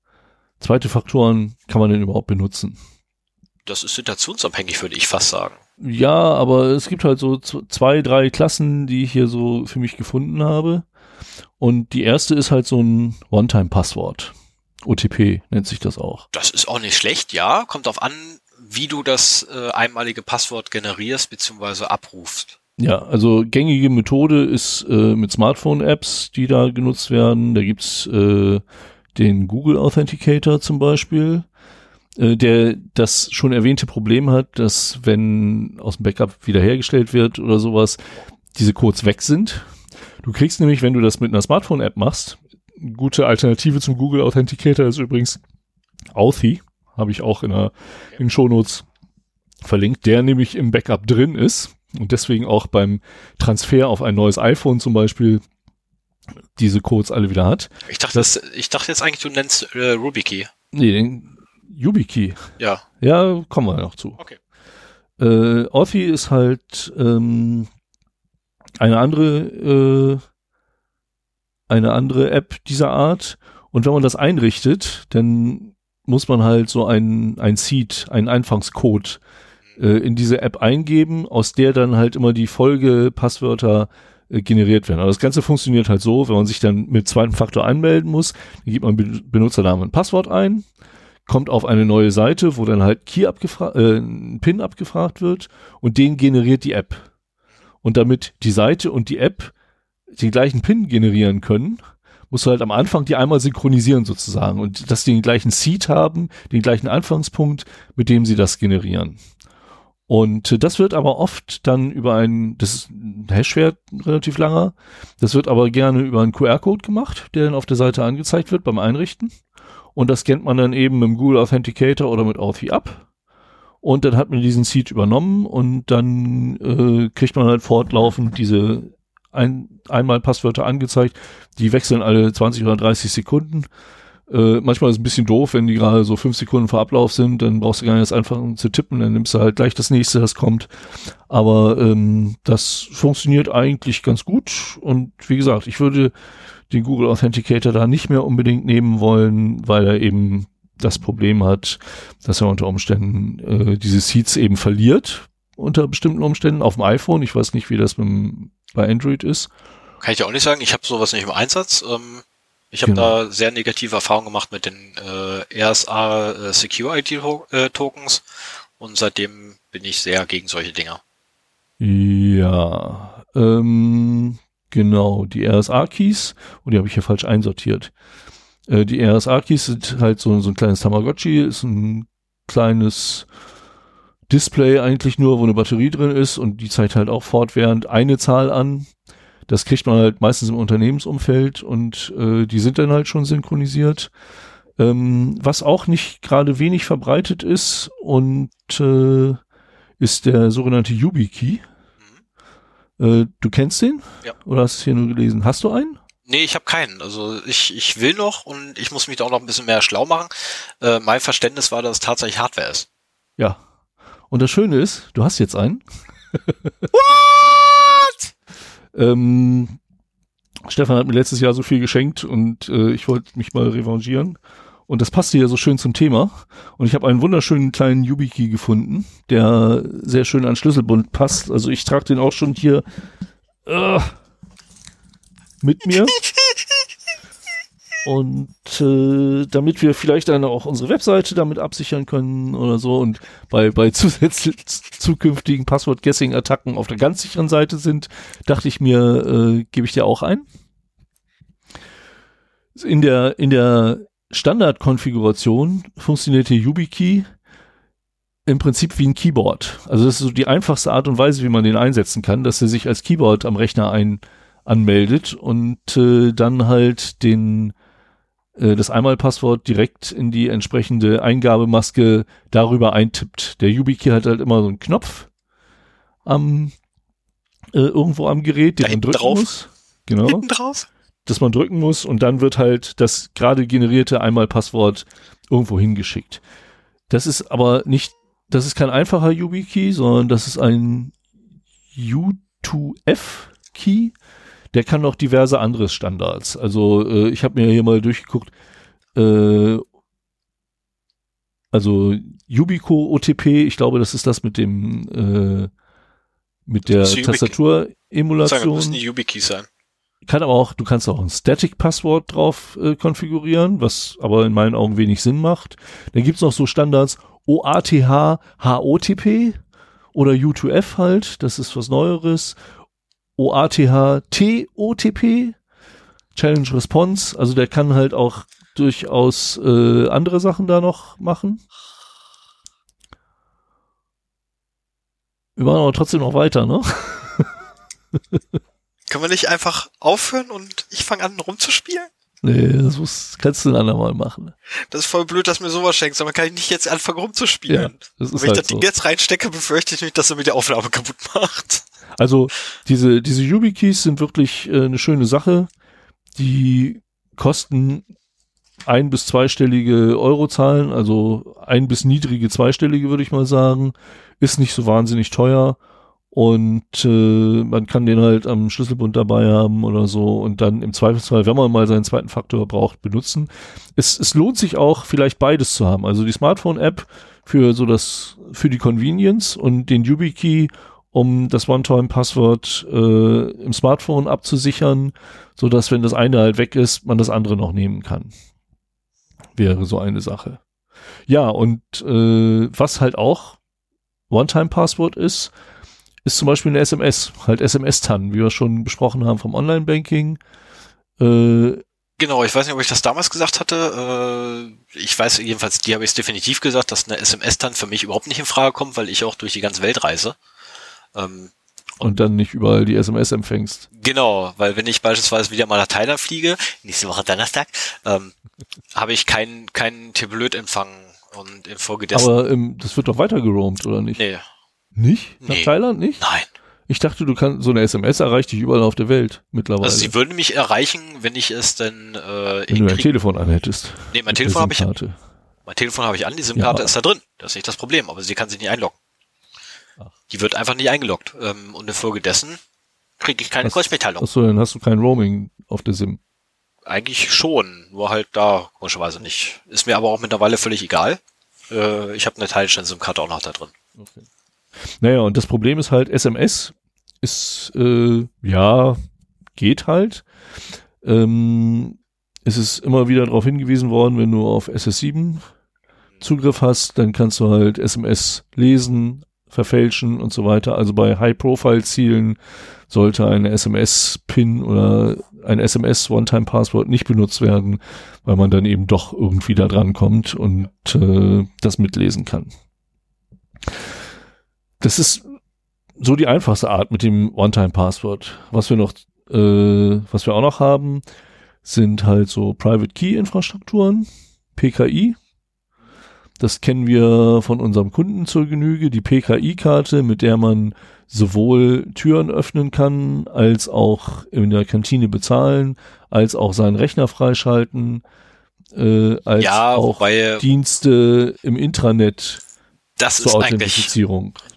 zweite Faktoren kann man denn überhaupt benutzen? Das ist situationsabhängig, würde ich fast sagen. Ja, aber es gibt halt so zwei, drei Klassen, die ich hier so für mich gefunden habe. Und die erste ist halt so ein One-Time-Passwort. OTP nennt sich das auch. Das ist auch nicht schlecht, ja. Kommt auf an, wie du das äh, einmalige Passwort generierst bzw. abrufst. Ja, also gängige Methode ist äh, mit Smartphone-Apps, die da genutzt werden. Da gibt's äh, den Google Authenticator zum Beispiel, der das schon erwähnte Problem hat, dass wenn aus dem Backup wiederhergestellt wird oder sowas, diese Codes weg sind. Du kriegst nämlich, wenn du das mit einer Smartphone-App machst, eine gute Alternative zum Google Authenticator ist übrigens Authy, habe ich auch in, der, in den Shownotes verlinkt, der nämlich im Backup drin ist und deswegen auch beim Transfer auf ein neues iPhone zum Beispiel diese Codes alle wieder hat. Ich dachte, das, ich dachte jetzt eigentlich, du nennst äh, RubyKey. Nee, den YubiKey. Ja, Ja, kommen wir noch zu. okay. Äh, Authy ist halt ähm, eine andere äh, eine andere App dieser Art und wenn man das einrichtet, dann muss man halt so ein, ein Seed, einen Einfangscode äh, in diese App eingeben, aus der dann halt immer die Folgepasswörter äh, generiert werden. Aber das Ganze funktioniert halt so, wenn man sich dann mit zweiten Faktor anmelden muss, dann gibt man Be Benutzernamen und Passwort ein, kommt auf eine neue Seite, wo dann halt Key abgefragt, äh, ein PIN abgefragt wird und den generiert die App. Und damit die Seite und die App den gleichen PIN generieren können, musst du halt am Anfang die einmal synchronisieren sozusagen und dass die den gleichen Seed haben, den gleichen Anfangspunkt, mit dem sie das generieren. Und äh, das wird aber oft dann über ein, das ist ein Hashwert relativ langer, das wird aber gerne über einen QR-Code gemacht, der dann auf der Seite angezeigt wird beim Einrichten. Und das scannt man dann eben mit dem Google Authenticator oder mit Authy ab. Und dann hat man diesen Seed übernommen und dann äh, kriegt man halt fortlaufend diese ein, einmal Passwörter angezeigt. Die wechseln alle 20 oder 30 Sekunden. Äh, manchmal ist es ein bisschen doof, wenn die gerade so fünf Sekunden vor Ablauf sind, dann brauchst du gar nicht erst einfach zu tippen, dann nimmst du halt gleich das nächste, das kommt. Aber ähm, das funktioniert eigentlich ganz gut und wie gesagt, ich würde den Google Authenticator da nicht mehr unbedingt nehmen wollen, weil er eben das Problem hat, dass er unter Umständen äh, diese Seeds eben verliert, unter bestimmten Umständen auf dem iPhone. Ich weiß nicht, wie das mit, bei Android ist. Kann ich ja auch nicht sagen. Ich habe sowas nicht im Einsatz. Ähm, ich habe genau. da sehr negative Erfahrungen gemacht mit den äh, RSA äh, Secure ID Tokens und seitdem bin ich sehr gegen solche Dinger. Ja, ähm, genau, die RSA-Keys, und die habe ich hier falsch einsortiert. Äh, die RSA-Keys sind halt so, so ein kleines Tamagotchi, ist ein kleines Display eigentlich nur, wo eine Batterie drin ist und die zeigt halt auch fortwährend eine Zahl an. Das kriegt man halt meistens im Unternehmensumfeld und äh, die sind dann halt schon synchronisiert. Ähm, was auch nicht gerade wenig verbreitet ist und äh, ist der sogenannte YubiKey. Äh, du kennst den? Ja. Oder hast du es hier nur gelesen? Hast du einen? Nee, ich habe keinen. Also ich, ich will noch und ich muss mich da auch noch ein bisschen mehr schlau machen. Äh, mein Verständnis war, dass es tatsächlich Hardware ist. Ja. Und das Schöne ist, du hast jetzt einen. What? Ähm, Stefan hat mir letztes Jahr so viel geschenkt und äh, ich wollte mich mal revanchieren. Und das passte ja so schön zum Thema. Und ich habe einen wunderschönen kleinen YubiKey gefunden, der sehr schön an Schlüsselbund passt. Also ich trage den auch schon hier äh, mit mir. Und äh, damit wir vielleicht dann auch unsere Webseite damit absichern können oder so und bei, bei zusätzlich zukünftigen Passwort-Guessing-Attacken auf der ganz sicheren Seite sind, dachte ich mir, äh, gebe ich dir auch ein. In der, in der Standardkonfiguration funktioniert der YubiKey im Prinzip wie ein Keyboard. Also das ist so die einfachste Art und Weise, wie man den einsetzen kann, dass er sich als Keyboard am Rechner ein anmeldet und äh, dann halt den äh, das Einmalpasswort direkt in die entsprechende Eingabemaske darüber eintippt. Der YubiKey hat halt immer so einen Knopf am äh, irgendwo am Gerät, den da man drücken drauf. muss. Genau. Hinten drauf. Dass man drücken muss und dann wird halt das gerade generierte Einmalpasswort irgendwo hingeschickt. Das ist aber nicht, das ist kein einfacher YubiKey, sondern das ist ein U2F-Key der kann noch diverse andere Standards. Also äh, ich habe mir hier mal durchgeguckt, äh, also Yubico OTP, ich glaube, das ist das mit dem äh, mit der Tastatur-Emulation. müssen die YubiKeys sein. Kann aber auch, du kannst auch ein Static-Passwort drauf äh, konfigurieren, was aber in meinen Augen wenig Sinn macht. Dann gibt's noch so Standards OATH, HOTP oder U2F halt, das ist was Neueres. OATH-TOTP, Challenge Response, also der kann halt auch durchaus äh, andere Sachen da noch machen. Wir machen aber trotzdem noch weiter, ne? Können wir nicht einfach aufhören und ich fange an rumzuspielen? Nee, das muss, kannst du ein andermal machen. Das ist voll blöd, dass du mir sowas schenkst, aber kann ich nicht jetzt anfangen rumzuspielen. Ja, das ist Wenn halt ich das so. Ding jetzt reinstecke, befürchte ich nicht, dass er mir die Aufnahme kaputt macht. Also diese, diese YubiKeys sind wirklich äh, eine schöne Sache. Die kosten ein- bis zweistellige Eurozahlen, also ein- bis niedrige zweistellige, würde ich mal sagen. Ist nicht so wahnsinnig teuer. Und äh, man kann den halt am Schlüsselbund dabei haben oder so und dann im Zweifelsfall, wenn man mal seinen zweiten Faktor braucht, benutzen. Es, es lohnt sich auch, vielleicht beides zu haben. Also die Smartphone-App für so das, für die Convenience und den YubiKey, um das One-Time-Passwort äh, im Smartphone abzusichern, so dass wenn das eine halt weg ist, man das andere noch nehmen kann. Wäre so eine Sache. Ja, und äh, was halt auch One-Time-Passwort ist, ist zum Beispiel eine SMS, halt SMS-TAN, wie wir schon besprochen haben vom Online-Banking. Äh, Genau, ich weiß nicht, ob ich das damals gesagt hatte. Äh, ich weiß jedenfalls, die habe ich es definitiv gesagt, dass eine SMS dann für mich überhaupt nicht in Frage kommt, weil ich auch durch die ganze Welt reise. Ähm, und, und dann nicht überall die SMS empfängst. Genau, weil wenn ich beispielsweise wieder mal nach Thailand fliege, nächste Woche Donnerstag, ähm, habe ich keinen keinen Tablet-Empfang und infolgedessen. Aber ähm, das wird doch weiter geroamt, oder nicht? Nee, nicht? Nach nee. Thailand nicht? Nein. Ich dachte, du kannst so eine SMS erreicht dich überall auf der Welt mittlerweile. Also sie würden mich erreichen, wenn ich es denn äh, Wenn du ein Telefon anhättest. Nee, mein Telefon habe ich an. Mein Telefon habe ich an, die SIM-Karte ja. ist da drin. Das ist nicht das Problem, aber sie kann sich nicht einloggen. Ach. Die wird einfach nicht eingeloggt. Ähm, und infolgedessen kriege ich keine Kurzmitteilung. Achso, dann hast du kein Roaming auf der SIM. Eigentlich schon, nur halt da komischerweise nicht. Ist mir aber auch mittlerweile völlig egal. Äh, ich habe eine thailändische SIM-Karte auch noch da drin. Okay. Naja, und das Problem ist halt, SMS ist, äh, ja, geht halt. Ähm, es ist immer wieder darauf hingewiesen worden, wenn du auf SS7 Zugriff hast, dann kannst du halt SMS lesen, verfälschen und so weiter. Also bei High-Profile-Zielen sollte eine SMS-Pin oder ein SMS-One-Time-Passwort nicht benutzt werden, weil man dann eben doch irgendwie da dran kommt und äh, das mitlesen kann das ist so die einfachste Art mit dem One-Time-Password. Was wir noch, äh, was wir auch noch haben, sind halt so Private Key-Infrastrukturen, PKI. Das kennen wir von unserem Kunden zur Genüge. Die PKI-Karte, mit der man sowohl Türen öffnen kann, als auch in der Kantine bezahlen, als auch seinen Rechner freischalten, äh, als ja, auch wobei, Dienste im Intranet das ist eigentlich,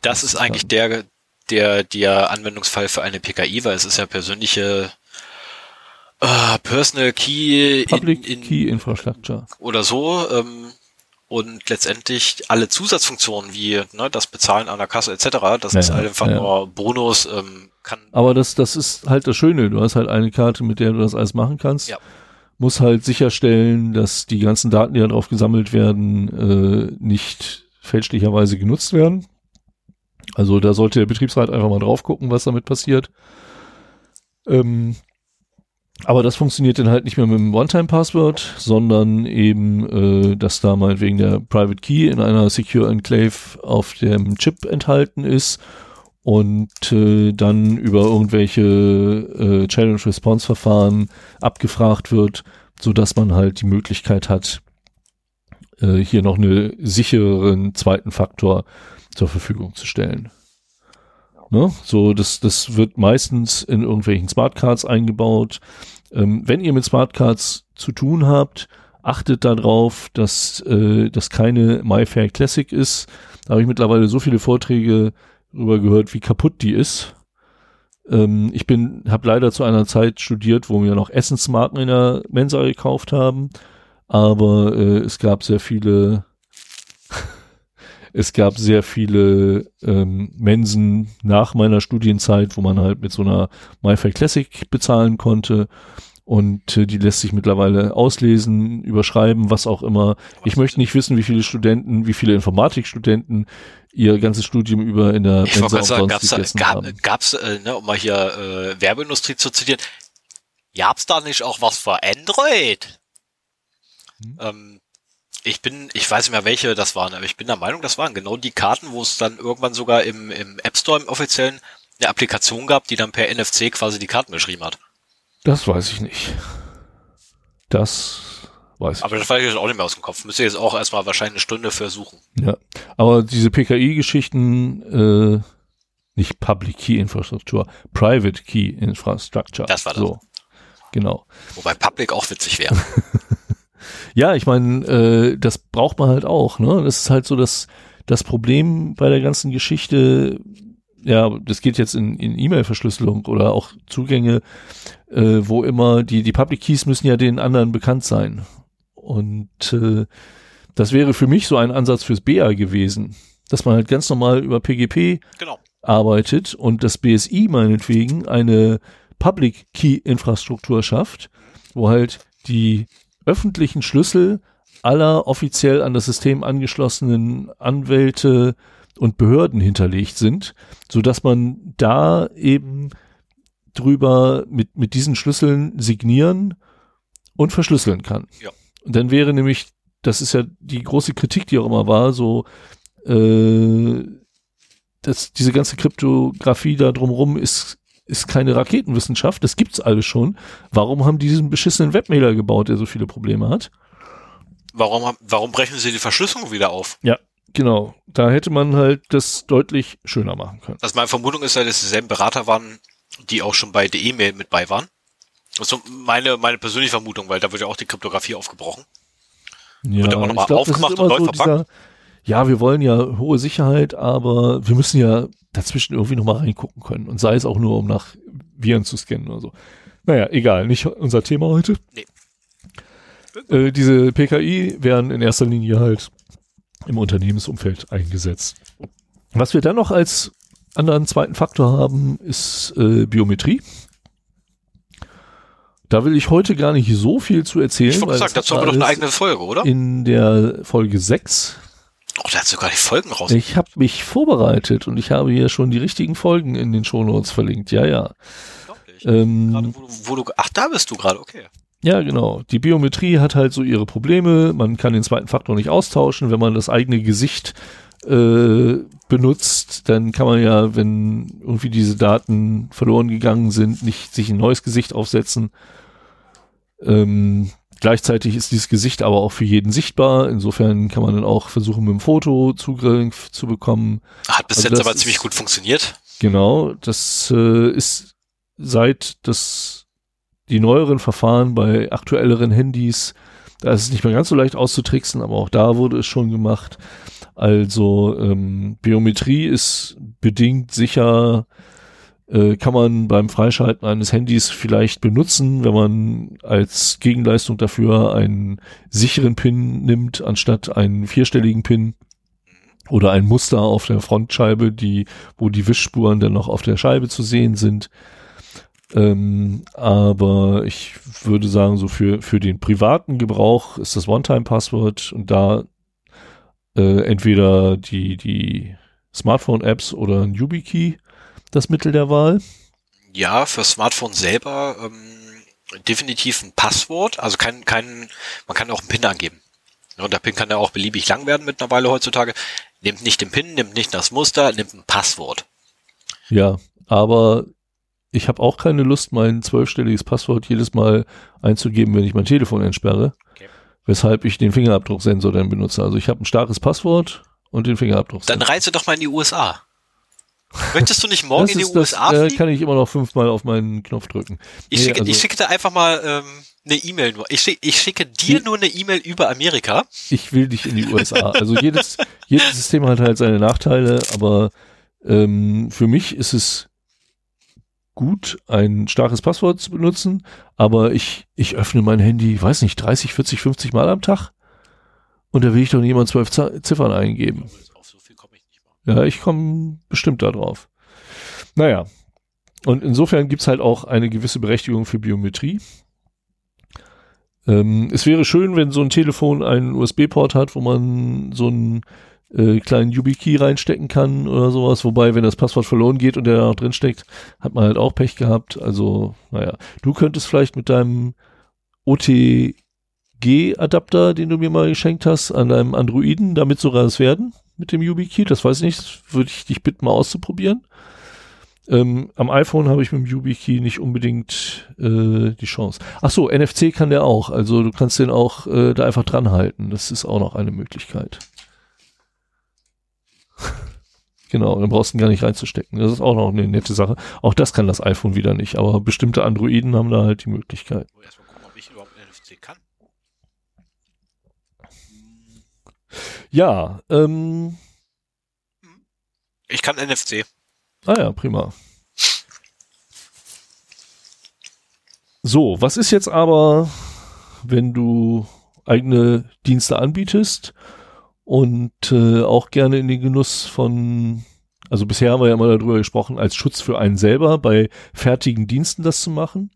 das ist eigentlich der, der, der Anwendungsfall für eine PKI, weil es ist ja persönliche äh, Personal Key Public in, in, Key Infrastructure oder so ähm, und letztendlich alle Zusatzfunktionen wie ne, das Bezahlen an der Kasse etc. Das ja, ist halt einfach ja. nur Bonus. Ähm, kann Aber das, das ist halt das Schöne. Du hast halt eine Karte, mit der du das alles machen kannst. Ja. Muss halt sicherstellen, dass die ganzen Daten, die darauf gesammelt werden, äh, nicht fälschlicherweise genutzt werden. Also da sollte der Betriebsrat einfach mal drauf gucken, was damit passiert. Ähm, aber das funktioniert dann halt nicht mehr mit dem One-Time-Password, sondern eben, äh, dass da mal wegen der Private Key in einer Secure Enclave auf dem Chip enthalten ist und äh, dann über irgendwelche äh, Challenge-Response-Verfahren abgefragt wird, so dass man halt die Möglichkeit hat, äh, hier noch einen sicheren zweiten Faktor zur Verfügung zu stellen. Ne? So, das, das wird meistens in irgendwelchen Smartcards eingebaut. Ähm, wenn ihr mit Smartcards zu tun habt, achtet darauf, dass äh, das keine MyFair Classic ist. Da habe ich mittlerweile so viele Vorträge darüber gehört, wie kaputt die ist. Ähm, ich bin, habe leider zu einer Zeit studiert, wo wir noch Essensmarken in der Mensa gekauft haben aber äh, es gab sehr viele, es gab sehr viele ähm, Mensen nach meiner Studienzeit, wo man halt mit so einer MyFair Classic bezahlen konnte. Und äh, die lässt sich mittlerweile auslesen, überschreiben, was auch immer. Ich möchte nicht wissen, wie viele Studenten, wie viele Informatikstudenten ihr ganzes Studium über in der ich Mensa sagen, gab's da, gab, gab's, äh, ne, um mal hier äh, Werbeindustrie zu zitieren, gab's da nicht auch was für Android? Mhm. Ähm, ich bin, ich weiß nicht mehr welche das waren, aber ich bin der Meinung, das waren genau die Karten, wo es dann irgendwann sogar im, im App Store im offiziellen eine Applikation gab, die dann per NFC quasi die Karten beschrieben hat. Das weiß ich nicht. Das weiß ich. Aber das weiß ich jetzt auch nicht mehr aus dem Kopf. Müsste jetzt auch erstmal wahrscheinlich eine Stunde versuchen. Ja. Aber diese PKI-Geschichten, äh, nicht Public Key Infrastruktur, Private Key Infrastructure. Das war das. So. Genau. Wobei Public auch witzig wäre. Ja, ich meine, äh, das braucht man halt auch. Ne? Das ist halt so das, das Problem bei der ganzen Geschichte. ja, das geht jetzt in, in E-Mail-Verschlüsselung oder auch Zugänge, äh, wo immer die, die Public Keys müssen ja den anderen bekannt sein. Und äh, das wäre für mich so ein Ansatz fürs BA gewesen, dass man halt ganz normal über PGP Genau. arbeitet und das BSI meinetwegen eine Public Key Infrastruktur schafft, wo halt die öffentlichen Schlüssel aller offiziell an das System angeschlossenen Anwälte und Behörden hinterlegt sind, so dass man da eben drüber mit, mit diesen Schlüsseln signieren und verschlüsseln kann. Ja. Und dann wäre nämlich, das ist ja die große Kritik, die auch immer war, so, äh, dass diese ganze Kryptographie da drumrum ist, ist keine Raketenwissenschaft, das gibt's alles schon. Warum haben die diesen beschissenen Webmailer gebaut, der so viele Probleme hat? Warum, haben- warum brechen sie die Verschlüsselung wieder auf? Genau, da hätte man halt das deutlich schöner machen können. Also meine Vermutung ist ja, dass dieselben Berater waren, die auch schon bei der E-Mail mit bei waren. Das ist so meine, meine persönliche Vermutung, weil da wird ja auch die Kryptografie aufgebrochen. Ja, Wird nochmal ich glaub, das aufgemacht und neu so verpackt? Ja, wir wollen ja hohe Sicherheit, aber wir müssen ja dazwischen irgendwie nochmal reingucken können. Und sei es auch nur, um nach Viren zu scannen oder so. Naja, egal, nicht unser Thema heute. Nee. Äh, diese PKI werden in erster Linie halt im Unternehmensumfeld eingesetzt. Was wir dann noch als anderen zweiten Faktor haben, ist äh, Biometrie. Da will ich heute gar nicht so viel zu erzählen. Ich wollte sagen, dazu haben wir doch eine eigene Folge, oder? In der Folge 6 Oh, der hat sogar die Folgen raus. ich habe mich vorbereitet und ich habe hier schon die richtigen Folgen in den Shownotes verlinkt. Ja, ja. Unglaublich. Gerade Ähm, wo, du, wo du, ach, da bist du gerade, okay. ja, genau. Die Biometrie hat halt so ihre Probleme. Man kann den zweiten Faktor nicht austauschen. Wenn man das eigene Gesicht äh, benutzt, dann kann man ja, wenn irgendwie diese Daten verloren gegangen sind, nicht sich ein neues Gesicht aufsetzen. Ähm, gleichzeitig ist dieses Gesicht aber auch für jeden sichtbar. Insofern kann man dann auch versuchen, mit dem Foto Zugriff zu bekommen. Hat bis Also jetzt aber ist- ziemlich gut funktioniert. Genau, das äh, ist seit das die neueren Verfahren bei aktuelleren Handys, da ist es nicht mehr ganz so leicht auszutricksen, aber auch da wurde es schon gemacht. Also ähm, Biometrie ist bedingt sicher, äh, kann man beim Freischalten eines Handys vielleicht benutzen, wenn man als Gegenleistung dafür einen sicheren PIN nimmt, anstatt einen vierstelligen PIN oder ein Muster auf der Frontscheibe, die wo die Wischspuren dann noch auf der Scheibe zu sehen sind. Ähm, aber ich würde sagen, so für, für den privaten Gebrauch ist das One-Time-Password und da äh, entweder die, die Smartphone-Apps oder ein YubiKey das Mittel der Wahl. Ja, für Smartphone selber ähm, definitiv ein Passwort. Also kein, kein, man kann auch einen PIN angeben. Und der PIN kann ja auch beliebig lang werden mittlerweile heutzutage. Nimmt nicht den PIN, nimmt nicht das Muster, nimmt ein Passwort. Ja, aber ich habe auch keine Lust, mein zwölfstelliges Passwort jedes Mal einzugeben, wenn ich mein Telefon entsperre. Okay. Weshalb ich den Fingerabdrucksensor dann benutze. Also ich habe ein starkes Passwort und den Dann Fingerabdrucksensor. reise doch mal in die USA. Möchtest du nicht morgen das in die ist das, USA äh, fliegen? kann ich immer noch fünfmal auf meinen Knopf drücken. Ich, Nee, schicke, also- ich schicke dir einfach mal ähm, eine E-Mail nur. Ich, schick, ich schicke dir Die- nur eine E-Mail über Amerika. Ich will dich in die USA. Also jedes, jedes System hat halt seine Nachteile, aber ähm, für mich ist es gut, ein starkes Passwort zu benutzen, aber ich, ich öffne mein Handy, weiß nicht, 30, 40, 50 Mal am Tag und da will ich doch niemand zwölf Ziffern eingeben. Auf so viel komme ich nicht mal. Ja, ich komme bestimmt da drauf. Naja. Und insofern gibt's halt auch eine gewisse Berechtigung für Biometrie. Ähm, es wäre schön, wenn so ein Telefon einen USB-Port hat, wo man so einen äh, kleinen YubiKey reinstecken kann oder sowas. Wobei, wenn das Passwort verloren geht und der da drin steckt, hat man halt auch Pech gehabt. Also, naja. Du könntest vielleicht mit deinem OTG-Adapter, den du mir mal geschenkt hast, an deinem Androiden damit sogar es werden mit dem YubiKey. Das weiß ich nicht. Würde ich dich bitten, mal auszuprobieren. Ähm, am iPhone habe ich mit dem YubiKey nicht unbedingt äh, die Chance. Ach so, NFC kann der auch. Also du kannst den auch äh, da einfach dran halten. Das ist auch noch eine Möglichkeit. genau, dann brauchst du ihn gar nicht reinzustecken. Das ist auch noch eine nette Sache. Auch das kann das iPhone wieder nicht, aber bestimmte Androiden haben da halt die Möglichkeit. Ich erstmal gucken, ob ich überhaupt NFC kann. Ja, ähm, Ich kann NFC. Ah ja, prima. So, was ist jetzt aber, wenn du eigene Dienste anbietest und äh, auch gerne in den Genuss von, also bisher haben wir ja immer darüber gesprochen, als Schutz für einen selber bei fertigen Diensten das zu machen.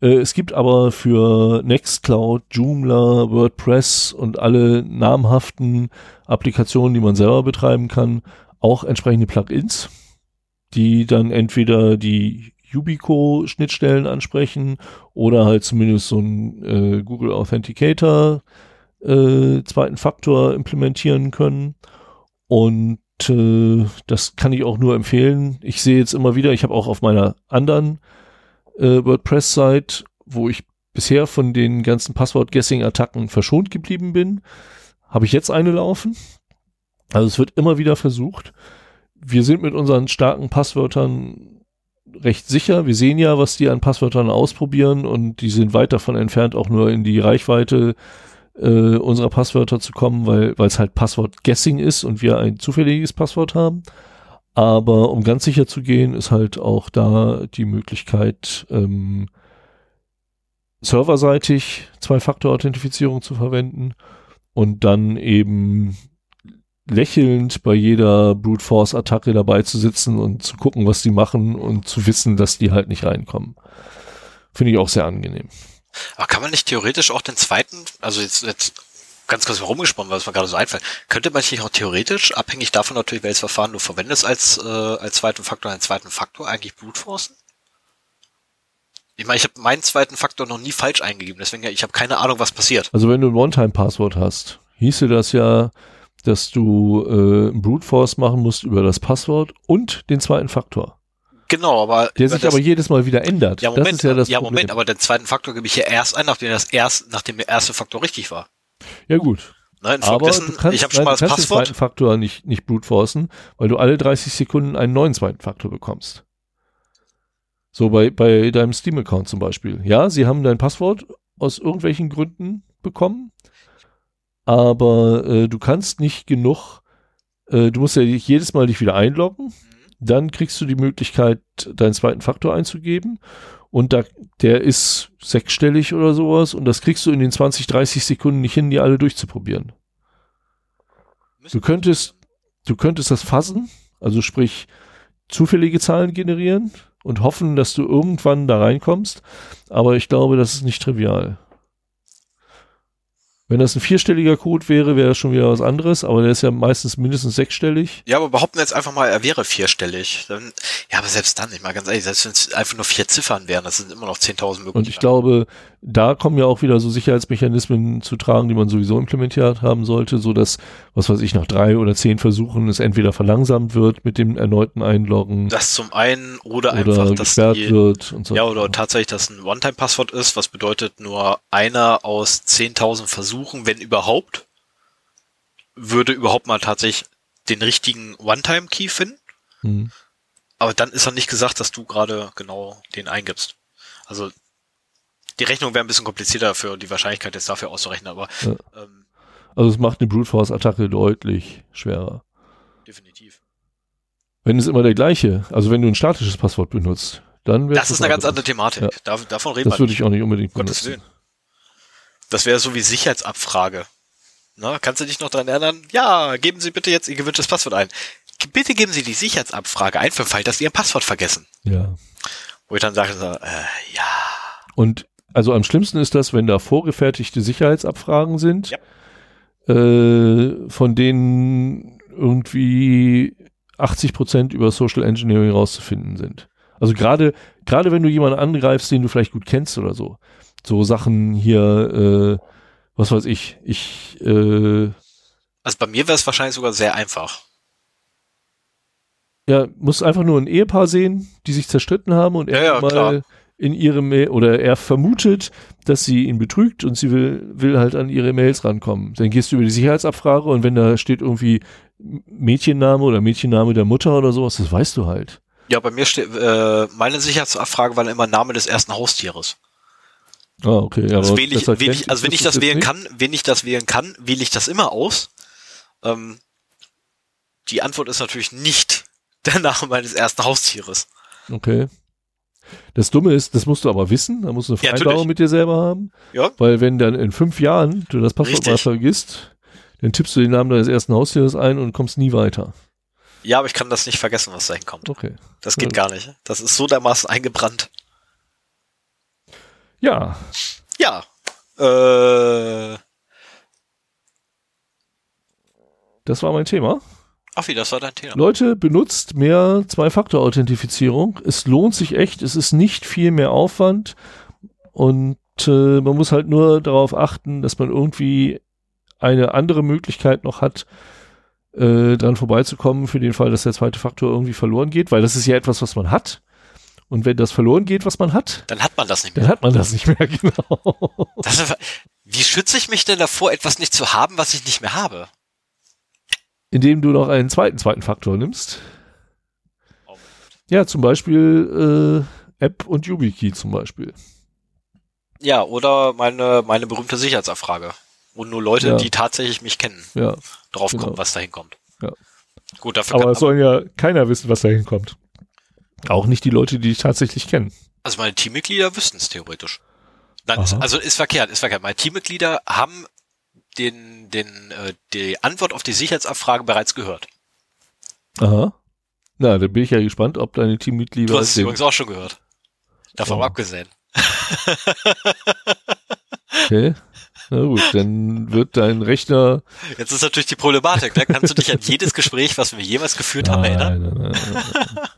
Äh, es gibt aber für Nextcloud, Joomla, WordPress und alle namhaften Applikationen, die man selber betreiben kann, auch entsprechende Plugins, die dann entweder die Yubico-Schnittstellen ansprechen oder halt zumindest so ein äh, Google Authenticator äh, zweiten Faktor implementieren können. Und äh, das kann ich auch nur empfehlen. Ich sehe jetzt immer wieder, ich habe auch auf meiner anderen äh, WordPress-Site, wo ich bisher von den ganzen Passwort-Guessing-Attacken verschont geblieben bin, habe ich jetzt eine laufen. Also es wird immer wieder versucht. Wir sind mit unseren starken Passwörtern recht sicher. Wir sehen ja, was die an Passwörtern ausprobieren und die sind weit davon entfernt, auch nur in die Reichweite äh, unserer Passwörter zu kommen, weil es halt Passwort-Guessing ist und wir ein zufälliges Passwort haben. Aber um ganz sicher zu gehen, ist halt auch da die Möglichkeit, ähm, serverseitig Zwei-Faktor-Authentifizierung zu verwenden und dann eben lächelnd bei jeder Brute Force Attacke dabei zu sitzen und zu gucken, was die machen und zu wissen, dass die halt nicht reinkommen. Finde ich auch sehr angenehm. Aber kann man nicht theoretisch auch den zweiten, also jetzt, jetzt ganz kurz herumgesponnen, weil es mir gerade so einfällt, könnte man sich auch theoretisch, abhängig davon natürlich, welches Verfahren du verwendest, als, äh, als zweiten Faktor, einen zweiten Faktor eigentlich Brute Forcen? Ich meine, ich habe meinen zweiten Faktor noch nie falsch eingegeben, deswegen ich habe keine Ahnung, was passiert. Also wenn du ein One-Time-Passwort hast, hieße das ja, dass du äh, Brute Force machen musst über das Passwort und den zweiten Faktor. Genau, aber der sich aber jedes Mal wieder ändert. Ja, Moment, ja, ja Moment, aber den zweiten Faktor gebe ich ja erst ein, nachdem das erst, nachdem der erste Faktor richtig war. Ja gut. Nein, aber du kannst, ich habe schon mal das Passwort. den zweiten Faktor nicht nicht brute forcen, weil du alle 30 Sekunden einen neuen zweiten Faktor bekommst. So bei bei deinem Steam Account zum Beispiel. Ja, sie haben dein Passwort aus irgendwelchen Gründen bekommen aber äh, du kannst nicht genug, äh, du musst ja jedes Mal dich wieder einloggen, dann kriegst du die Möglichkeit, deinen zweiten Faktor einzugeben und da, der ist sechsstellig oder sowas und das kriegst du in den 20, 30 Sekunden nicht hin, die alle durchzuprobieren. Du könntest, du könntest das fassen, also sprich zufällige Zahlen generieren und hoffen, dass du irgendwann da reinkommst, aber ich glaube, das ist nicht trivial. Wenn das ein vierstelliger Code wäre, wäre das schon wieder was anderes, aber der ist ja meistens mindestens sechsstellig. Ja, aber behaupten jetzt einfach mal, er wäre vierstellig. Dann, ja, aber selbst dann, ich mal ganz ehrlich, selbst wenn es einfach nur vier Ziffern wären, das sind immer noch 10.000 Möglichkeiten. Und ich glaube, da kommen ja auch wieder so Sicherheitsmechanismen zu tragen, die man sowieso implementiert haben sollte, so dass, was weiß ich, nach drei oder zehn Versuchen es entweder verlangsamt wird mit dem erneuten Einloggen. Das zum einen oder, oder einfach, dass die, wird und so. Ja, oder tatsächlich, dass ein One-Time-Passwort ist, was bedeutet nur einer aus 10.000 Versuchen, wenn überhaupt, würde überhaupt mal tatsächlich den richtigen One-Time-Key finden. Hm. Aber dann ist er nicht gesagt, dass du gerade genau den eingibst. Also die Rechnung wäre ein bisschen komplizierter dafür, die Wahrscheinlichkeit jetzt dafür auszurechnen, aber ja. ähm, also es macht eine Brute Force Attacke deutlich schwerer. Definitiv. Wenn es immer der gleiche, also wenn du ein statisches Passwort benutzt, dann wäre das ist eine ganz andere Thematik. Ja. Da, davon reden wir. Das würde ich auch nicht unbedingt Gottes benutzen. Willen. Das wäre so wie Sicherheitsabfrage. Na, kannst du dich noch daran erinnern? Ja, geben Sie bitte jetzt Ihr gewünschtes Passwort ein. Bitte geben Sie die Sicherheitsabfrage ein für den Fall, dass Sie Ihr Passwort vergessen. Ja. Wo ich dann sage, äh, ja. Und also am schlimmsten ist das, wenn da vorgefertigte Sicherheitsabfragen sind, ja. äh, von denen irgendwie 80 Prozent über Social Engineering rauszufinden sind. Also gerade gerade wenn du jemanden angreifst, den du vielleicht gut kennst oder so, so Sachen hier, äh, was weiß ich, ich. Äh, also bei mir wäre es wahrscheinlich sogar sehr einfach. Ja, muss einfach nur ein Ehepaar sehen, die sich zerstritten haben und er ja, mal klar in ihre Mail oder er vermutet, dass sie ihn betrügt und sie will, will halt an ihre Mails rankommen. Dann gehst du über die Sicherheitsabfrage und wenn da steht irgendwie Mädchenname oder Mädchenname der Mutter oder sowas, das weißt du halt. Ja, bei mir steht, äh, meine Sicherheitsabfrage war immer Name des ersten Haustieres. Ah, okay. Ja, also, wähle ich, wähle ich, also wenn ich das wählen nicht? kann, wenn ich das wählen kann, wähle ich das immer aus. Ähm, die Antwort ist natürlich nicht der Name meines ersten Haustieres. Okay. Das Dumme ist, das musst du aber wissen, da musst du eine Ja, Vereinbarung natürlich. mit dir selber haben. Ja. Weil wenn dann in fünf Jahren du das Passwort mal vergisst, dann tippst du den Namen deines ersten Haustieres ein und kommst nie weiter. Ja, aber ich kann das nicht vergessen, was da hinkommt. Okay. Das geht Ja. gar nicht. Das ist so dermaßen eingebrannt. Ja, Ja. Äh, das war mein Thema. Wie, das war dein Thema. Leute, benutzt mehr Zwei-Faktor-Authentifizierung. Es lohnt sich echt. Es ist nicht viel mehr Aufwand. Und äh, man muss halt nur darauf achten, dass man irgendwie eine andere Möglichkeit noch hat, äh, dran vorbeizukommen für den Fall, dass der zweite Faktor irgendwie verloren geht, weil das ist ja etwas, was man hat. Und wenn das verloren geht, was man hat, Dann hat man das nicht mehr. dann hat man das nicht mehr genau. Das wie schütze ich mich denn davor, etwas nicht zu haben, was ich nicht mehr habe? Indem du noch einen zweiten zweiten Faktor nimmst. Ja, zum Beispiel äh, App und YubiKey zum Beispiel. Ja, oder meine, meine berühmte Sicherheitsabfrage. Und nur Leute, Ja. die tatsächlich mich kennen, Ja. drauf Genau. kommen, was da hinkommt. Ja. Gut, dafür Aber es soll ja keiner wissen, was da hinkommt. Auch nicht die Leute, die dich tatsächlich kennen. also meine Teammitglieder wüssten es theoretisch. Nein, Aha. also ist verkehrt, ist verkehrt. Meine Teammitglieder haben den, den, äh, die Antwort auf die Sicherheitsabfrage bereits gehört. Aha. Na, da bin ich ja gespannt, ob deine Teammitglieder Du hast es übrigens auch schon gehört. Davon Oh. abgesehen. Okay. Na gut, dann wird dein Rechner. Jetzt ist natürlich die Problematik. Da kannst du dich an jedes Gespräch, was wir jemals geführt haben, erinnern. nein, nein, nein, nein.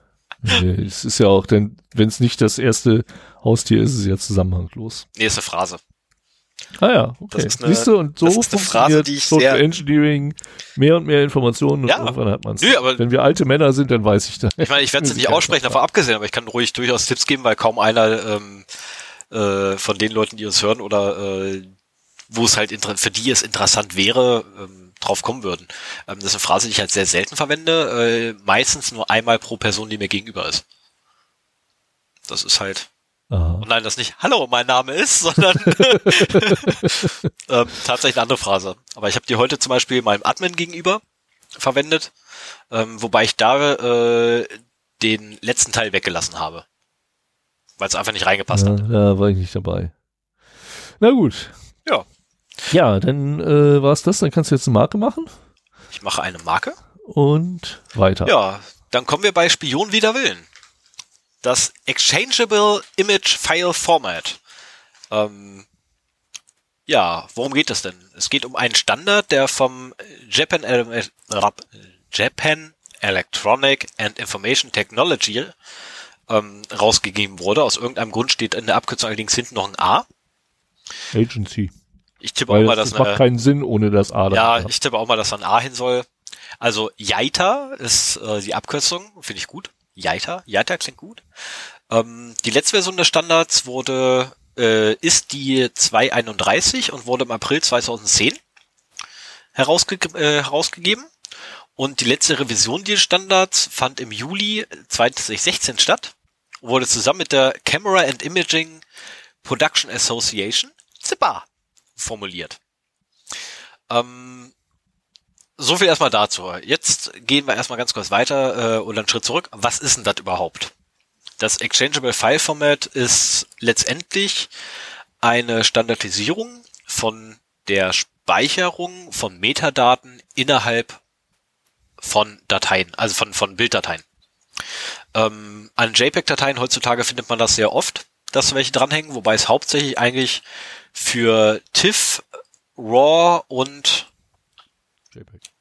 Nee, es ist ja auch, denn wenn es nicht das erste Haustier ist, ist es ja zusammenhanglos. Nee, ist eine Phrase. Ah ja, okay. Das ist eine- Siehst du, und so das ist eine Phrase, die ich Social sehr- Engineering, mehr und mehr Informationen und Ja. irgendwann hat man es. Wenn wir alte Männer sind, dann weiß ich das. Ich meine, ich werde es nicht aussprechen, davon abgesehen, aber ich kann ruhig durchaus Tipps geben, weil kaum einer ähm, äh, von den Leuten, die uns hören oder äh, wo es halt für die es interessant wäre, ähm, drauf kommen würden. Ähm, das ist eine Phrase, die ich halt sehr selten verwende, äh, meistens nur einmal pro Person, die mir gegenüber ist. Das ist halt. Und nein, das nicht Hallo, mein Name ist, sondern ähm, tatsächlich eine andere Phrase. Aber ich habe die heute zum Beispiel meinem Admin gegenüber verwendet, ähm, wobei ich da äh, den letzten Teil weggelassen habe. Weil es einfach nicht reingepasst Ja, hat. da war ich nicht dabei. Na gut. Ja. Ja, dann äh, war's das. Dann kannst du jetzt eine Marke machen Ich mache eine Marke. und weiter. Ja, dann kommen wir bei Spion wider Willen. Das Exchangeable Image File Format. Ähm, ja, worum geht es denn? Es geht um einen Standard, der vom Japan, Rap- Japan Electronic and Information Technology ähm, rausgegeben wurde. Aus irgendeinem Grund steht in der Abkürzung allerdings hinten noch ein A. Agency. Ich tippe Weil auch mal, das, dass das macht eine, keinen Sinn ohne das A. ja, dahinter. ich tippe auch mal, dass da ein A hin soll. Also JAITA ist äh, die Abkürzung, finde ich gut. JAITA, JAITA klingt gut. Ähm, die letzte Version des Standards wurde, äh, ist die 231 und wurde im April 2010 herausge äh, herausgegeben. Und die letzte Revision dieses Standards fand im Juli 2016 statt, wurde zusammen mit der Camera and Imaging Production Association, CIPA, formuliert. Ähm, so viel erstmal dazu. Jetzt gehen wir erstmal ganz kurz weiter äh, oder einen Schritt zurück. Was ist denn das überhaupt? Das Exchangeable File Format ist letztendlich eine Standardisierung von der Speicherung von Metadaten innerhalb von Dateien, also von, von Bilddateien. Ähm, an JPEG-Dateien heutzutage findet man das sehr oft, dass welche dranhängen, wobei es hauptsächlich eigentlich für TIFF, RAW und JPEG.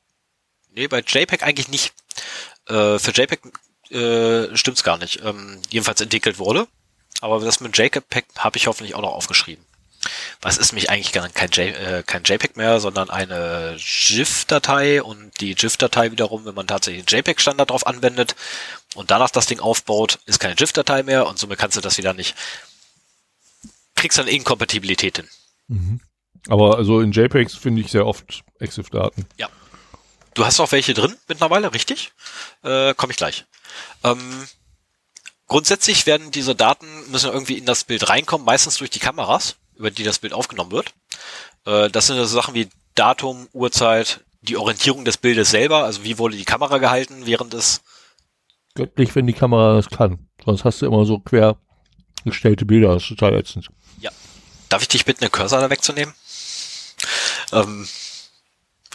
Nee, bei JPEG eigentlich nicht. Äh, für JPEG äh, stimmt's gar nicht. Ähm, jedenfalls entwickelt wurde. Aber das mit JPEG habe ich hoffentlich auch noch aufgeschrieben. Was ist mich eigentlich gar kein, J, äh, kein JPEG mehr, sondern eine GIF-Datei und die GIF-Datei wiederum, wenn man tatsächlich den JPEG-Standard drauf anwendet und danach das Ding aufbaut, ist keine GIF-Datei mehr und somit kannst du das wieder nicht, kriegst dann Inkompatibilität hin. Mhm. Aber also in JPEGs finde ich sehr oft EXIF-Daten. Du hast auch welche drin mittlerweile, richtig? Äh, Komme ich gleich. Ähm, grundsätzlich werden diese Daten müssen irgendwie in das Bild reinkommen, meistens durch die Kameras, über die das Bild aufgenommen wird. Äh, das sind so Sachen wie Datum, Uhrzeit, die Orientierung des Bildes selber, also wie wurde die Kamera gehalten, während es göttlich, wenn die Kamera das kann. Sonst hast du immer so quer gestellte Bilder. Das ist total ätzend. Darf ich dich bitten, den Cursor da wegzunehmen? Ähm,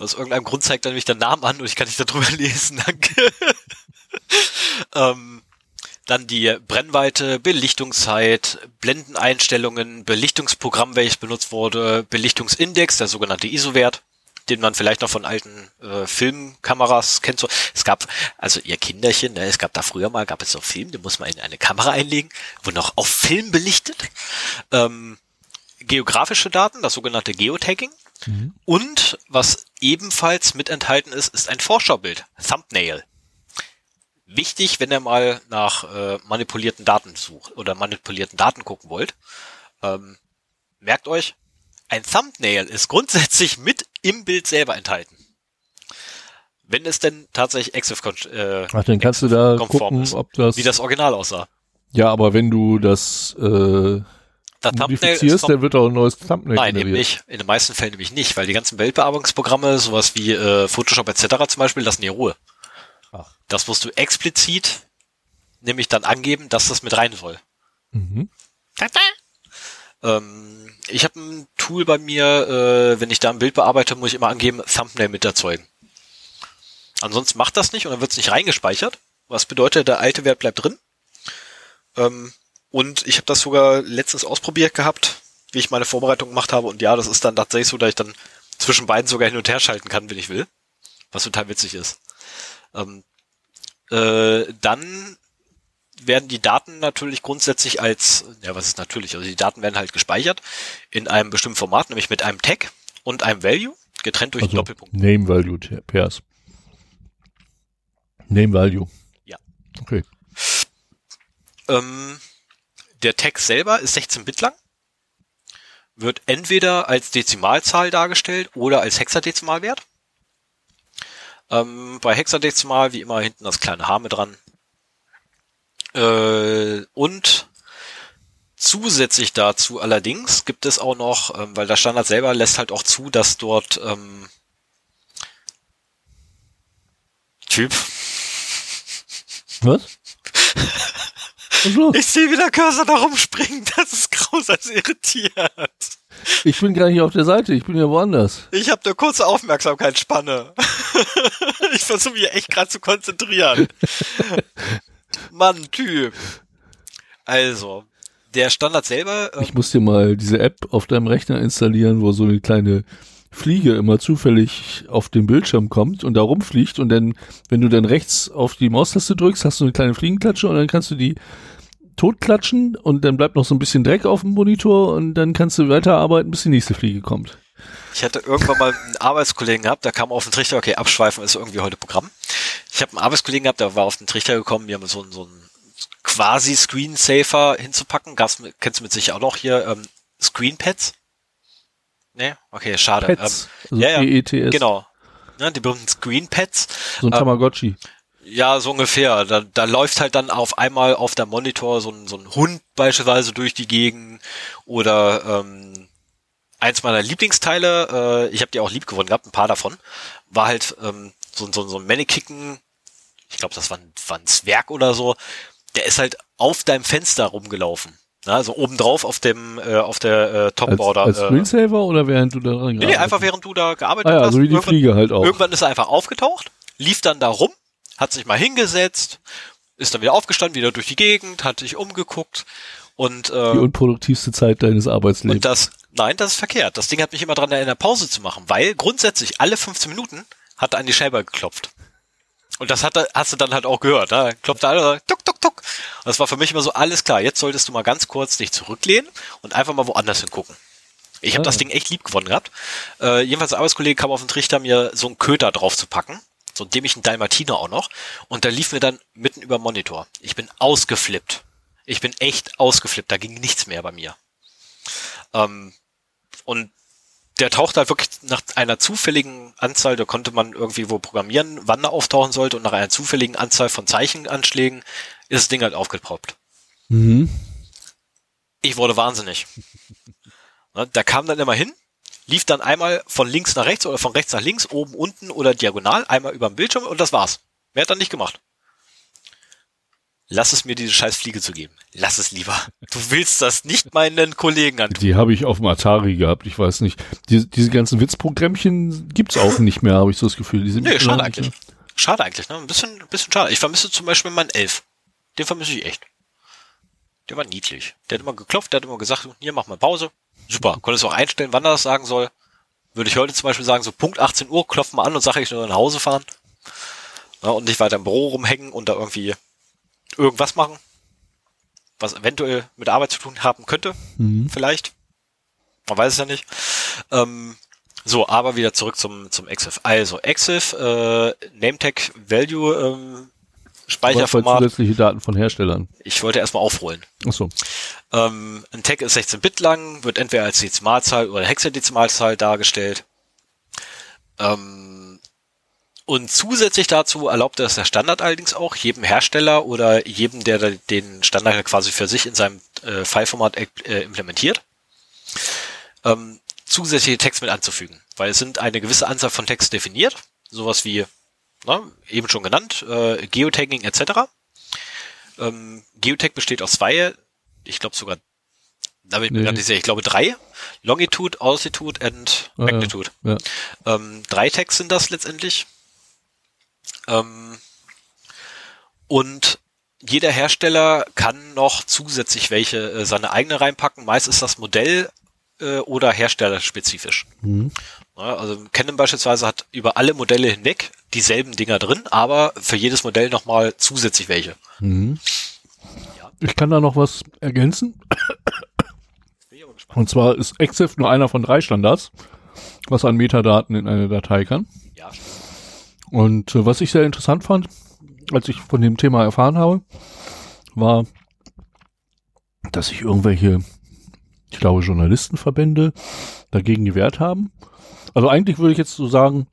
aus irgendeinem Grund zeigt er nämlich den Namen an und ich kann nicht darüber lesen, danke. ähm, dann die Brennweite, Belichtungszeit, Blendeneinstellungen, Belichtungsprogramm, welches benutzt wurde, Belichtungsindex, der sogenannte ISO-Wert, den man vielleicht noch von alten äh, Filmkameras kennt. So, es gab, also ihr Kinderchen, ne, es gab da früher mal, gab es so Film, den muss man in eine Kamera einlegen, wurde noch auf Film belichtet. Ähm, geografische Daten, das sogenannte Geotagging. Und was ebenfalls mit enthalten ist, ist ein Vorschaubild, Thumbnail. Wichtig, wenn ihr mal nach äh, manipulierten Daten sucht oder manipulierten Daten gucken wollt. Ähm, merkt euch, ein Thumbnail ist grundsätzlich mit im Bild selber enthalten. Wenn es denn tatsächlich Exif äh, Ach, dann kannst du da konform gucken, ist, ob das, wie das Original aussah. Ja, aber wenn du das äh, Thumbnail ist modifizierst, noch, dann wird auch ein neues Thumbnail Nein, eben generiert. nicht. In den meisten Fällen nämlich nicht, weil die ganzen Bildbearbeitungsprogramme, sowas wie äh, Photoshop etc. zum Beispiel, lassen die Ruhe. Ach. Das musst du explizit nämlich dann angeben, dass das mit rein soll. Mhm. Ähm, ich habe ein Tool bei mir, äh, wenn ich da ein Bild bearbeite, muss ich immer angeben, Thumbnail mit erzeugen. Ansonsten macht das nicht und dann wird es nicht reingespeichert. Was bedeutet, der alte Wert bleibt drin. Ähm, und ich habe das sogar letztens ausprobiert gehabt, wie ich meine Vorbereitung gemacht habe. Und ja, das ist dann tatsächlich so, dass ich dann zwischen beiden sogar hin und her schalten kann, wenn ich will. Was total witzig ist. Ähm, äh, dann werden die Daten natürlich grundsätzlich als, ja, was ist natürlich, also die Daten werden halt gespeichert in einem bestimmten Format, nämlich mit einem Tag und einem Value, getrennt durch einen Also Doppelpunkt. Name Value Pairs. Name Value. Ja. Okay. Ähm, der Tag selber ist 16 Bit lang, wird entweder als Dezimalzahl dargestellt oder als Hexadezimalwert. Ähm, bei Hexadezimal wie immer hinten das kleine H mit dran. Äh, und zusätzlich dazu allerdings gibt es auch noch, ähm, weil der Standard selber lässt halt auch zu, dass dort ähm, Typ. Was? Ich sehe, wie der Cursor da rumspringt. Das ist grausam irritiert. Ich bin gar nicht auf der Seite, ich bin ja woanders. Ich habe eine kurze Aufmerksamkeitsspanne. ich versuche mich echt gerade zu konzentrieren. Mann, Typ. Also, der Standard selber, ähm, Ich muss dir mal diese App auf deinem Rechner installieren, wo so eine kleine Fliege immer zufällig auf den Bildschirm kommt und da rumfliegt und dann, wenn du dann rechts auf die Maustaste drückst, hast du eine kleine Fliegenklatsche und dann kannst du die totklatschen und dann bleibt noch so ein bisschen Dreck auf dem Monitor und dann kannst du weiterarbeiten, bis die nächste Fliege kommt. ich hatte irgendwann mal einen Arbeitskollegen gehabt, der kam auf den Trichter, okay, abschweifen ist irgendwie heute Programm. Ich habe einen Arbeitskollegen gehabt, der war auf den Trichter gekommen, mir so, einen- so einen quasi Screensaver hinzupacken. Gab's, kennst du mit sicher auch noch hier, ähm, Screenpads? Nee? Okay, schade. Pets, also ja, ja, P-E-T-S, Genau. Ja, die berühmten Screenpads. so ein ähm, Tamagotchi. Ja, so ungefähr. Da, da läuft halt dann auf einmal auf der Monitor so ein, so ein Hund beispielsweise durch die Gegend oder ähm, eins meiner Lieblingsteile, äh, ich habe die auch lieb gewonnen gehabt, ein paar davon, war halt ähm, so, so, so ein Mannequin, ich glaube, das war ein, war ein Zwerg oder so, der ist halt auf deinem Fenster rumgelaufen. Also obendrauf auf dem äh, auf der äh, Als, Topborder. als äh, Screensaver oder während du da nee, nee, einfach während du da gearbeitet Ah ja, hast. so wie die irgendwann- Fliege halt auch. Irgendwann ist er einfach aufgetaucht, lief dann da rum, hat sich mal hingesetzt, ist dann wieder aufgestanden, wieder durch die Gegend, hat sich umgeguckt und, Die äh, unproduktivste Zeit deines Arbeitslebens. und das, nein, das ist verkehrt. Das Ding hat mich immer dran erinnert, Pause zu machen, weil grundsätzlich alle 15 Minuten hat er an die Scheibe geklopft. Und das hat hast du dann halt auch gehört. Da klopft er alle, tuck, tuck, tuck. Und das war für mich immer so, alles klar, jetzt solltest du mal ganz kurz dich zurücklehnen und einfach mal woanders hingucken. Ich habe Ah. das Ding echt lieb gewonnen gehabt. Äh, jedenfalls der Arbeitskollege kam auf den Trichter, mir so einen Köter drauf zu packen. So einen dämlichen Dalmatiner auch noch. Und der lief mir dann mitten über den Monitor. Ich bin ausgeflippt. Ich bin echt ausgeflippt. Da ging nichts mehr bei mir. Ähm, und der taucht halt wirklich nach einer zufälligen Anzahl, da konnte man irgendwie wo programmieren, wann er auftauchen sollte und nach einer zufälligen Anzahl von Zeichenanschlägen ist das Ding halt aufgepoppt. Mhm. Ich wurde wahnsinnig. Ne, Der kam dann immer hin, lief dann einmal von links nach rechts oder von rechts nach links, oben, unten oder diagonal, einmal über den Bildschirm und das war's. Mehr hat er nicht gemacht. Lass es mir diese scheiß Fliege zu geben. Lass es lieber. Du willst das nicht meinen Kollegen antun. Die habe ich auf dem Atari gehabt, ich weiß nicht. Die, diese ganzen Witzprogrammchen gibt's auch nicht mehr, habe ich so das Gefühl. Die sind Nee, schade eigentlich. Schade eigentlich, ne? Ein bisschen, ein bisschen schade. Ich vermisse zum Beispiel meinen Elf. Den vermisse ich echt. Der war niedlich. Der hat immer geklopft, der hat immer gesagt, hier, mach mal Pause. Super. Konntest du auch einstellen, wann er das sagen soll. Würde ich heute zum Beispiel sagen, so Punkt 18 Uhr, klopf mal an und sage ich nur nach Hause fahren. Ja, und nicht weiter im Büro rumhängen und da irgendwie irgendwas machen. Was eventuell mit Arbeit zu tun haben könnte. Mhm. Vielleicht. Man weiß es ja nicht. Ähm, so, aber wieder zurück zum, zum EXIF. Also, EXIF, äh, Nametag Value, ähm, Speicherformat. zusätzliche Daten von Herstellern. Ich wollte erstmal aufrollen. Achso. Ähm, ein Tag ist 16 Bit lang, wird entweder als Dezimalzahl oder Hexadezimalzahl dargestellt. Ähm, und zusätzlich dazu erlaubt es der Standard allerdings auch jedem Hersteller oder jedem, der den Standard quasi für sich in seinem äh, Fileformat äh, implementiert, ähm, zusätzliche Text mit anzufügen. Weil es sind eine gewisse Anzahl von Text definiert, sowas wie ne, eben schon genannt, äh, Geotagging etc. Ähm, Geotag besteht aus zwei, ich glaube sogar, da bin ich mir Nee. nicht sicher, ich glaube drei. Longitude, Altitude and Ja, ja. Magnitude. Ja. Ähm, drei Tags sind das letztendlich. Ähm, und jeder Hersteller kann noch zusätzlich welche äh, seine eigene reinpacken. Meist ist das Modell äh, oder herstellerspezifisch. Mhm. Ja, also Canon beispielsweise hat über alle Modelle hinweg dieselben Dinger drin, aber für jedes Modell nochmal zusätzlich welche. Mhm. Ich kann da noch was ergänzen. Und zwar ist EXIF nur einer von drei Standards, was an Metadaten in eine Datei kann. Ja, stimmt. Und äh, was ich sehr interessant fand, als ich von dem Thema erfahren habe, war, dass sich irgendwelche, ich glaube, Journalistenverbände dagegen gewehrt haben. Also eigentlich würde ich jetzt so sagen,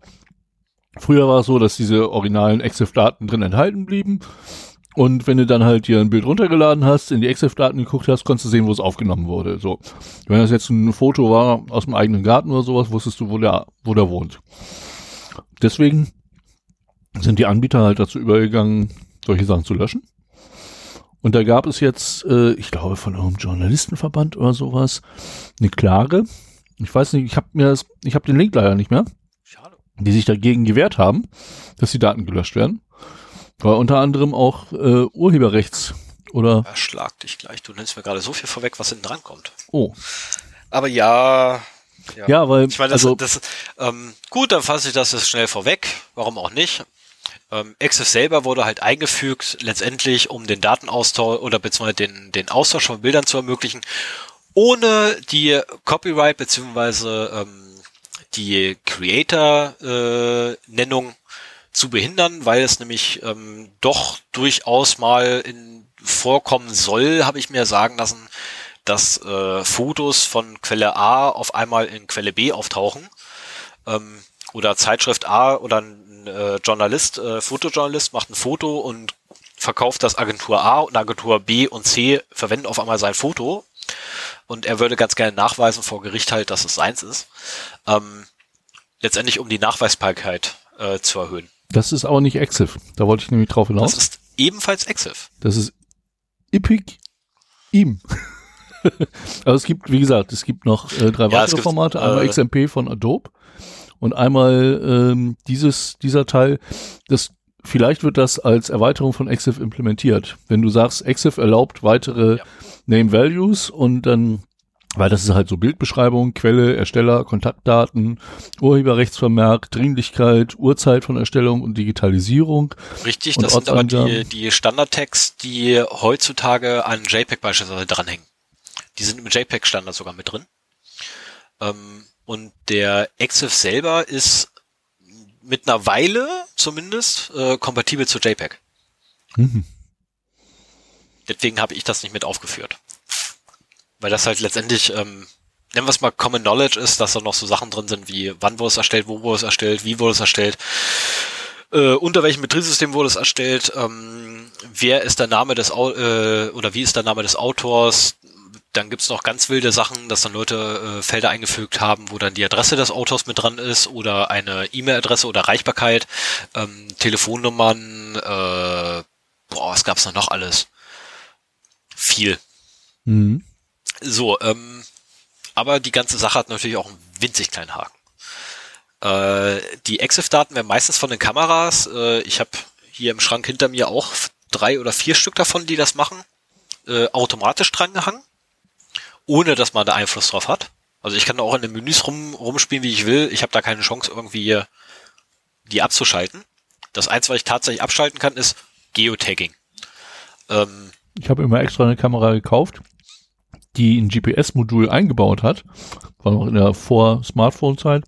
früher war es so, dass diese originalen EXIF-Daten drin enthalten blieben. Und wenn du dann halt dir ein Bild runtergeladen hast, in die EXIF-Daten geguckt hast, konntest du sehen, wo es aufgenommen wurde. So. Wenn das jetzt ein Foto war aus dem eigenen Garten oder sowas, wusstest du, wo der, wo der wohnt. Deswegen sind die Anbieter halt dazu übergegangen, solche Sachen zu löschen. Und da gab es jetzt, äh, ich glaube, von irgendeinem Journalistenverband oder sowas, eine Klage. Ich weiß nicht, ich habe mir das, ich habe den Link leider nicht mehr, Schade. die sich dagegen gewehrt haben, dass die Daten gelöscht werden. Weil unter anderem auch äh, Urheberrechts oder Erschlag dich gleich. Du nennst mir gerade so viel vorweg, was hinten dran kommt. oh Aber ja. ja, weil Ich meine, das, also das ähm, gut, dann fasse ich das jetzt schnell vorweg. Warum auch nicht? Ähm, EXIF selber wurde halt eingefügt, letztendlich, um den Datenaustausch oder beziehungsweise den, den Austausch von Bildern zu ermöglichen, ohne die Copyright beziehungsweise ähm, die Creator-Nennung zu behindern, weil es nämlich ähm, doch durchaus mal in vorkommen soll, habe ich mir sagen lassen, dass äh, Fotos von Quelle A auf einmal in Quelle B auftauchen. Ähm, oder Zeitschrift A oder ein äh, Journalist, äh, Fotojournalist macht ein Foto und verkauft das Agentur A und Agentur B und C verwenden auf einmal sein Foto. Und er würde ganz gerne nachweisen vor Gericht halt, dass es seins ist. Ähm, letztendlich um die Nachweisbarkeit äh, zu erhöhen. das ist aber nicht EXIF. Da wollte ich nämlich drauf hinaus. Das ist ebenfalls EXIF. Das ist Epic ihm. also es gibt, wie gesagt, es gibt noch äh, drei Ja, weitere gibt, Formate. Einmal äh, XMP von Adobe und einmal ähm, dieses, dieser Teil. Das, vielleicht wird das als Erweiterung von EXIF implementiert. Wenn du sagst, EXIF erlaubt weitere Ja. Name Values und dann weil das ist halt so Bildbeschreibung, Quelle, Ersteller, Kontaktdaten, Urheberrechtsvermerk, Dringlichkeit, Uhrzeit von Erstellung und Digitalisierung. Richtig, Und das sind aber die, die Standardtags, die heutzutage an JPEG beispielsweise dranhängen. Die sind im JPEG-Standard sogar mit drin. Ähm, und der EXIF selber ist mit einer Weile zumindest äh, kompatibel zu JPEG. Mhm. Deswegen habe ich das nicht mit aufgeführt. Weil das halt letztendlich, ähm, nennen wir es mal Common Knowledge ist, dass da noch so Sachen drin sind wie wann wurde es erstellt, wo wurde es erstellt, wie wurde es erstellt, äh, unter welchem Betriebssystem wurde es erstellt, ähm, wer ist der Name des Au äh, oder wie ist der Name des Autors. Dann gibt's noch ganz wilde Sachen, dass dann Leute äh, Felder eingefügt haben, wo dann die Adresse des Autors mit dran ist oder eine E-Mail-Adresse oder Erreichbarkeit, ähm, Telefonnummern, äh, boah, was gab's da noch alles? Viel. Mhm. So, ähm, aber die ganze Sache hat natürlich auch einen winzig kleinen Haken. Äh, die EXIF-Daten werden meistens von den Kameras, äh, ich habe hier im Schrank hinter mir auch drei oder vier Stück davon, die das machen, äh, automatisch drangehangen, ohne dass man da Einfluss drauf hat. Also ich kann da auch in den Menüs rum, rumspielen, wie ich will. Ich habe da keine Chance, irgendwie die abzuschalten. Das Einzige, was ich tatsächlich abschalten kann, ist Geotagging. Ähm, ich habe immer extra eine Kamera gekauft, die ein GPS-Modul eingebaut hat, war noch in der Vor-Smartphone-Zeit,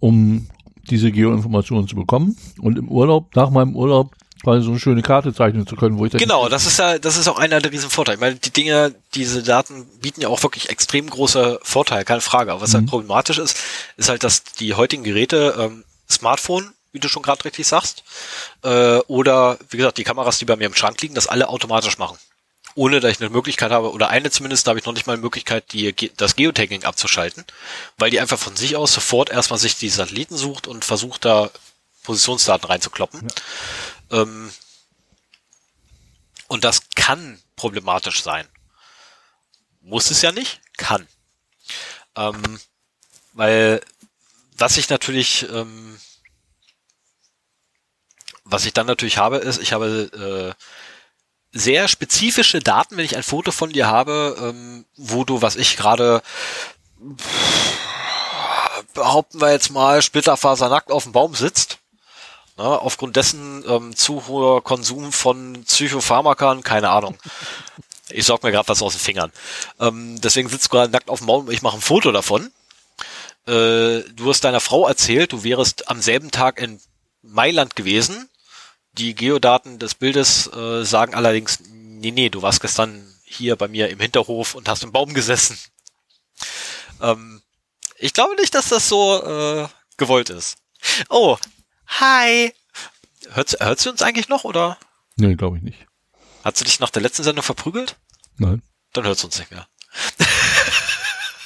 um diese Geoinformationen zu bekommen. Und im Urlaub, nach meinem Urlaub, quasi so eine schöne Karte zeichnen zu können, wo ich dann Genau, das ist ja, das ist auch einer der riesen Vorteile. Ich meine, die Dinge, diese Daten bieten ja auch wirklich extrem große Vorteile, keine Frage. Aber was halt mhm. halt problematisch ist, ist halt, dass die heutigen Geräte, ähm, Smartphone, wie du schon gerade richtig sagst, äh, oder wie gesagt, die Kameras, die bei mir im Schrank liegen, das alle automatisch machen ohne dass ich eine Möglichkeit habe, oder eine zumindest, da habe ich noch nicht mal eine Möglichkeit, die, das Geotagging abzuschalten, weil die einfach von sich aus sofort erstmal sich die Satelliten sucht und versucht da Positionsdaten reinzukloppen. Ähm, und das kann problematisch sein. Muss es ja nicht, kann. Ähm, weil was ich natürlich, ähm, was ich dann natürlich habe, ist, ich habe äh, sehr spezifische Daten, wenn ich ein Foto von dir habe, ähm, wo du, was ich gerade behaupten wir jetzt mal, splitterfasernackt auf dem Baum sitzt. Ne, aufgrund dessen ähm, zu hoher Konsum von Psychopharmakern, keine Ahnung. Ich sorg mir gerade was aus den Fingern. Ähm, deswegen sitzt du gerade nackt auf dem Baum und ich mache ein Foto davon. Äh, du hast deiner Frau erzählt, du wärst am selben Tag in Mailand gewesen die Geodaten des Bildes äh, sagen allerdings, nee, nee, du warst gestern hier bei mir im Hinterhof und hast im Baum gesessen. Ähm, ich glaube nicht, dass das so äh, gewollt ist. Oh, hi. Hört, hört sie uns eigentlich noch, oder? Nee, glaube ich nicht. Hat sie dich nach der letzten Sendung verprügelt? Nein. Dann hört sie uns nicht mehr.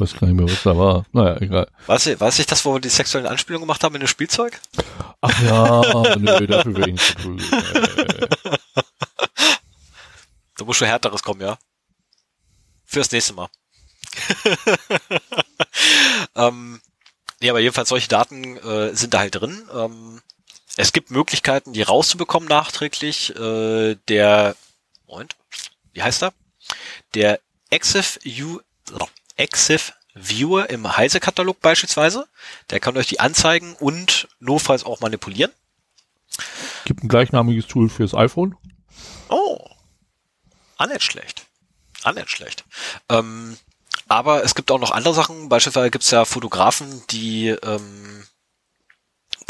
weiß gar nicht mehr, was da war. Naja, egal. Weiß ich, weiß ich das, wo wir die sexuellen Anspielungen gemacht haben in dem Spielzeug? Ach ja, nö, dafür werde ich nicht verprügelt. Da muss schon härteres kommen, ja? Fürs nächste Mal. ähm, nee, aber jedenfalls solche Daten äh, sind da halt drin. Ähm, es gibt Möglichkeiten, die rauszubekommen nachträglich. Äh, der, Moment, wie heißt er? Der EXIF U, EXIF Viewer im Heise-Katalog beispielsweise. Der kann euch die anzeigen und notfalls auch manipulieren. Gibt ein gleichnamiges Tool fürs iPhone. Oh. Ah, nicht schlecht. Ah, nicht schlecht. Ähm, aber es gibt auch noch andere Sachen. Beispielsweise gibt es ja Fotografen, die ähm,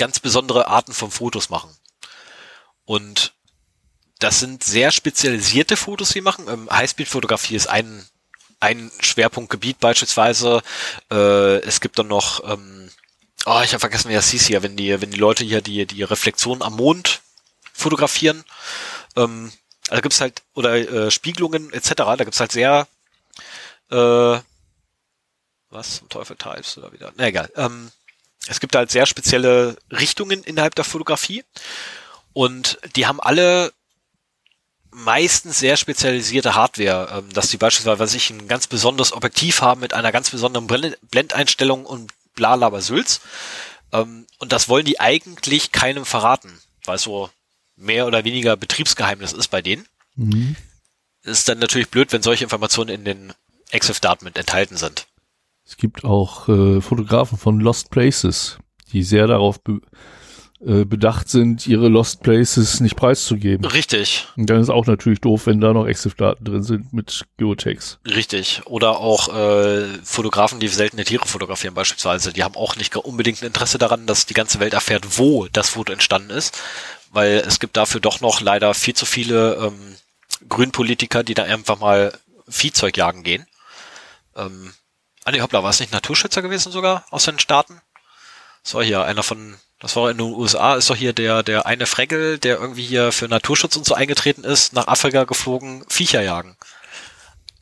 ganz besondere Arten von Fotos machen. Und das sind sehr spezialisierte Fotos, die machen. Ähm, Highspeed-Fotografie ist ein ein Schwerpunktgebiet beispielsweise. Äh, es gibt dann noch, ähm, oh, ich habe vergessen, wie das hieß hier, wenn die, wenn die Leute hier die, die Reflexion am Mond fotografieren. Ähm, also gibt's halt, oder äh, Spiegelungen etc., da gibt's halt sehr äh, was zum Teufel Types oder wieder. Na egal. Ähm, es gibt halt sehr spezielle Richtungen innerhalb der Fotografie. Und die haben alle meistens sehr spezialisierte Hardware, ähm, dass die beispielsweise, was ich ein ganz besonderes Objektiv haben mit einer ganz besonderen Blendeinstellung und bla bla Sülz. Ähm, und das wollen die eigentlich keinem verraten, weil es so mehr oder weniger Betriebsgeheimnis ist bei denen. Mhm. Ist dann natürlich blöd, wenn solche Informationen in den EXIF-Daten mit enthalten sind. Es gibt auch äh, Fotografen von Lost Places, die sehr darauf äh, bedacht sind, ihre Lost Places nicht preiszugeben. Richtig. Und dann ist auch natürlich doof, wenn da noch Exif-Daten drin sind mit Geotags. Richtig. Oder auch äh, Fotografen, die seltene Tiere fotografieren beispielsweise, die haben auch nicht unbedingt ein Interesse daran, dass die ganze Welt erfährt, wo das Foto entstanden ist, weil es gibt dafür doch noch leider viel zu viele ähm, Grünpolitiker, die da einfach mal Viehzeug jagen gehen. Ähm, ah nee, hoppla, war es nicht Naturschützer gewesen sogar aus den Staaten? So hier, einer von das war in den USA, ist doch hier der, der eine Fregel, der irgendwie hier für Naturschutz und so eingetreten ist, nach Afrika geflogen, Viecher jagen.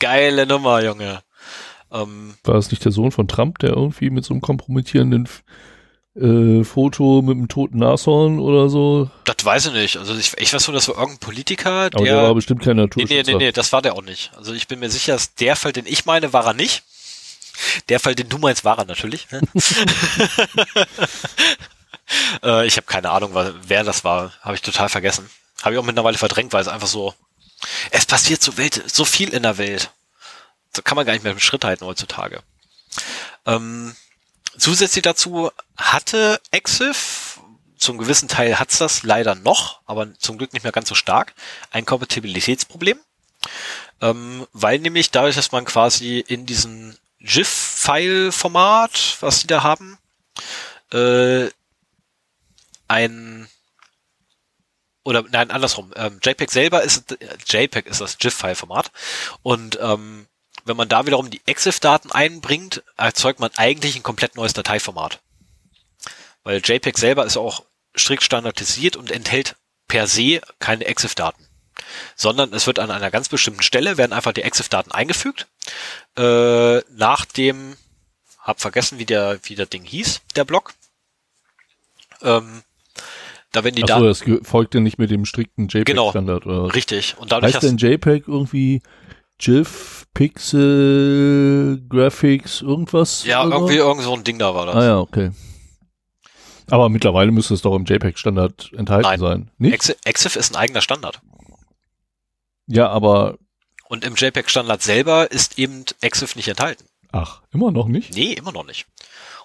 Geile Nummer, Junge. Ähm, war das nicht der Sohn von Trump, der irgendwie mit so einem kompromittierenden äh, Foto mit einem toten Nashorn oder so. Das weiß ich nicht. Also ich, ich weiß nur, das war irgendein Politiker, der. Aber der war bestimmt kein nee, Naturschützer. nee, nee, nee, das war der auch nicht. Also ich bin mir sicher, dass der Fall, den ich meine, war er nicht. Der Fall, den du meinst, war er natürlich. äh, ich habe keine Ahnung, wer das war. Habe ich total vergessen. Habe ich auch mittlerweile verdrängt, weil es einfach so. Es passiert so, Welt, so viel in der Welt. Da kann man gar nicht mehr im Schritt halten heutzutage. Ähm, zusätzlich dazu hatte Exif, zum gewissen Teil hat's das leider noch, aber zum Glück nicht mehr ganz so stark, ein Kompatibilitätsproblem. Ähm, weil nämlich dadurch, dass man quasi in diesem GIF-File-Format, was die da haben, äh, ein oder nein, andersrum. Ähm, JPEG selber ist äh, JPEG ist das GIF-File-Format und ähm, wenn man da wiederum die EXIF-Daten einbringt, erzeugt man eigentlich ein komplett neues Dateiformat. Weil JPEG selber ist auch strikt standardisiert und enthält per se keine EXIF-Daten. Sondern es wird an einer ganz bestimmten Stelle, werden einfach die EXIF-Daten eingefügt. Äh, nach dem, hab vergessen, wie der, wie der Ding hieß, der Block. Ähm, da werden die Achso, Daten, das ge- folgt ja nicht mit dem strikten Genau. JPEG-Standard. oder? richtig. Und dadurch Heißt denn JPEG irgendwie GIF, Pixel, Graphics, irgendwas? ja, oder irgendwie irgend so ein Ding da war das. Ah ja, okay. Aber mittlerweile müsste es doch im JPEG-Standard enthalten Nein. sein. Nicht? Exif ist ein eigener Standard. Ja, aber Und im JPEG-Standard selber ist eben Exif nicht enthalten. ach, immer noch nicht? Nee, immer noch nicht.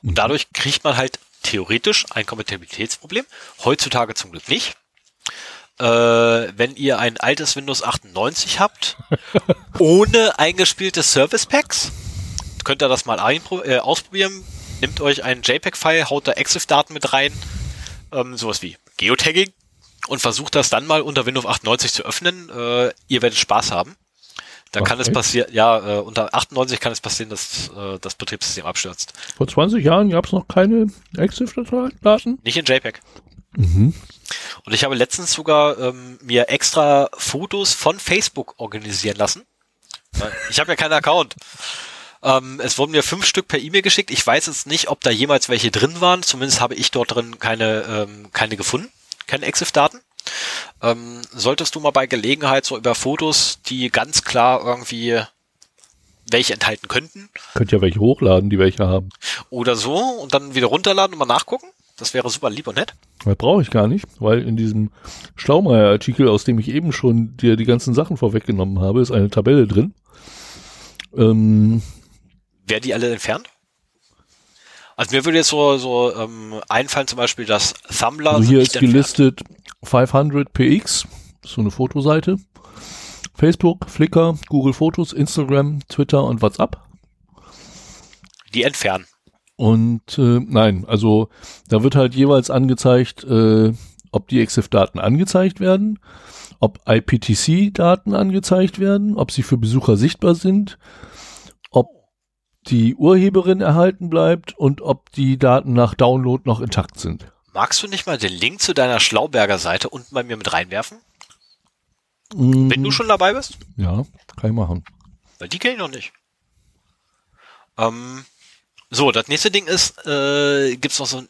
Mhm. Und dadurch kriegt man halt theoretisch ein Kompatibilitätsproblem. Heutzutage zum Glück nicht. Äh, wenn ihr ein altes Windows 98 habt, ohne eingespielte Service Packs, könnt ihr das mal äh, ausprobieren. Nehmt euch einen JPEG-File, haut da EXIF-Daten mit rein, ähm, sowas wie Geotagging und versucht das dann mal unter Windows 98 zu öffnen. Äh, ihr werdet Spaß haben. Da kann es Okay. passieren, ja, äh, unter 98 kann es passieren, dass äh, das Betriebssystem abstürzt. Vor 20 Jahren gab es noch keine EXIF-Daten? Nicht in JPEG. Mhm. Und ich habe letztens sogar ähm, mir extra Fotos von Facebook organisieren lassen. Ich habe ja keinen Account. Ähm, es wurden mir fünf Stück per E-Mail geschickt. Ich weiß jetzt nicht, ob da jemals welche drin waren. Zumindest habe ich dort drin keine, ähm, keine gefunden. Keine EXIF-Daten. Ähm, solltest du mal bei Gelegenheit so über Fotos, die ganz klar irgendwie welche enthalten könnten Könnt ja welche hochladen, die welche haben. oder so und dann wieder runterladen und mal nachgucken. Das wäre super lieb und nett. Das brauche ich gar nicht, weil in diesem Schlaumeier-Artikel, aus dem ich eben schon dir die ganzen Sachen vorweggenommen habe, ist eine Tabelle drin. Ähm, Werden die alle entfernt? Also mir würde jetzt so, so ähm, einfallen zum Beispiel, dass Thumbler also hier ist entfernt. gelistet 500px, so eine Fotoseite. Facebook, Flickr, Google Fotos, Instagram, Twitter und WhatsApp. Die entfernen. Und äh, nein, also da wird halt jeweils angezeigt, äh, ob die EXIF-Daten angezeigt werden, ob IPTC-Daten angezeigt werden, ob sie für Besucher sichtbar sind, die Urheberin erhalten bleibt und ob die Daten nach Download noch intakt sind. Magst du nicht mal den Link zu deiner Schlauberger Seite unten bei mir mit reinwerfen? Mhm. Wenn du schon dabei bist? Ja, kann ich machen. Weil die kenne ich noch nicht. Ähm, so, das nächste Ding ist, äh, gibt's noch so ein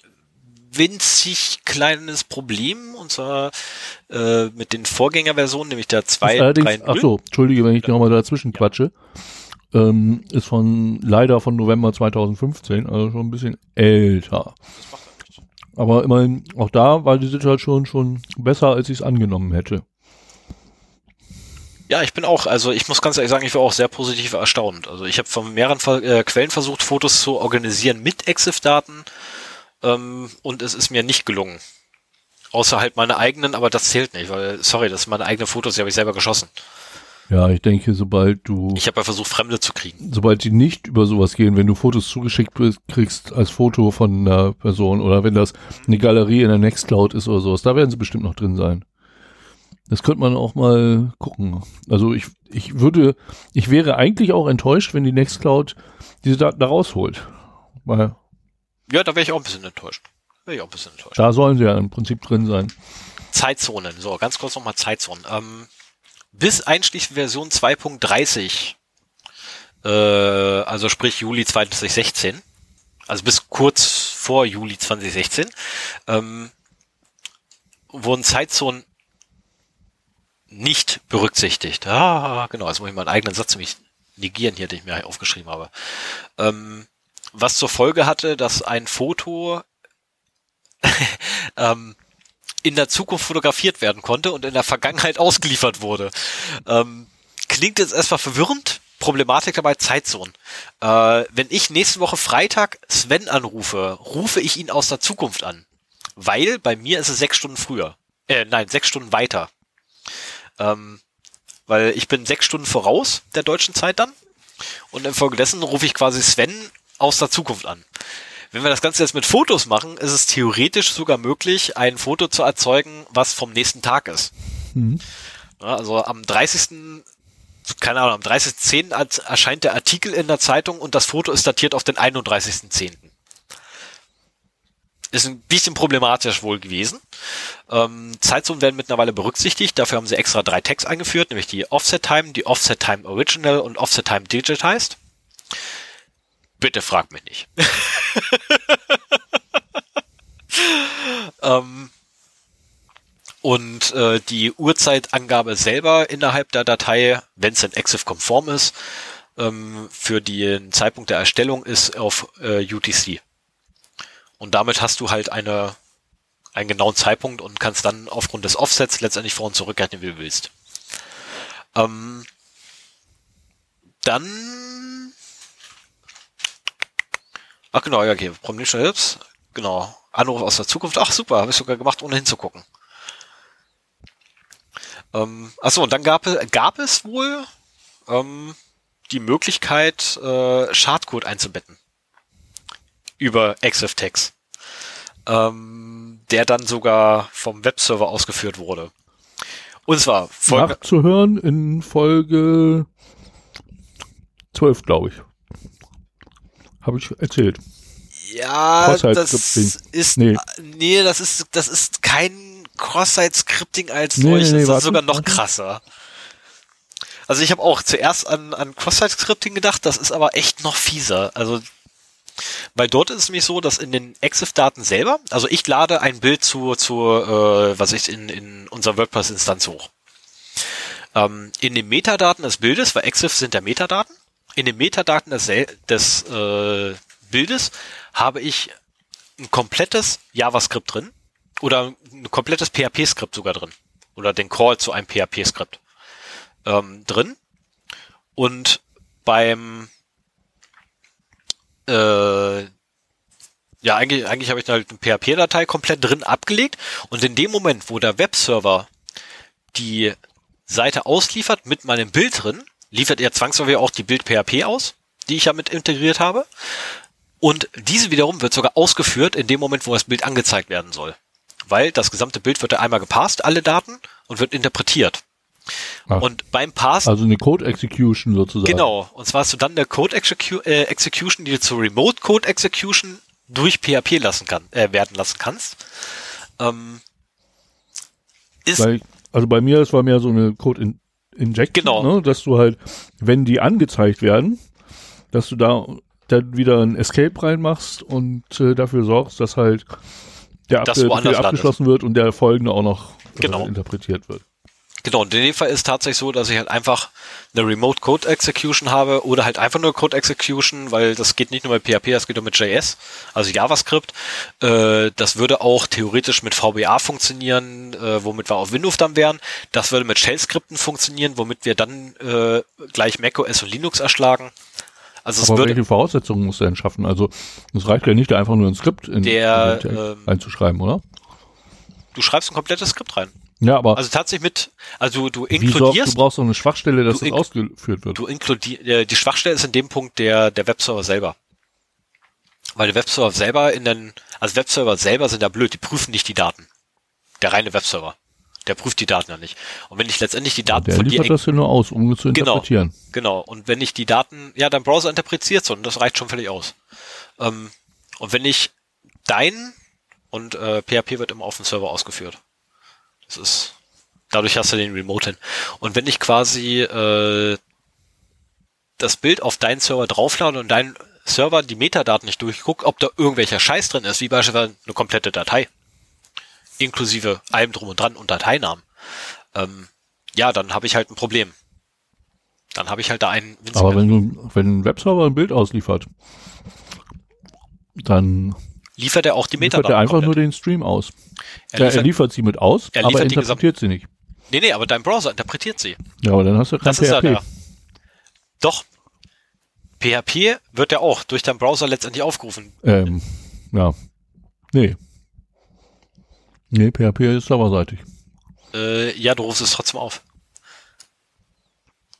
winzig kleines Problem, und zwar äh, mit den Vorgängerversionen, nämlich der 2, Ist allerdings, 3, ach so, entschuldige, wenn ich nochmal dazwischen quatsche. Ähm, ist von leider von November 2015, also schon ein bisschen älter. Aber immerhin, auch da war die Situation schon besser, als ich es angenommen hätte. Ja, ich bin auch, also ich muss ganz ehrlich sagen, ich war auch sehr positiv erstaunt. Also ich habe von mehreren äh, Quellen versucht, Fotos zu organisieren mit EXIF-Daten ähm, und es ist mir nicht gelungen. Außer halt meine eigenen, aber das zählt nicht, weil, sorry, das sind meine eigenen Fotos, die habe ich selber geschossen. Ja, ich denke, sobald du, Ich habe ja versucht, Fremde zu kriegen. sobald die nicht über sowas gehen, wenn du Fotos zugeschickt kriegst als Foto von einer Person oder wenn das eine Galerie in der Nextcloud ist oder sowas, da werden sie bestimmt noch drin sein. Das könnte man auch mal gucken. Also ich, ich würde, ich wäre eigentlich auch enttäuscht, wenn die Nextcloud diese Daten da rausholt. Weil Ja, da wäre ich auch ein bisschen enttäuscht. Wäre ich auch ein bisschen enttäuscht. da sollen sie ja im Prinzip drin sein. Zeitzonen. So, ganz kurz nochmal Zeitzonen. Ähm, bis einschließlich Version 2.30, äh, also sprich Juli 2016, also bis kurz vor Juli 2016, ähm, wurden Zeitzonen nicht berücksichtigt. Ah, genau, jetzt muss ich meinen eigenen Satz nämlich negieren hier, den ich mir aufgeschrieben habe. Ähm, was zur Folge hatte, dass ein Foto ähm, in der Zukunft fotografiert werden konnte und in der Vergangenheit ausgeliefert wurde. Ähm, klingt jetzt erstmal verwirrend. Problematik dabei Zeitzonen. Äh, wenn ich nächste Woche Freitag Sven anrufe, rufe ich ihn aus der Zukunft an. Weil bei mir ist es sechs Stunden früher. Äh, nein, sechs Stunden weiter. Ähm, weil ich bin sechs Stunden voraus der deutschen Zeit dann. Und infolgedessen rufe ich quasi Sven aus der Zukunft an. Wenn wir das Ganze jetzt mit Fotos machen, ist es theoretisch sogar möglich, ein Foto zu erzeugen, was vom nächsten Tag ist. Mhm. Ja, also am 30. Keine Ahnung, am 30.10. erscheint der Artikel in der Zeitung und das Foto ist datiert auf den 31.10. Ist ein bisschen problematisch wohl gewesen. Ähm, Zeitzonen werden mittlerweile berücksichtigt. Dafür haben sie extra drei Tags eingeführt, nämlich die Offset Time, die Offset Time Original und Offset Time Digitized. Bitte frag mich nicht. ähm, und äh, die Uhrzeitangabe selber innerhalb der Datei, wenn es denn EXIF-konform ist, ähm, für den Zeitpunkt der Erstellung ist auf äh, UTC. Und damit hast du halt eine, einen genauen Zeitpunkt und kannst dann aufgrund des Offsets letztendlich vor und zurück rechnen, wie du willst. Ähm, dann Ach genau, ja, okay. Promnischer Hilps. Genau. Anruf aus der Zukunft. Ach super, habe ich sogar gemacht, ohne hinzugucken. Ähm, achso, und dann gab, gab es wohl ähm, die Möglichkeit, äh, Schadcode einzubetten. Über XFTex. Ähm, der dann sogar vom Webserver ausgeführt wurde. Und zwar Folge Nachzuhören in Folge 12, glaube ich. Habe ich erzählt. Ja, das ist nee. nee, das ist das ist kein Cross-Site-Scripting als nee, solches, nee, nee, das ist sogar noch warte. krasser. Also ich habe auch zuerst an, an Cross-Site-Scripting gedacht, das ist aber echt noch fieser. Also weil dort ist es nämlich so, dass in den EXIF-Daten selber, also ich lade ein Bild zu, zu äh, was ich in, in unserer WordPress-Instanz hoch. Ähm, in den Metadaten des Bildes, weil EXIF sind ja Metadaten, in den Metadaten des, des äh, Bildes habe ich ein komplettes JavaScript drin oder ein komplettes PHP-Skript sogar drin oder den Call zu einem PHP-Skript ähm, drin. Und beim äh, ja, eigentlich, eigentlich habe ich da halt eine PHP-Datei komplett drin abgelegt und in dem Moment, wo der Webserver die Seite ausliefert mit meinem Bild drin, liefert er zwangsläufig auch die Bild-PHP aus, die ich ja mit integriert habe. Und diese wiederum wird sogar ausgeführt in dem Moment, wo das Bild angezeigt werden soll. Weil das gesamte Bild wird ja einmal gepasst, alle Daten, und wird interpretiert. Ach, und beim Pass. Also eine Code Execution sozusagen. Genau. Und zwar hast du dann eine Code Execu äh, Execution, die du zur Remote Code Execution durch PHP lassen kann, äh, werden lassen kannst. Ähm, ist Weil, also bei mir, es war mehr so eine Code in Injection, genau. ne, dass du halt, wenn die angezeigt werden, dass du da dann wieder ein Escape reinmachst und äh, dafür sorgst, dass halt der das Befehl abgeschlossen wird und der folgende auch noch äh, genau. interpretiert wird. Genau, und in dem Fall ist tatsächlich so, dass ich halt einfach eine Remote Code Execution habe oder halt einfach nur Code Execution, weil das geht nicht nur mit PHP, das geht auch mit JS, also JavaScript. Äh, das würde auch theoretisch mit VBA funktionieren, äh, womit wir auf Windows dann wären. Das würde mit Shell-Skripten funktionieren, womit wir dann äh, gleich macOS und Linux erschlagen. Also Aber welche Voraussetzungen muss er denn schaffen? Also es reicht ja nicht, einfach nur ein Skript in, der, in ähm, einzuschreiben, oder? Du schreibst ein komplettes Skript rein. Ja, aber. Also tatsächlich mit, also du inkludierst. du brauchst doch eine Schwachstelle, dass das ausgeführt wird. Du inkludierst, äh, die Schwachstelle ist in dem Punkt der, der Webserver selber. Weil der Webserver selber in den, also Webserver selber sind ja blöd, die prüfen nicht die Daten. Der reine Webserver. Der prüft die Daten ja nicht. Und wenn ich letztendlich die Daten ja, der von liefert dir. das ja nur aus, um zu genau, interpretieren. Genau. Und wenn ich die Daten, ja, dein Browser interpretiert so, und das reicht schon völlig aus. Ähm, und wenn ich dein, und äh, PHP wird immer auf dem Server ausgeführt. Das ist, dadurch hast du den Remote hin. Und wenn ich quasi äh, das Bild auf deinen Server drauflade und dein Server die Metadaten nicht durchguckt, ob da irgendwelcher Scheiß drin ist, wie beispielsweise eine komplette Datei. Inklusive allem drum und dran und Dateinamen. Ähm, ja, dann habe ich halt ein Problem. Dann habe ich halt da einen winzigen Aber wenn du, wenn ein Webserver ein Bild ausliefert, dann liefert er auch die liefert Metadaten. er einfach nur komplett. den Stream aus. Er Ja, liefert, er liefert sie mit aus, er aber liefert er interpretiert sie nicht. nee, nee, aber dein Browser interpretiert sie. Ja, aber dann hast du kein Das ist ja PHP. der. Doch. PHP wird ja auch durch deinen Browser letztendlich aufgerufen. Ähm, ja. Nee. Nee, PHP ist serverseitig. Äh, ja, du rufst es trotzdem auf.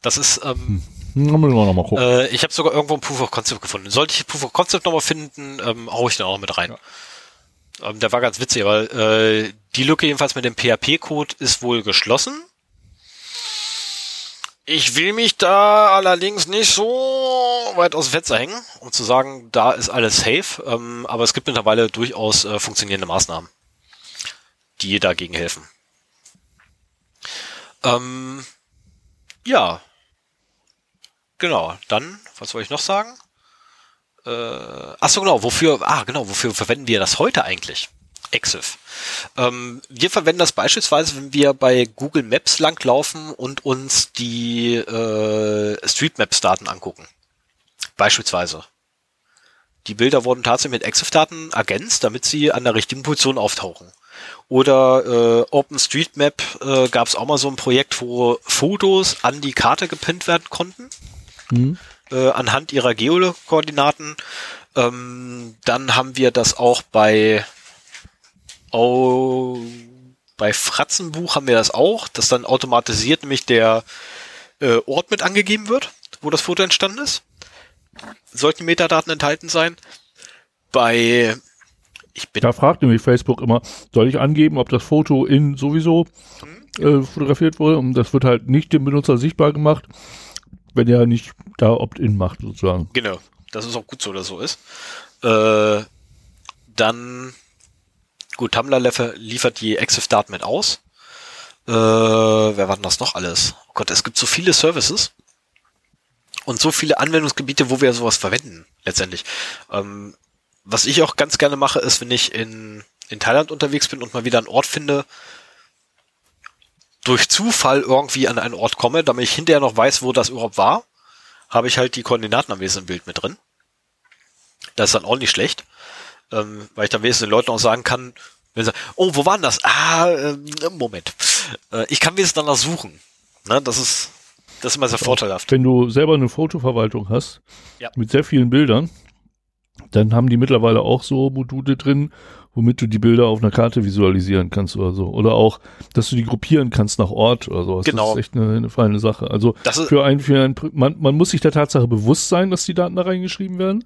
Das ist, ähm, Hm, Da müssen wir noch mal gucken. äh, ich habe sogar irgendwo ein Proof of Concept gefunden. Sollte ich Proof of Concept nochmal finden, ähm, hau ich den auch mit rein. Ähm, der war ganz witzig, aber äh, die Lücke jedenfalls mit dem PHP-Code ist wohl geschlossen. Ich will mich da allerdings nicht so weit aus dem Fenster hängen, um zu sagen, da ist alles safe. Ähm, aber es gibt mittlerweile durchaus äh, funktionierende Maßnahmen, die dagegen helfen. Ähm, ja, genau. Dann, was wollte ich noch sagen? Äh, ach so, genau. Wofür? Ah, genau. Wofür verwenden wir das heute eigentlich? Exif. Ähm, wir verwenden das beispielsweise, wenn wir bei Google Maps langlaufen und uns die äh, Streetmaps-Daten angucken. Beispielsweise. Die Bilder wurden tatsächlich mit Exif-Daten ergänzt, damit sie an der richtigen Position auftauchen. Oder äh, OpenStreetMap äh, gab es auch mal so ein Projekt, wo Fotos an die Karte gepinnt werden konnten Hm? äh, anhand ihrer Geokoordinaten. Ähm, dann haben wir das auch bei oh, bei Fratzenbuch haben wir das auch, dass dann automatisiert nämlich der äh, Ort mit angegeben wird, wo das Foto entstanden ist. Sollten Metadaten enthalten sein. Bei ich bin Da fragt nämlich Facebook immer, soll ich angeben, ob das Foto in sowieso äh, fotografiert wurde? Und das wird halt nicht dem Benutzer sichtbar gemacht, wenn er nicht da Opt-in macht, sozusagen. Genau, das ist auch gut so, dass so ist. Äh, dann, gut, Tumblr liefer- liefert die EXIF-Daten mit aus. Äh, wer war denn das noch alles? Oh Gott, es gibt so viele Services und so viele Anwendungsgebiete, wo wir sowas verwenden, letztendlich. Ähm, was ich auch ganz gerne mache, ist, wenn ich in, in Thailand unterwegs bin und mal wieder einen Ort finde, durch Zufall irgendwie an einen Ort komme, damit ich hinterher noch weiß, wo das überhaupt war, habe ich halt die Koordinaten am wenigsten im Bild mit drin. Das ist dann auch nicht schlecht, ähm, weil ich dann wenigstens den Leuten auch sagen kann, wenn sie sagen, oh, wo war denn das? Ah, ähm, Moment. Äh, ich kann wenigstens danach suchen. Ne, das ist, das ist immer sehr vorteilhaft. Wenn du selber eine Fotoverwaltung hast, Ja. mit sehr vielen Bildern, dann haben die mittlerweile auch so Module drin, womit du die Bilder auf einer Karte visualisieren kannst oder so. Oder auch, dass du die gruppieren kannst nach Ort oder sowas. Genau. Das ist echt eine, eine feine Sache. Also für ein, für ein man, man muss sich der Tatsache bewusst sein, dass die Daten da reingeschrieben werden.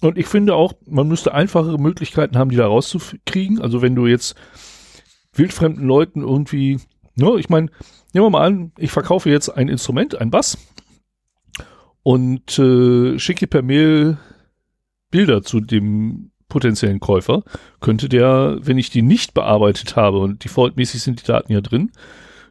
Und ich finde auch, man müsste einfachere Möglichkeiten haben, die da rauszukriegen. Also wenn du jetzt wildfremden Leuten irgendwie, ne, ich meine, nehmen wir mal an, ich verkaufe jetzt ein Instrument, ein Bass und äh, schicke per Mail Bilder zu dem potenziellen Käufer, könnte der, wenn ich die nicht bearbeitet habe und defaultmäßig sind die Daten ja drin,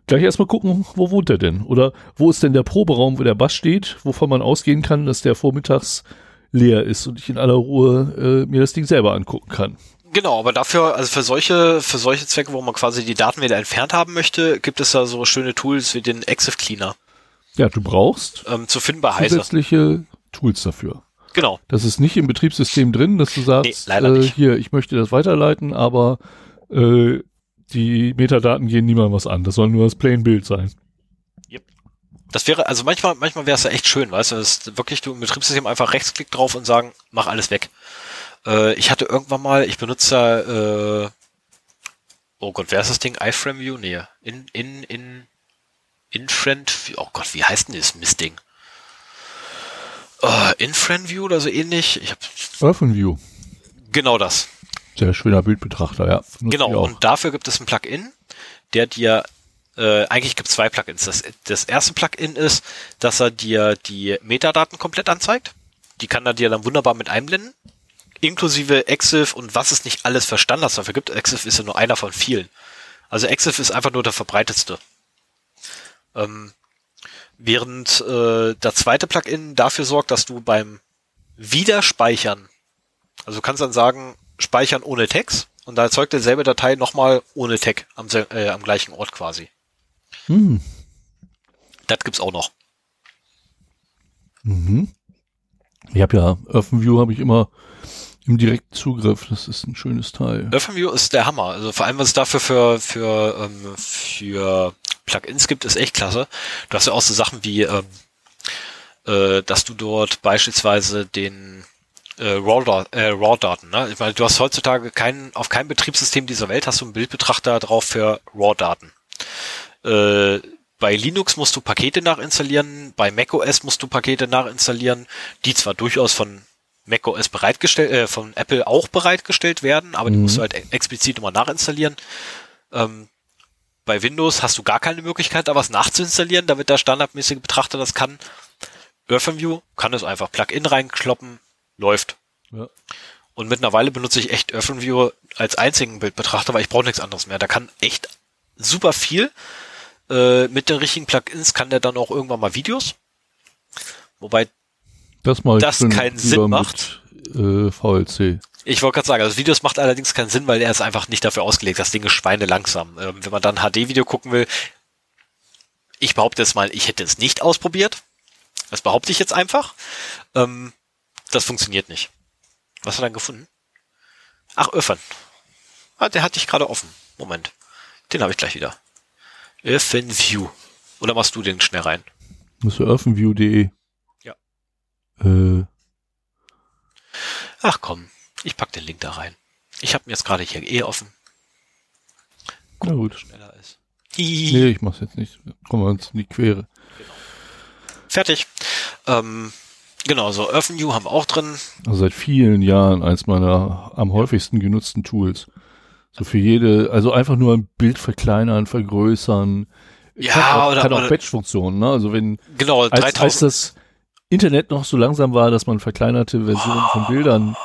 gleich erstmal gucken, wo wohnt er denn? Oder wo ist denn der Proberaum, wo der Bass steht, wovon man ausgehen kann, dass der vormittags leer ist und ich in aller Ruhe äh, mir das Ding selber angucken kann. Genau, aber dafür, also für solche, für solche Zwecke, wo man quasi die Daten wieder entfernt haben möchte, gibt es da so schöne Tools wie den Exif Cleaner Ja, du brauchst ähm, zu finden bei Heise. zusätzliche Tools dafür. Genau. Das ist nicht im Betriebssystem drin, dass du sagst, Nee, äh, hier, ich möchte das weiterleiten, aber äh, die Metadaten gehen niemandem was an. Das soll nur das Plain-Bild sein. Das wäre, also manchmal, manchmal wäre es ja echt schön, weißt du, dass wirklich du im Betriebssystem einfach Rechtsklick drauf und sagen, mach alles weg. Äh, ich hatte irgendwann mal, ich benutze da, äh, oh Gott, wer ist das Ding? iFrame View? Nee, in, in, in, InFriend, oh Gott, wie heißt denn das Mistding? Äh, InFriend View oder so ähnlich? Ich hab, OpenView, genau das. sehr schöner Bildbetrachter, ja. Nutze ich Genau, und dafür gibt es ein Plugin, der dir, äh, eigentlich gibt es zwei Plugins. Das, das erste Plugin ist, dass er dir die Metadaten komplett anzeigt. Die kann er dir dann wunderbar mit einblenden. Inklusive Exif und was es nicht alles für Standards dafür gibt. Exif ist ja nur einer von vielen. Also Exif ist einfach nur der verbreitetste. Ähm, während äh, der zweite Plugin dafür sorgt, dass du beim wieder speichern. Also du kannst dann sagen, speichern ohne Text und da erzeugt derselbe Datei nochmal ohne Tag am, äh, am gleichen Ort quasi. Hm. Das gibt's auch noch. Mhm. Ich habe ja OpenView habe ich immer im direkten Zugriff. Das ist ein schönes Teil. OpenView ist der Hammer. Also vor allem, was es dafür für, für, ähm, für Plugins gibt, ist echt klasse. Du hast ja auch so Sachen wie, ähm, äh, dass du dort beispielsweise den äh, RAW-Daten, äh, RAW ne? Ich meine, du hast heutzutage keinen, auf keinem Betriebssystem dieser Welt hast du einen Bildbetrachter drauf für RAW-Daten. Äh, bei Linux musst du Pakete nachinstallieren, bei macOS musst du Pakete nachinstallieren, die zwar durchaus von macOS bereitgestellt, äh, von Apple auch bereitgestellt werden, aber mhm. die musst du halt explizit immer nachinstallieren. Ähm, bei Windows hast du gar keine Möglichkeit, da was nachzuinstallieren, damit der standardmäßige Betrachter das kann. OpenView kann es einfach Plugin reinkloppen, läuft. Ja. Und mittlerweile benutze ich echt OpenView als einzigen Bildbetrachter, weil ich brauche nichts anderes mehr. Da kann echt super viel. Äh, mit den richtigen Plugins kann der dann auch irgendwann mal Videos. Wobei das, das keinen Sinn macht. Mit, äh, VLC. Ich wollte gerade sagen, also Videos macht allerdings keinen Sinn, weil er ist einfach nicht dafür ausgelegt. Das Ding ist schweine langsam. Ähm, wenn man dann HD-Video gucken will, ich behaupte jetzt mal, ich hätte es nicht ausprobiert. Das behaupte ich jetzt einfach. Ähm, das funktioniert nicht. Was hat er dann gefunden? Ach, öffnen. Ah, der hatte ich gerade offen. Moment. Den habe ich gleich wieder. OpenView. Oder machst du den schnell rein? Das ist OpenView.de. Ja. Äh. Ach komm, ich pack den Link da rein. Ich habe mir jetzt gerade hier eh offen. Guck, Na gut. Schneller ist. Nee, ich mach's jetzt nicht. Kommen wir uns in die Quere. Genau. Fertig. Ähm, genau, so OpenView haben wir auch drin. Also seit vielen Jahren eins meiner am häufigsten genutzten Tools. So für jede, also einfach nur ein Bild verkleinern, vergrößern. Ja, kann auch, oder, kann auch Batch-Funktionen, ne? Also wenn, genau, als, als das Internet noch so langsam war, dass man verkleinerte Versionen von Bildern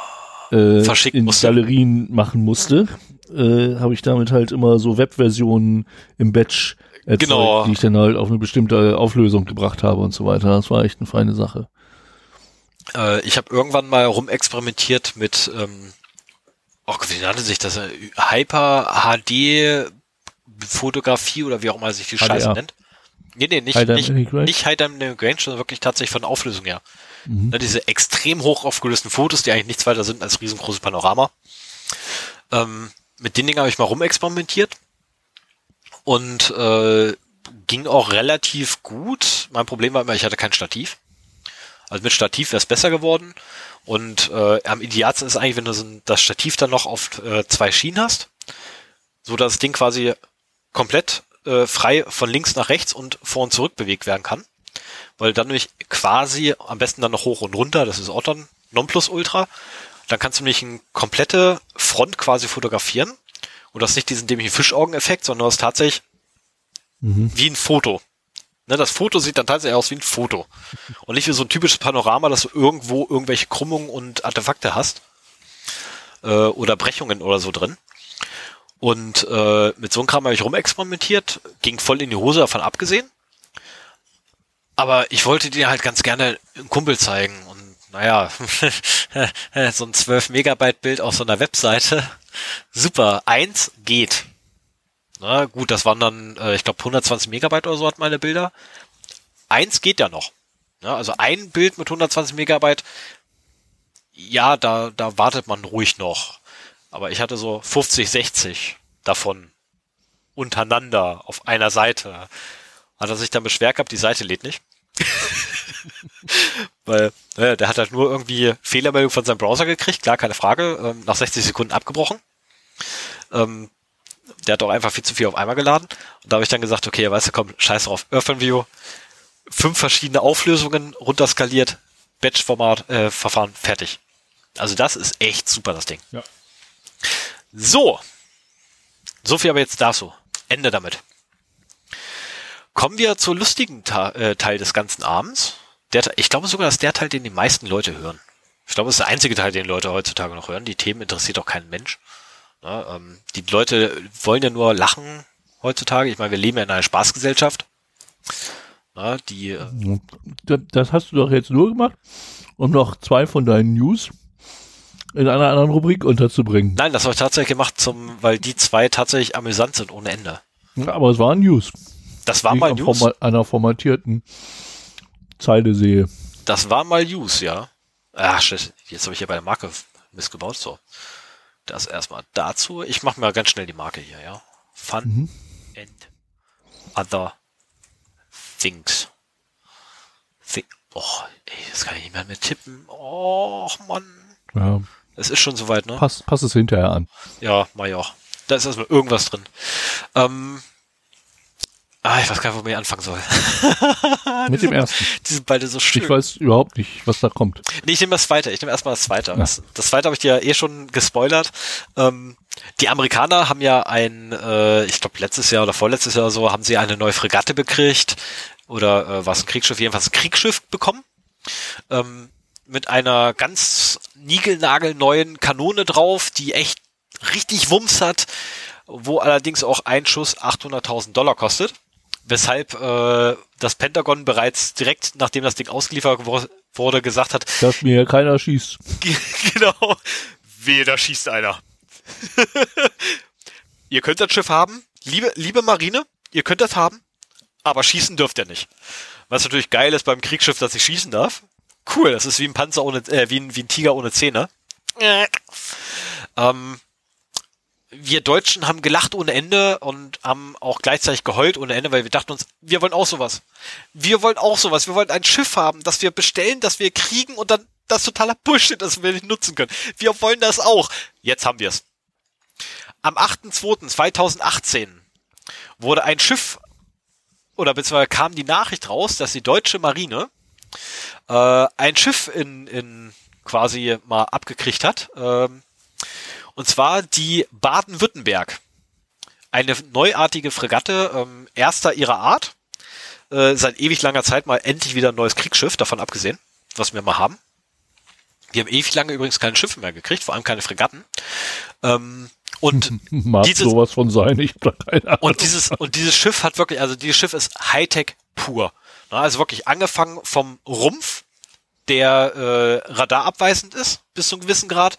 äh, in musste. Galerien machen musste, äh, habe ich damit halt immer so Webversionen im Batch erzeugt, genau. die ich dann halt auf eine bestimmte Auflösung gebracht habe und so weiter. Das war echt eine feine Sache. Äh, ich habe irgendwann mal rumexperimentiert mit ähm, oh, wie nannte sich das? Hyper HD Fotografie oder wie auch immer sich die Scheiße nennt. Nee, nee, nicht, nicht, nicht High Dynamic Range, sondern wirklich tatsächlich von Auflösung her. Mhm. Ne, diese extrem hoch aufgelösten Fotos, die eigentlich nichts weiter sind als riesengroßes Panorama. Ähm, mit den Dingen habe ich mal rumexperimentiert und äh, ging auch relativ gut. Mein Problem war immer, ich hatte kein Stativ. Also mit Stativ wäre es besser geworden. Und äh, am idealsten ist eigentlich, wenn du so das Stativ dann noch auf äh, zwei Schienen hast, so dass das Ding quasi komplett äh, frei von links nach rechts und vor und zurück bewegt werden kann. Weil dann nämlich quasi am besten dann noch hoch und runter, das ist auch dann Nonplusultra. Dann kannst du nämlich eine komplette Front quasi fotografieren. Und du hast nicht diesen dämlichen Fischaugeneffekt, sondern du hast tatsächlich mhm. wie ein Foto. Ne, das Foto sieht dann tatsächlich aus wie ein Foto. Und nicht wie so ein typisches Panorama, dass du irgendwo irgendwelche Krümmungen und Artefakte hast. Äh, oder Brechungen oder so drin. Und äh, mit so einem Kram habe ich rumexperimentiert, ging voll in die Hose davon abgesehen. Aber ich wollte dir halt ganz gerne einen Kumpel zeigen. Und naja, so ein 12 Megabyte Bild auf so einer Webseite. Super, eins geht. Na gut, das waren dann, äh, ich glaube, 120 Megabyte oder so hat meine Bilder. Eins geht ja noch. Ja, also ein Bild mit 120 Megabyte, ja, da, da wartet man ruhig noch. Aber ich hatte so 50, 60 davon untereinander auf einer Seite. Hat er sich dann beschwert gehabt, die Seite lädt nicht. Weil äh, der hat halt nur irgendwie Fehlermeldung von seinem Browser gekriegt, klar, keine Frage, ähm, nach 60 Sekunden abgebrochen. Ähm, der hat auch einfach viel zu viel auf einmal geladen. Und da habe ich dann gesagt, okay, weißt du, komm, scheiß drauf, OpenView, fünf verschiedene Auflösungen runterskaliert, Batch-Format, äh, Verfahren, fertig. Also das ist echt super, das Ding. Ja. So. So viel aber jetzt dazu. Ende damit. Kommen wir zur lustigen Ta äh, Teil des ganzen Abends. Der, ich glaube sogar, dass der Teil, den die meisten Leute hören. Ich glaube, es ist der einzige Teil, den Leute heutzutage noch hören. Die Themen interessiert auch keinen Mensch. Ne? Ähm, die Leute wollen ja nur lachen heutzutage. Ich meine, wir leben ja in einer Spaßgesellschaft. Na, die, äh, Das, das hast du doch jetzt nur gemacht, um noch zwei von deinen News in einer anderen Rubrik unterzubringen. nein, das habe ich tatsächlich gemacht, zum, weil die zwei tatsächlich amüsant sind ohne Ende. Ja, aber es waren News. Das war mal News. forma- einer formatierten Zeile sehe. Das war mal News, ja. Ach, shit. Jetzt habe ich hier bei der Marke missgebaut. So. Das erstmal dazu. Ich mache mal ganz schnell die Marke hier, ja. Fun Mhm. and other things. Thi oh, ey, das kann ich nicht mehr mit tippen. Oh, Mann. Ja, Es ist schon soweit, ne? pass, pass es hinterher an. Ja, mach ich auch. Da ist erstmal irgendwas drin. Ähm, ah, ich weiß gar nicht, wo ich anfangen soll. Mit dem ersten. Die sind beide so schön. Ich weiß überhaupt nicht, was da kommt. Nee, ich nehme das zweite. Ich nehme erstmal das zweite. Das, das zweite habe ich dir ja eh schon gespoilert. Ähm, die Amerikaner haben ja ein, äh, ich glaube letztes Jahr oder vorletztes Jahr so, haben sie eine neue Fregatte bekriegt. Oder äh, was ein Kriegsschiff, jedenfalls ein Kriegsschiff bekommen. Ähm, mit einer ganz niegelnagelneuen Kanone drauf, die echt richtig Wumms hat, wo allerdings auch ein Schuss 800.000 Dollar kostet. Weshalb äh, das Pentagon bereits direkt, nachdem das Ding ausgeliefert wo- wurde, gesagt hat, Dass mir keiner schießt. genau, wehe, da schießt einer. ihr könnt das Schiff haben, liebe, liebe Marine, ihr könnt das haben, aber schießen dürft ihr nicht. Was natürlich geil ist beim Kriegsschiff, dass ich schießen darf. Cool, das ist wie ein Panzer ohne, äh, wie ein, wie ein Tiger ohne Zähne. Ähm, wir Deutschen haben gelacht ohne Ende und haben auch gleichzeitig geheult ohne Ende, weil wir dachten uns, wir wollen auch sowas. Wir wollen auch sowas. Wir wollen ein Schiff haben, das wir bestellen, das wir kriegen und dann das totaler Bullshit, das wir nicht nutzen können. Wir wollen das auch. Jetzt haben wir es. Am 8.2.2018 wurde ein Schiff oder beziehungsweise kam die Nachricht raus, dass die deutsche Marine äh, ein Schiff in, in quasi mal abgekriegt hat. Ähm, und zwar die Baden-Württemberg. Eine neuartige Fregatte, ähm, erster ihrer Art. Äh, seit ewig langer Zeit mal endlich wieder ein neues Kriegsschiff, davon abgesehen, was wir mal haben. Wir haben ewig lange übrigens keine Schiffe mehr gekriegt, vor allem keine Fregatten. Ähm, und Mag Dieses- sowas von sein, ich und dieses, und dieses Schiff hat wirklich, also dieses Schiff ist Hightech pur. Na, also wirklich angefangen vom Rumpf, der äh, radarabweisend ist, bis zu einem gewissen Grad,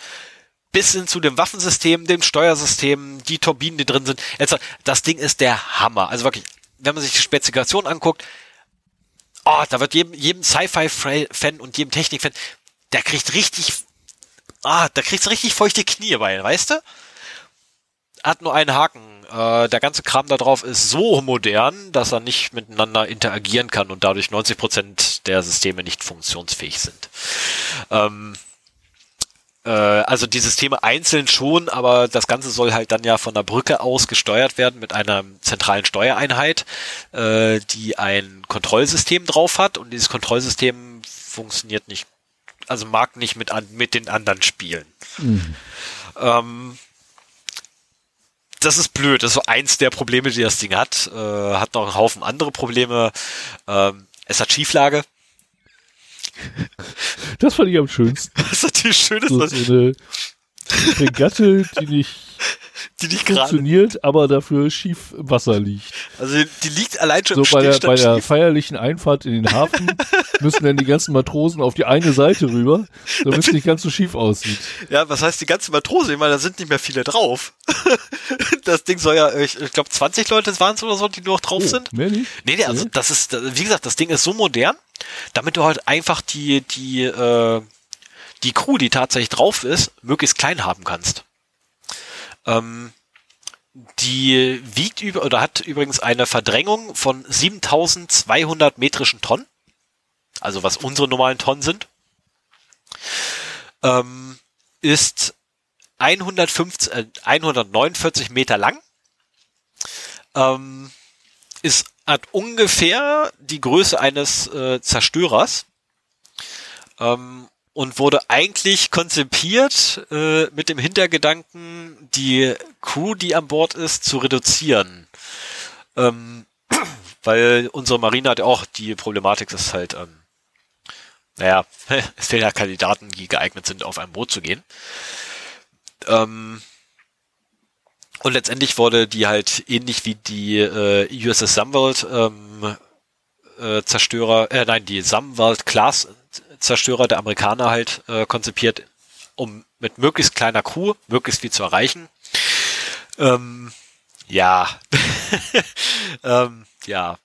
bis hin zu dem Waffensystem, dem Steuersystem, die Turbinen, die drin sind. Das Ding ist der Hammer. Also wirklich, wenn man sich die Spezifikation anguckt, oh, da wird jedem, jedem Sci-Fi-Fan und jedem Technik-Fan, der kriegt richtig, ah, da kriegt's richtig feuchte Knie bei, weißt du? hat nur einen Haken. Äh, der ganze Kram da drauf ist so modern, dass er nicht miteinander interagieren kann und dadurch 90% der Systeme nicht funktionsfähig sind. Ähm, äh, also die Systeme einzeln schon, aber das Ganze soll halt dann ja von der Brücke aus gesteuert werden mit einer zentralen Steuereinheit, äh, die ein Kontrollsystem drauf hat und dieses Kontrollsystem funktioniert nicht, also mag nicht mit, an, mit den anderen spielen. Ähm, das ist blöd. Das ist so eins der Probleme, die das Ding hat. Äh, hat noch einen Haufen andere Probleme. Ähm, es hat Schieflage. Das fand ich am schönsten. Was natürlich schön ist, So, dass so eine Fregatte, die nicht die nicht funktioniert, aber dafür schief im Wasser liegt. Also die liegt allein schon So bei der, bei der feierlichen Einfahrt in den Hafen müssen dann die ganzen Matrosen auf die eine Seite rüber, damit es nicht ganz so schief aussieht. Ja, was heißt die ganze Matrose? Ich meine, da sind nicht mehr viele drauf. das Ding soll ja, ich, ich glaube 20 Leute waren es oder so, die nur noch drauf Oh, sind. mehr nicht? Nee, nee, also das ist, wie gesagt, das Ding ist so modern, damit du halt einfach die, die, äh, die Crew, die tatsächlich drauf ist, möglichst klein haben kannst. Ähm, die wiegt über, oder hat übrigens eine Verdrängung von 7200 metrischen Tonnen. Also was unsere normalen Tonnen sind. Ähm, ist 150, äh, 149 Meter lang. Ähm, ist hat ungefähr die Größe eines äh, Zerstörers ähm, und wurde eigentlich konzipiert äh, mit dem Hintergedanken, die Crew, die an Bord ist, zu reduzieren. Ähm, weil unsere Marine hat ja auch die Problematik, dass halt, ähm, naja, es fehlen ja Kandidaten, die geeignet sind, auf ein Boot zu gehen. Ähm, und letztendlich wurde die halt ähnlich wie die äh, USS Sunworld ähm, äh, Zerstörer, äh, nein, die Samwald Class Zerstörer der Amerikaner halt äh, konzipiert, um mit möglichst kleiner Crew möglichst viel zu erreichen. Ähm, ja, ähm, ja,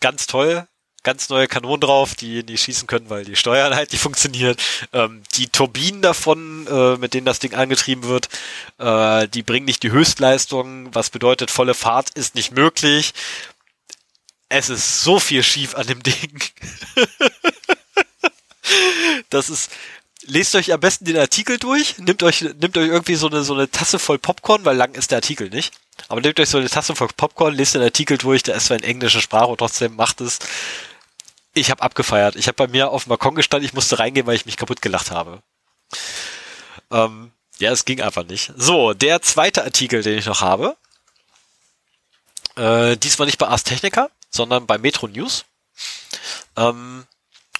ganz toll. Ganz neue Kanonen drauf, die nicht schießen können, weil die Steuern halt nicht funktioniert. Ähm, die Turbinen davon, äh, mit denen das Ding angetrieben wird, äh, die bringen nicht die Höchstleistung, was bedeutet, volle Fahrt ist nicht möglich. Es ist so viel schief an dem Ding. das ist, lest euch am besten den Artikel durch, nimmt euch, nimmt euch irgendwie so eine, so eine Tasse voll Popcorn, weil lang ist der Artikel nicht. Aber nehmt euch so eine Tasse voll Popcorn, lest den Artikel durch, der ist zwar in englischer Sprache und trotzdem macht es. Ich habe abgefeiert. Ich habe bei mir auf dem Balkon gestanden, ich musste reingehen, weil ich mich kaputt gelacht habe. Ähm, ja, es ging einfach nicht. So, der zweite Artikel, den ich noch habe, äh, diesmal nicht bei Ars Technica, sondern bei Metro News. Ähm,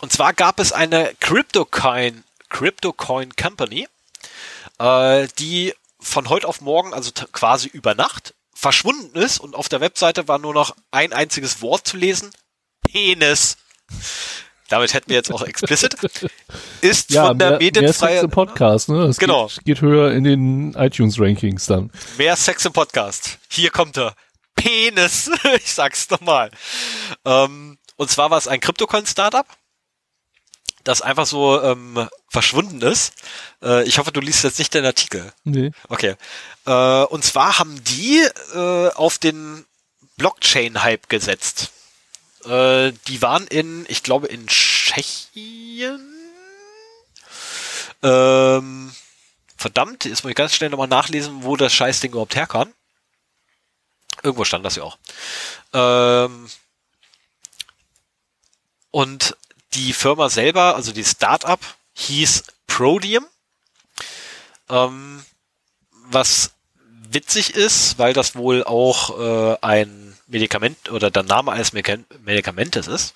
und zwar gab es eine CryptoCoin, CryptoCoin Company, äh, die von heute auf morgen, also quasi über Nacht, verschwunden ist und auf der Webseite war nur noch ein einziges Wort zu lesen. Penis. Damit hätten wir jetzt auch explicit. Ist Ja, von der mehr, mehr Sex medienfreien im Podcast, ne? Das Genau. Geht, geht höher in den iTunes-Rankings dann. Mehr Sex im Podcast. Hier kommt er. Penis. ich sag's nochmal. Ähm, und zwar war es ein Kryptocoin-Startup, das einfach so ähm, verschwunden ist. Äh, ich hoffe, du liest jetzt nicht den Artikel. Nee. Okay. Äh, und zwar haben die äh, auf den Blockchain-Hype gesetzt. Äh, die waren in, ich glaube, in Tschechien. Ähm, verdammt, jetzt muss ich ganz schnell nochmal nachlesen, wo das Scheißding überhaupt herkam. Irgendwo stand das ja auch. Ähm, und die Firma selber, also die Startup, hieß Prodium. Ähm, was witzig ist, weil das wohl auch äh, ein Medikament oder der Name eines Medika Medikamentes ist.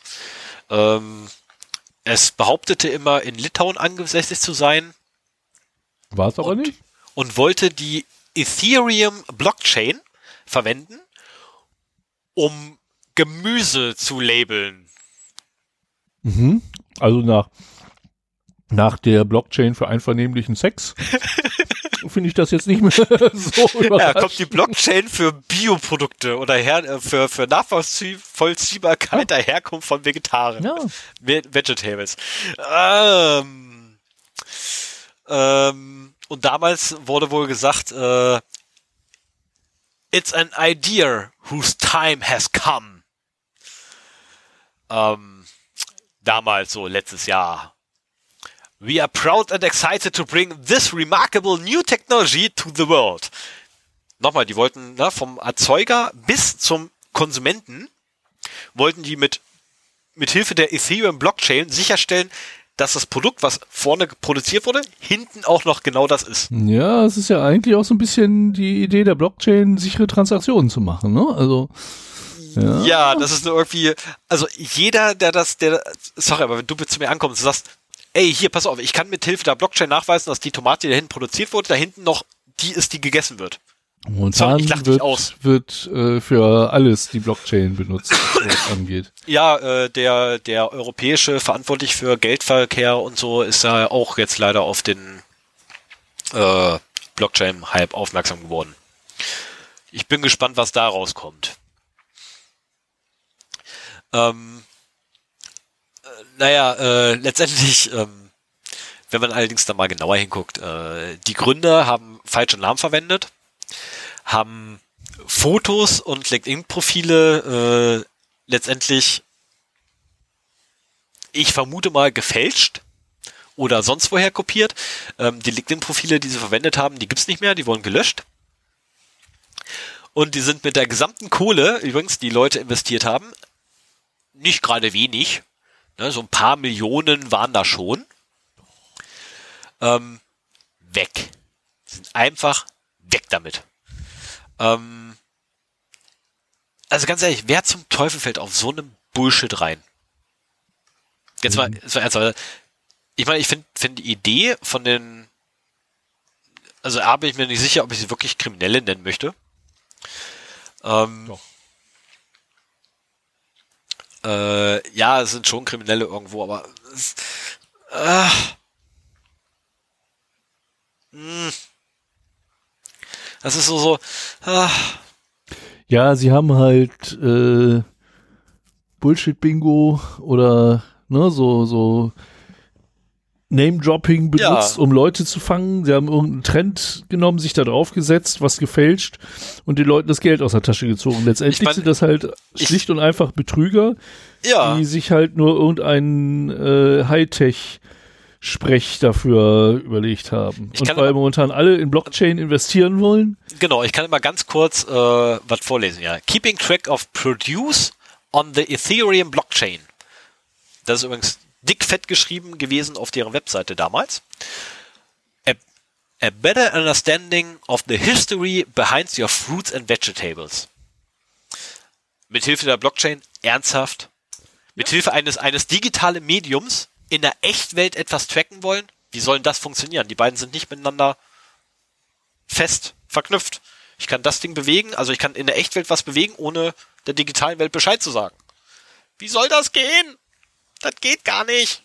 Ähm, es behauptete immer in Litauen angesässig zu sein War es aber Und- nicht? und wollte die Ethereum Blockchain verwenden, um Gemüse zu labeln. Mhm. Also nach, nach der Blockchain für einvernehmlichen Sex finde ich das jetzt nicht mehr so Ja, überraschend. kommt die Blockchain für Bioprodukte oder her, äh, für, für Nachvollziehbarkeit der Herkunft von Vegetariern. Ja. Ve- Vegetables. Ähm, ähm, und damals wurde wohl gesagt, äh, it's an idea whose time has come. Ähm, damals so letztes Jahr. We are proud and excited to bring this remarkable new technology to the world. Nochmal, die wollten ne, vom Erzeuger bis zum Konsumenten wollten die mit mit Hilfe der Ethereum Blockchain sicherstellen, dass das Produkt, was vorne produziert wurde, hinten auch noch genau das ist. Ja, es ist ja eigentlich auch so ein bisschen die Idee der Blockchain, sichere Transaktionen zu machen, ne? Also, ja. Ja, das ist nur irgendwie, also jeder, der das, der, sorry, aber wenn du zu mir ankommst und sagst, ey, hier, pass auf, ich kann mit Hilfe der Blockchain nachweisen, dass die Tomate, die da hinten produziert wurde, da hinten noch die ist, die gegessen wird. Momentan Sorry, wird, aus. wird äh, für alles die Blockchain benutzt, was das angeht. Ja, äh, der, der europäische verantwortlich für Geldverkehr und so ist ja auch jetzt leider auf den äh, Blockchain-Hype aufmerksam geworden. Ich bin gespannt, was da rauskommt. Ähm, äh, naja, äh, letztendlich, ähm, wenn man allerdings da mal genauer hinguckt, äh, die Gründer haben falsche Namen verwendet, haben Fotos und LinkedIn-Profile äh, letztendlich, ich vermute mal, gefälscht oder sonst woher kopiert. Ähm, die LinkedIn-Profile, die sie verwendet haben, die gibt's nicht mehr, die wurden gelöscht. Und die sind mit der gesamten Kohle, übrigens, die Leute investiert haben, nicht gerade wenig, ne, so ein paar Millionen waren da schon, ähm, weg. Sind einfach weg damit. Ähm, also ganz ehrlich, wer zum Teufel fällt auf so einem Bullshit rein? Jetzt mal, jetzt mal ernsthaft. Ich meine, ich finde find die Idee von den, also A, bin ich mir nicht sicher, ob ich sie wirklich Kriminelle nennen möchte. Ähm, Doch. Äh, ja, es sind schon Kriminelle irgendwo, aber es, äh, mh. das ist so so. Äh, Ja, sie haben halt äh, Bullshit-Bingo oder ne, so, so Name-Dropping benutzt, Ja. um Leute zu fangen. Sie haben irgendeinen Trend genommen, sich da drauf gesetzt, was gefälscht und den Leuten das Geld aus der Tasche gezogen. Letztendlich Ich mein, sind das halt ich- schlicht und einfach Betrüger, ja, die sich halt nur irgendeinen äh, Hightech Sprech dafür überlegt haben. Ich und weil momentan alle in Blockchain investieren wollen, genau. Ich kann immer ganz kurz äh, was vorlesen. Ja, keeping track of produce on the Ethereum Blockchain. Das ist übrigens dick fett geschrieben gewesen auf deren Webseite damals. A, a better understanding of the history behind your fruits and vegetables. Mithilfe der Blockchain ernsthaft. Mithilfe eines, eines digitalen Mediums in der Echtwelt etwas tracken wollen. Wie soll denn das funktionieren? Die beiden sind nicht miteinander fest verknüpft. Ich kann das Ding bewegen, also ich kann in der Echtwelt was bewegen, ohne der digitalen Welt Bescheid zu sagen. Wie soll das gehen? Das geht gar nicht.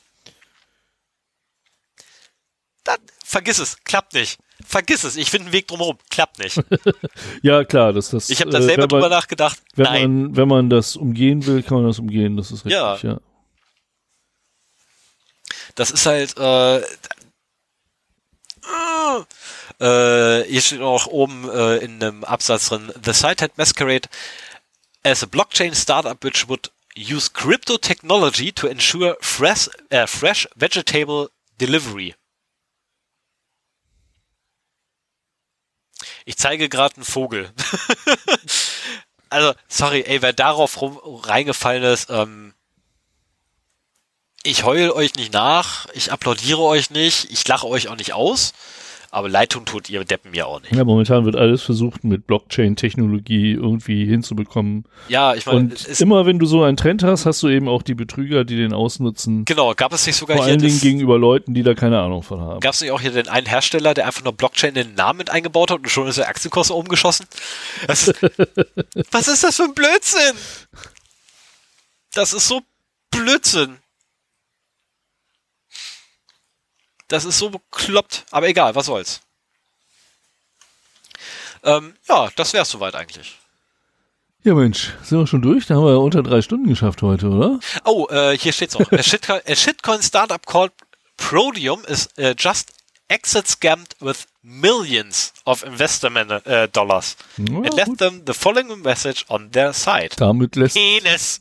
Das, vergiss es, klappt nicht. Vergiss es, ich finde einen Weg drumherum, klappt nicht. ja klar, dass das. Ich habe da äh, selber drüber man, nachgedacht. wenn Nein, man, wenn man das umgehen will, kann man das umgehen, das ist richtig, Ja. ja. das ist halt. Äh, äh, hier steht auch oben äh, in einem Absatz drin: The site had masquerade as a blockchain startup which would use crypto technology to ensure fresh, äh, fresh vegetable delivery. Ich zeige gerade einen Vogel. also, sorry, ey, wer darauf rum, reingefallen ist, ähm, ich heul euch nicht nach, ich applaudiere euch nicht, ich lache euch auch nicht aus, aber leid tun tut ihr Deppen mir auch nicht. Ja, momentan wird alles versucht, mit Blockchain-Technologie irgendwie hinzubekommen. Ja, ich meine, Und immer wenn du so einen Trend hast, hast du eben auch die Betrüger, die den ausnutzen. genau, gab es nicht sogar Vor hier allen Dingen gegenüber Leuten, die da keine Ahnung von haben. gab es nicht auch hier den einen Hersteller, der einfach nur Blockchain in den Namen mit eingebaut hat und schon ist der Aktienkurs nach oben geschossen? Das ist, was ist das für ein Blödsinn? Das ist so Blödsinn. Das ist so bekloppt, aber egal, was soll's. Ähm, ja, das wär's soweit eigentlich. Ja, Mensch, sind wir schon durch? Da haben wir ja unter drei Stunden geschafft heute, oder? Oh, äh, hier steht's noch. A shitcoin, a shitcoin startup called Prodium is uh, just exit scammed with millions of investment uh, dollars. Ja, It left gut. them the following message on their site. Damit lässt, Penis.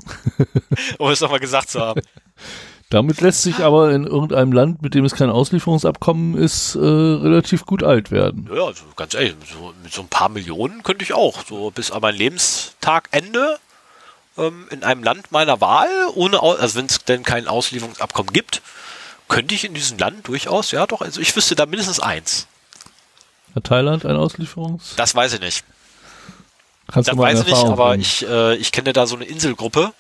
um es nochmal gesagt zu haben. Damit lässt sich aber in irgendeinem Land, mit dem es kein Auslieferungsabkommen ist, äh, relativ gut alt werden. Ja, also ganz ehrlich, so, mit so ein paar Millionen könnte ich auch, so bis an mein Lebenstagende ähm, in einem Land meiner Wahl, ohne, also wenn es denn kein Auslieferungsabkommen gibt, könnte ich in diesem Land durchaus, ja doch, also ich wüsste da mindestens eins. Hat Thailand ein Auslieferungs? Das weiß ich nicht. Kannst Das du mal in weiß ich nicht, aber ich, äh, ich kenne da so eine Inselgruppe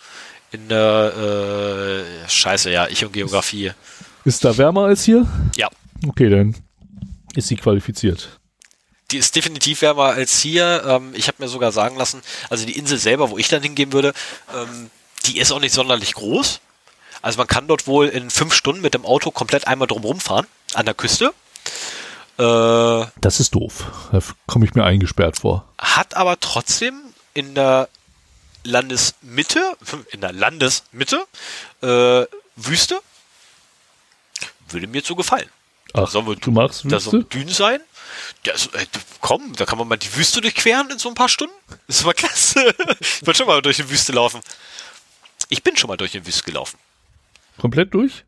in der, äh, scheiße, ja, ich und Geografie. Ist da wärmer als hier? Ja, Okay, dann ist sie qualifiziert. die ist definitiv wärmer als hier. Ähm, ich habe mir sogar sagen lassen, also die Insel selber, wo ich dann hingehen würde, ähm, die ist auch nicht sonderlich groß. Also man kann dort wohl in fünf Stunden mit dem Auto komplett einmal drumherum fahren, an der Küste. Äh, Das ist doof. Da komme ich mir eingesperrt vor. hat aber trotzdem in der Landesmitte, in der Landesmitte, äh, Wüste. Würde mir zu gefallen. Ach, wir- du magst Da soll Wüste? Dünen sein. Ja, so, äh, komm, da kann man mal die Wüste durchqueren in so ein paar Stunden. Das ist mal klasse. ich wollte schon mal durch die Wüste laufen. Ich bin schon mal durch die Wüste gelaufen. Komplett durch?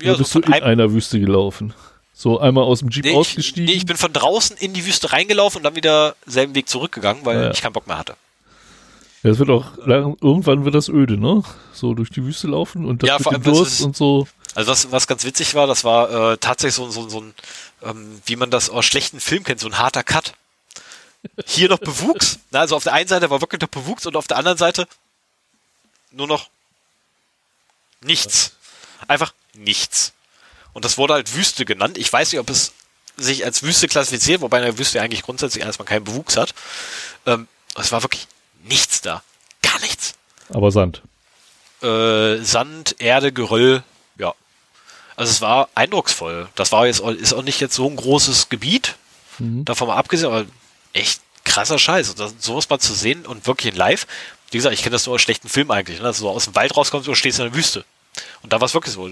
Ja, Oder so bist du von in einer Wüste gelaufen? So einmal aus dem Jeep Nee ich, ausgestiegen? nee, ich bin von draußen in die Wüste reingelaufen und dann wieder selben Weg zurückgegangen, weil ja. ich keinen Bock mehr hatte. Ja, es wird auch, irgendwann wird das öde, ne? So durch die Wüste laufen und das Ja, vor allem, Durst und so. Also was, was ganz witzig war, das war äh, tatsächlich so, so, so ein, ähm, wie man das aus schlechten Filmen kennt, so ein harter Cut. Hier noch Bewuchs. Na, also auf der einen Seite war wirklich noch Bewuchs und auf der anderen Seite nur noch nichts. Einfach nichts. Und das wurde halt Wüste genannt. Ich weiß nicht, ob es sich als Wüste klassifiziert, wobei in der Wüste eigentlich grundsätzlich erstmal keinen Bewuchs hat. Ähm, es war wirklich nichts da. Gar nichts. Aber Sand. Äh, Sand, Erde, Geröll, ja. Also es war eindrucksvoll. Das war jetzt auch, ist auch nicht jetzt so ein großes Gebiet, davon mal abgesehen, aber echt krasser Scheiß. Und das, sowas mal zu sehen und wirklich in live. Wie gesagt, ich kenne das nur aus schlechten Filmen eigentlich, ne? dass du so aus dem Wald rauskommst und stehst in der Wüste. Und da war es wirklich so.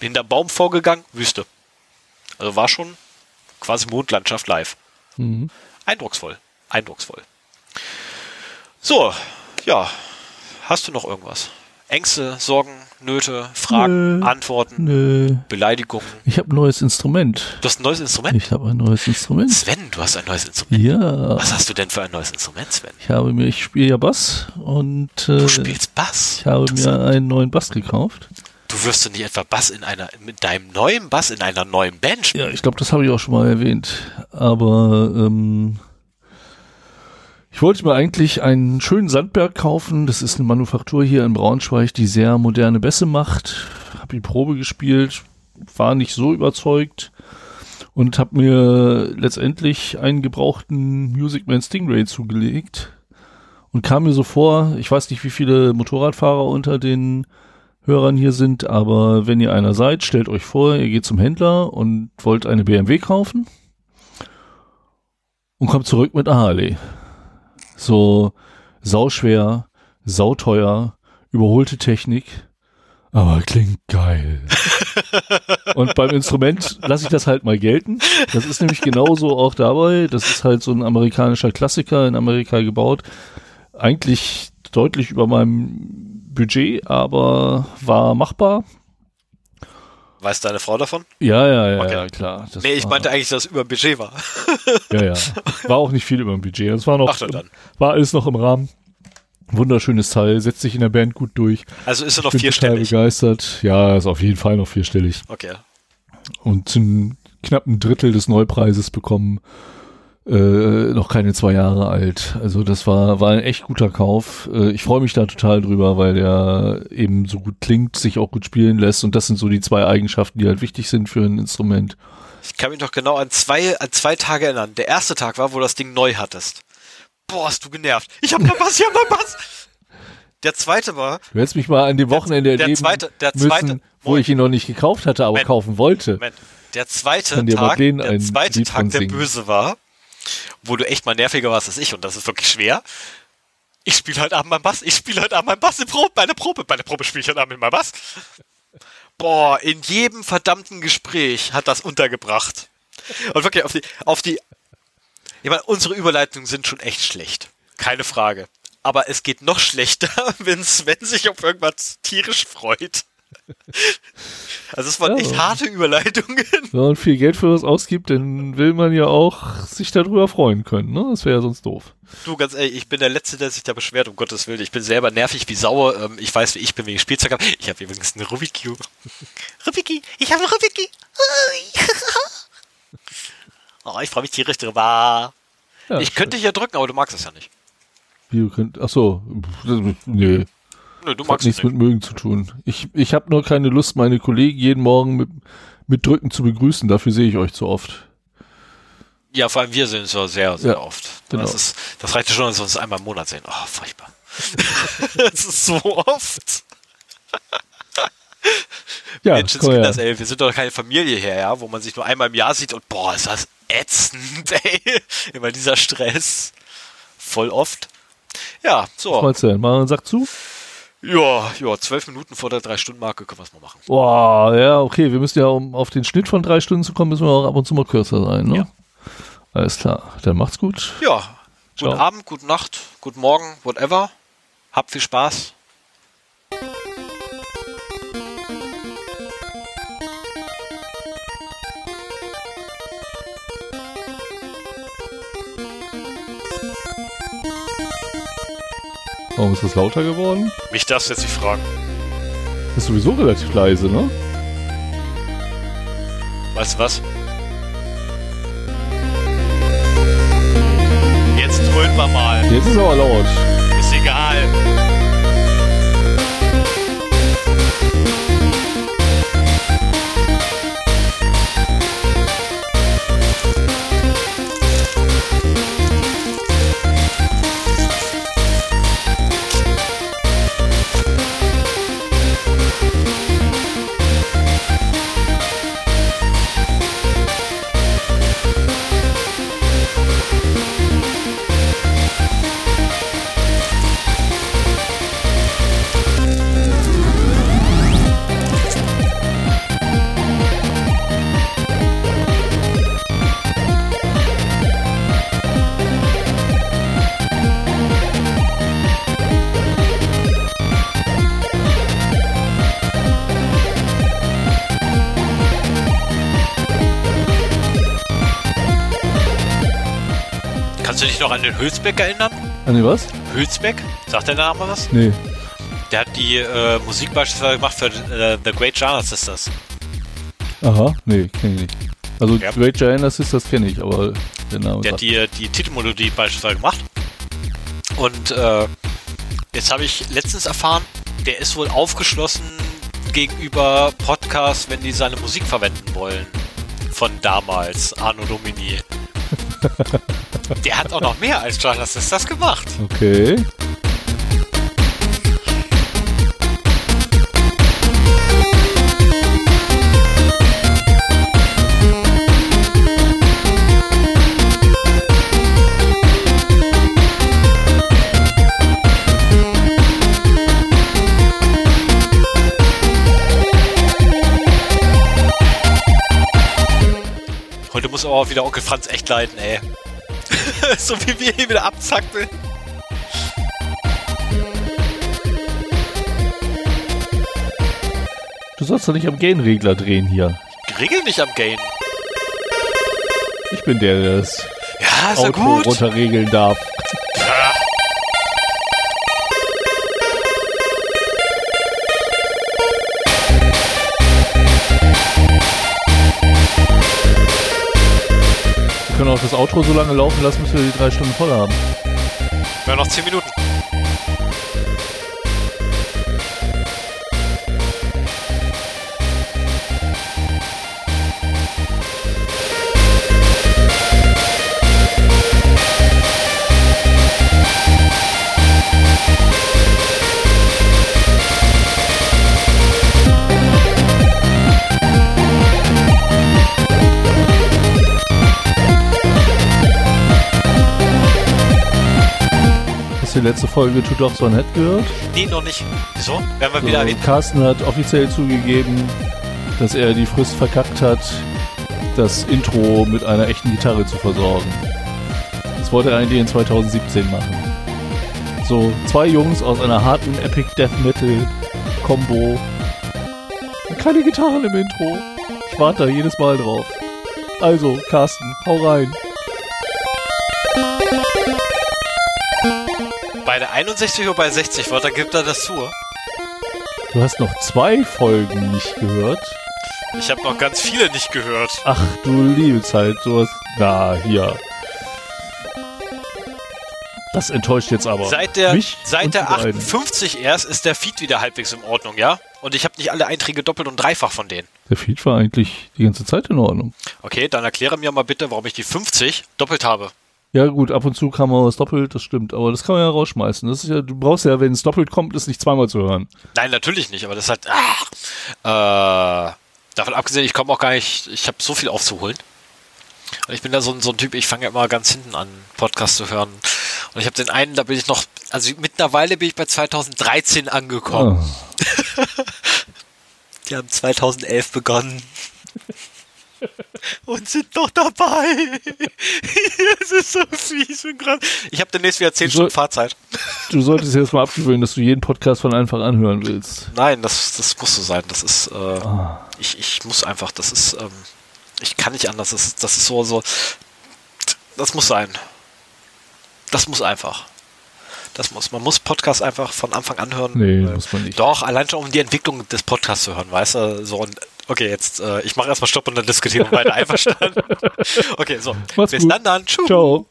Hinter Baum vorgegangen, Wüste. Also war schon quasi Mondlandschaft live. Mhm. Eindrucksvoll. Eindrucksvoll. So, ja. Hast du noch irgendwas? Ängste, Sorgen, Nöte, Fragen, Nö. Antworten, Nö. Beleidigungen? Ich habe ein neues Instrument. Du hast ein neues Instrument? Ich habe ein neues Instrument. Sven, du hast ein neues Instrument. Ja. Was hast du denn für ein neues Instrument, Sven? Ich habe mir, ich spiele ja Bass und äh, Du spielst Bass. ich habe mir einen neuen Bass gekauft. Du wirst du nicht etwa Bass in einer, mit deinem neuen Bass in einer neuen Band spielen? Ja, ich glaube, das habe ich auch schon mal erwähnt. Aber ähm, ich wollte mir eigentlich einen schönen Sandberg kaufen. Das ist eine Manufaktur hier in Braunschweig, die sehr moderne Bässe macht. Habe die Probe gespielt, war nicht so überzeugt und habe mir letztendlich einen gebrauchten Music Man Stingray zugelegt und kam mir so vor, ich weiß nicht, wie viele Motorradfahrer unter den Hörern hier sind, aber wenn ihr einer seid, stellt euch vor, ihr geht zum Händler und wollt eine BMW kaufen und kommt zurück mit einer Harley. So sauschwer, sauteuer, überholte Technik, aber klingt geil. und beim Instrument lasse ich das halt mal gelten. Das ist nämlich genauso auch dabei. Das ist halt so ein amerikanischer Klassiker in Amerika gebaut. Eigentlich deutlich über meinem Budget, aber war machbar. Weiß deine Frau davon? Ja, ja, ja, Okay. ja klar. Das Nee, ich meinte eigentlich, dass es über Budget war. Ja, ja. War auch nicht viel über dem Budget. Es war noch, Ach, dann. war alles noch im Rahmen. Wunderschönes Teil, setzt sich in der Band gut durch. Also ist er noch Bin total vierstellig. begeistert. Ja, ist auf jeden Fall noch vierstellig. Okay. Und zum knappen Drittel des Neupreises bekommen. Äh, noch keine zwei Jahre alt. Also das war, war ein echt guter Kauf. Äh, ich freue mich da total drüber, weil der eben so gut klingt, sich auch gut spielen lässt. Und das sind so die zwei Eigenschaften, die halt wichtig sind für ein Instrument. Ich kann mich noch genau an zwei, an zwei Tage erinnern. Der erste Tag war, wo du das Ding neu hattest. Boah, hast du genervt. Ich hab meinen Bass, ich hab meinen Bass. Der zweite war, Du hättest mich mal an dem Wochenende der erleben zweite- der müssen, zweite- wo Moment. ich ihn noch nicht gekauft hatte, aber Moment. kaufen wollte. Moment, der zweite Tag, der zweite Lied Tag, der singen. böse war, wo du echt mal nerviger warst als ich und das ist wirklich schwer. Ich spiele heute Abend meinen Bass, ich spiele heute Abend meinen Bass in Probe, bei der Probe, bei der Probe spiele ich heute Abend mit Bass. Boah, in jedem verdammten Gespräch hat das untergebracht. Und wirklich auf die, auf die, ich meine, unsere Überleitungen sind schon echt schlecht. Keine Frage. Aber es geht noch schlechter, wenn Sven sich auf irgendwas tierisch freut. Also es waren Ja. echt harte Überleitungen. Wenn man viel Geld für was ausgibt, dann will man ja auch sich darüber freuen können. Ne? Das wäre ja sonst doof. Du, ganz ehrlich, ich bin der Letzte, der sich da beschwert, um Gottes Willen. Ich bin selber nervig wie sauer. Ähm, ich weiß, wie ich bin, ich Spielzeug habe. Ich habe übrigens eine Rubik. Rubiki, ich habe eine Rubiki. Oh, ich freue mich tierisch drüber. Ja, ich könnte hier drücken, aber du magst es ja nicht. Wie du könnt, ach so, nö, Nö, du das hat magst es nichts nicht. mit mögen zu tun. Ich, ich habe nur keine Lust, meine Kollegen jeden Morgen mit, mit Drücken zu begrüßen. Dafür sehe ich euch zu oft. Ja, vor allem wir sehen es ja sehr, sehr Ja, oft. genau. Das, ist, das reicht ja schon, dass wir uns einmal im Monat sehen. Oh, furchtbar. das ist so oft. Ja, Mensch, komm her. das, ey, wir sind doch keine Familie hier, ja, wo man sich nur einmal im Jahr sieht und boah, ist das ätzend, ey. Immer dieser Stress. Voll oft. Ja, so. Mal erzählen. Mal einen Sack zu. Ja, ja, zwölf Minuten vor der Drei-Stunden-Marke können wir es mal machen. Boah, ja, okay. Wir müssen ja, um auf den Schnitt von drei Stunden zu kommen, müssen wir auch ab und zu mal kürzer sein, ne? Ja. Alles klar. Dann macht's gut. Ja, guten Ciao. Abend, gute Nacht, guten Morgen, whatever. Habt viel Spaß. Warum ist das lauter geworden? Mich darfst du jetzt nicht fragen. Ist sowieso relativ leise, ne? Weißt du was? Jetzt dröhnen wir mal. Jetzt ist aber laut. Den Hülsbeck erinnern? An die was? Hülsbeck? Sagt der Name was? Nee. Der hat die äh, Musik beispielsweise gemacht für äh, The Great Jana Sisters. Aha, nee, kenne ich nicht. Also Ja. Great Giant Sisters kenne ich, aber der Name Der hat die, die Titelmelodie beispielsweise gemacht. Und äh, jetzt habe ich letztens erfahren, der ist wohl aufgeschlossen gegenüber Podcasts, wenn die seine Musik verwenden wollen. Von damals, Arno Domini. Der hat auch noch mehr als Jana Sisters gemacht. Okay. Muss aber auch wieder Onkel Franz echt leiden, ey. so wie wir hier wieder abzacken. Du sollst doch nicht am Gain-Regler drehen hier. Regel nicht am Gain. Ich bin der, der das Ja, ist ja Auto gut. runterregeln darf. Outro so lange laufen lassen, bis wir die drei Stunden voll haben. Ja, noch 10 Minuten. Letzte Folge Tut doch so nett gehört? Nee, noch nicht. Wieso? Werden wir So, wieder erwähnt? Carsten hat offiziell zugegeben, dass er die Frist verkackt hat, das Intro mit einer echten Gitarre zu versorgen. Das wollte er eigentlich in 2017 machen. So, zwei Jungs aus einer harten Epic Death Metal Combo. Keine Gitarren im Intro. Ich warte da jedes Mal drauf. Also, Carsten, hau rein. Bei der 61 oder bei 60 Wörter gibt er das zu. Du hast noch zwei Folgen nicht gehört. Ich habe noch ganz viele nicht gehört. Ach du liebe Zeit, sowas. Na, hier. Das enttäuscht jetzt aber. Seit der, mich seit der die beiden. 58 erst ist der Feed wieder halbwegs in Ordnung, ja? Und ich habe nicht alle Einträge doppelt und dreifach von denen. Der Feed war eigentlich die ganze Zeit in Ordnung. Okay, dann erkläre mir mal bitte, warum ich die 50 doppelt habe. Ja gut, ab und zu kam mal was doppelt, das stimmt. Aber das kann man ja rausschmeißen. Das ist ja, du brauchst ja, wenn es doppelt kommt, es nicht zweimal zu hören. Nein, natürlich nicht, aber das hat. Ah, äh, davon abgesehen, ich komme auch gar nicht. Ich habe so viel aufzuholen. Und ich bin da so ein, so ein Typ, ich fange ja immer ganz hinten an, Podcast zu hören. Und ich habe den einen, da bin ich noch. Also mittlerweile bin ich bei 2013 angekommen. Ah. Die haben 2011 begonnen. Und sind noch dabei. Es ist so fies und krass. Ich habe demnächst wieder 10 So- Stunden Fahrzeit. Du solltest jetzt mal abgewöhnen, dass du jeden Podcast von Anfang an hören willst. Nein, das, das muss so sein. Das ist, äh, Ah. ich, ich muss einfach, das ist, ähm, ich kann nicht anders. Das das ist so, so, das muss sein. Das muss einfach. Das muss, man muss Podcast einfach von Anfang an hören. Nee, Weil- muss man nicht. Doch, allein schon um die Entwicklung des Podcasts zu hören, weißt du, so und okay, jetzt, äh, ich mache erstmal Stopp und dann diskutieren wir weiter. Einverstanden? Okay, so. Mach's Bis gut. dann dann. Tschüss. Ciao.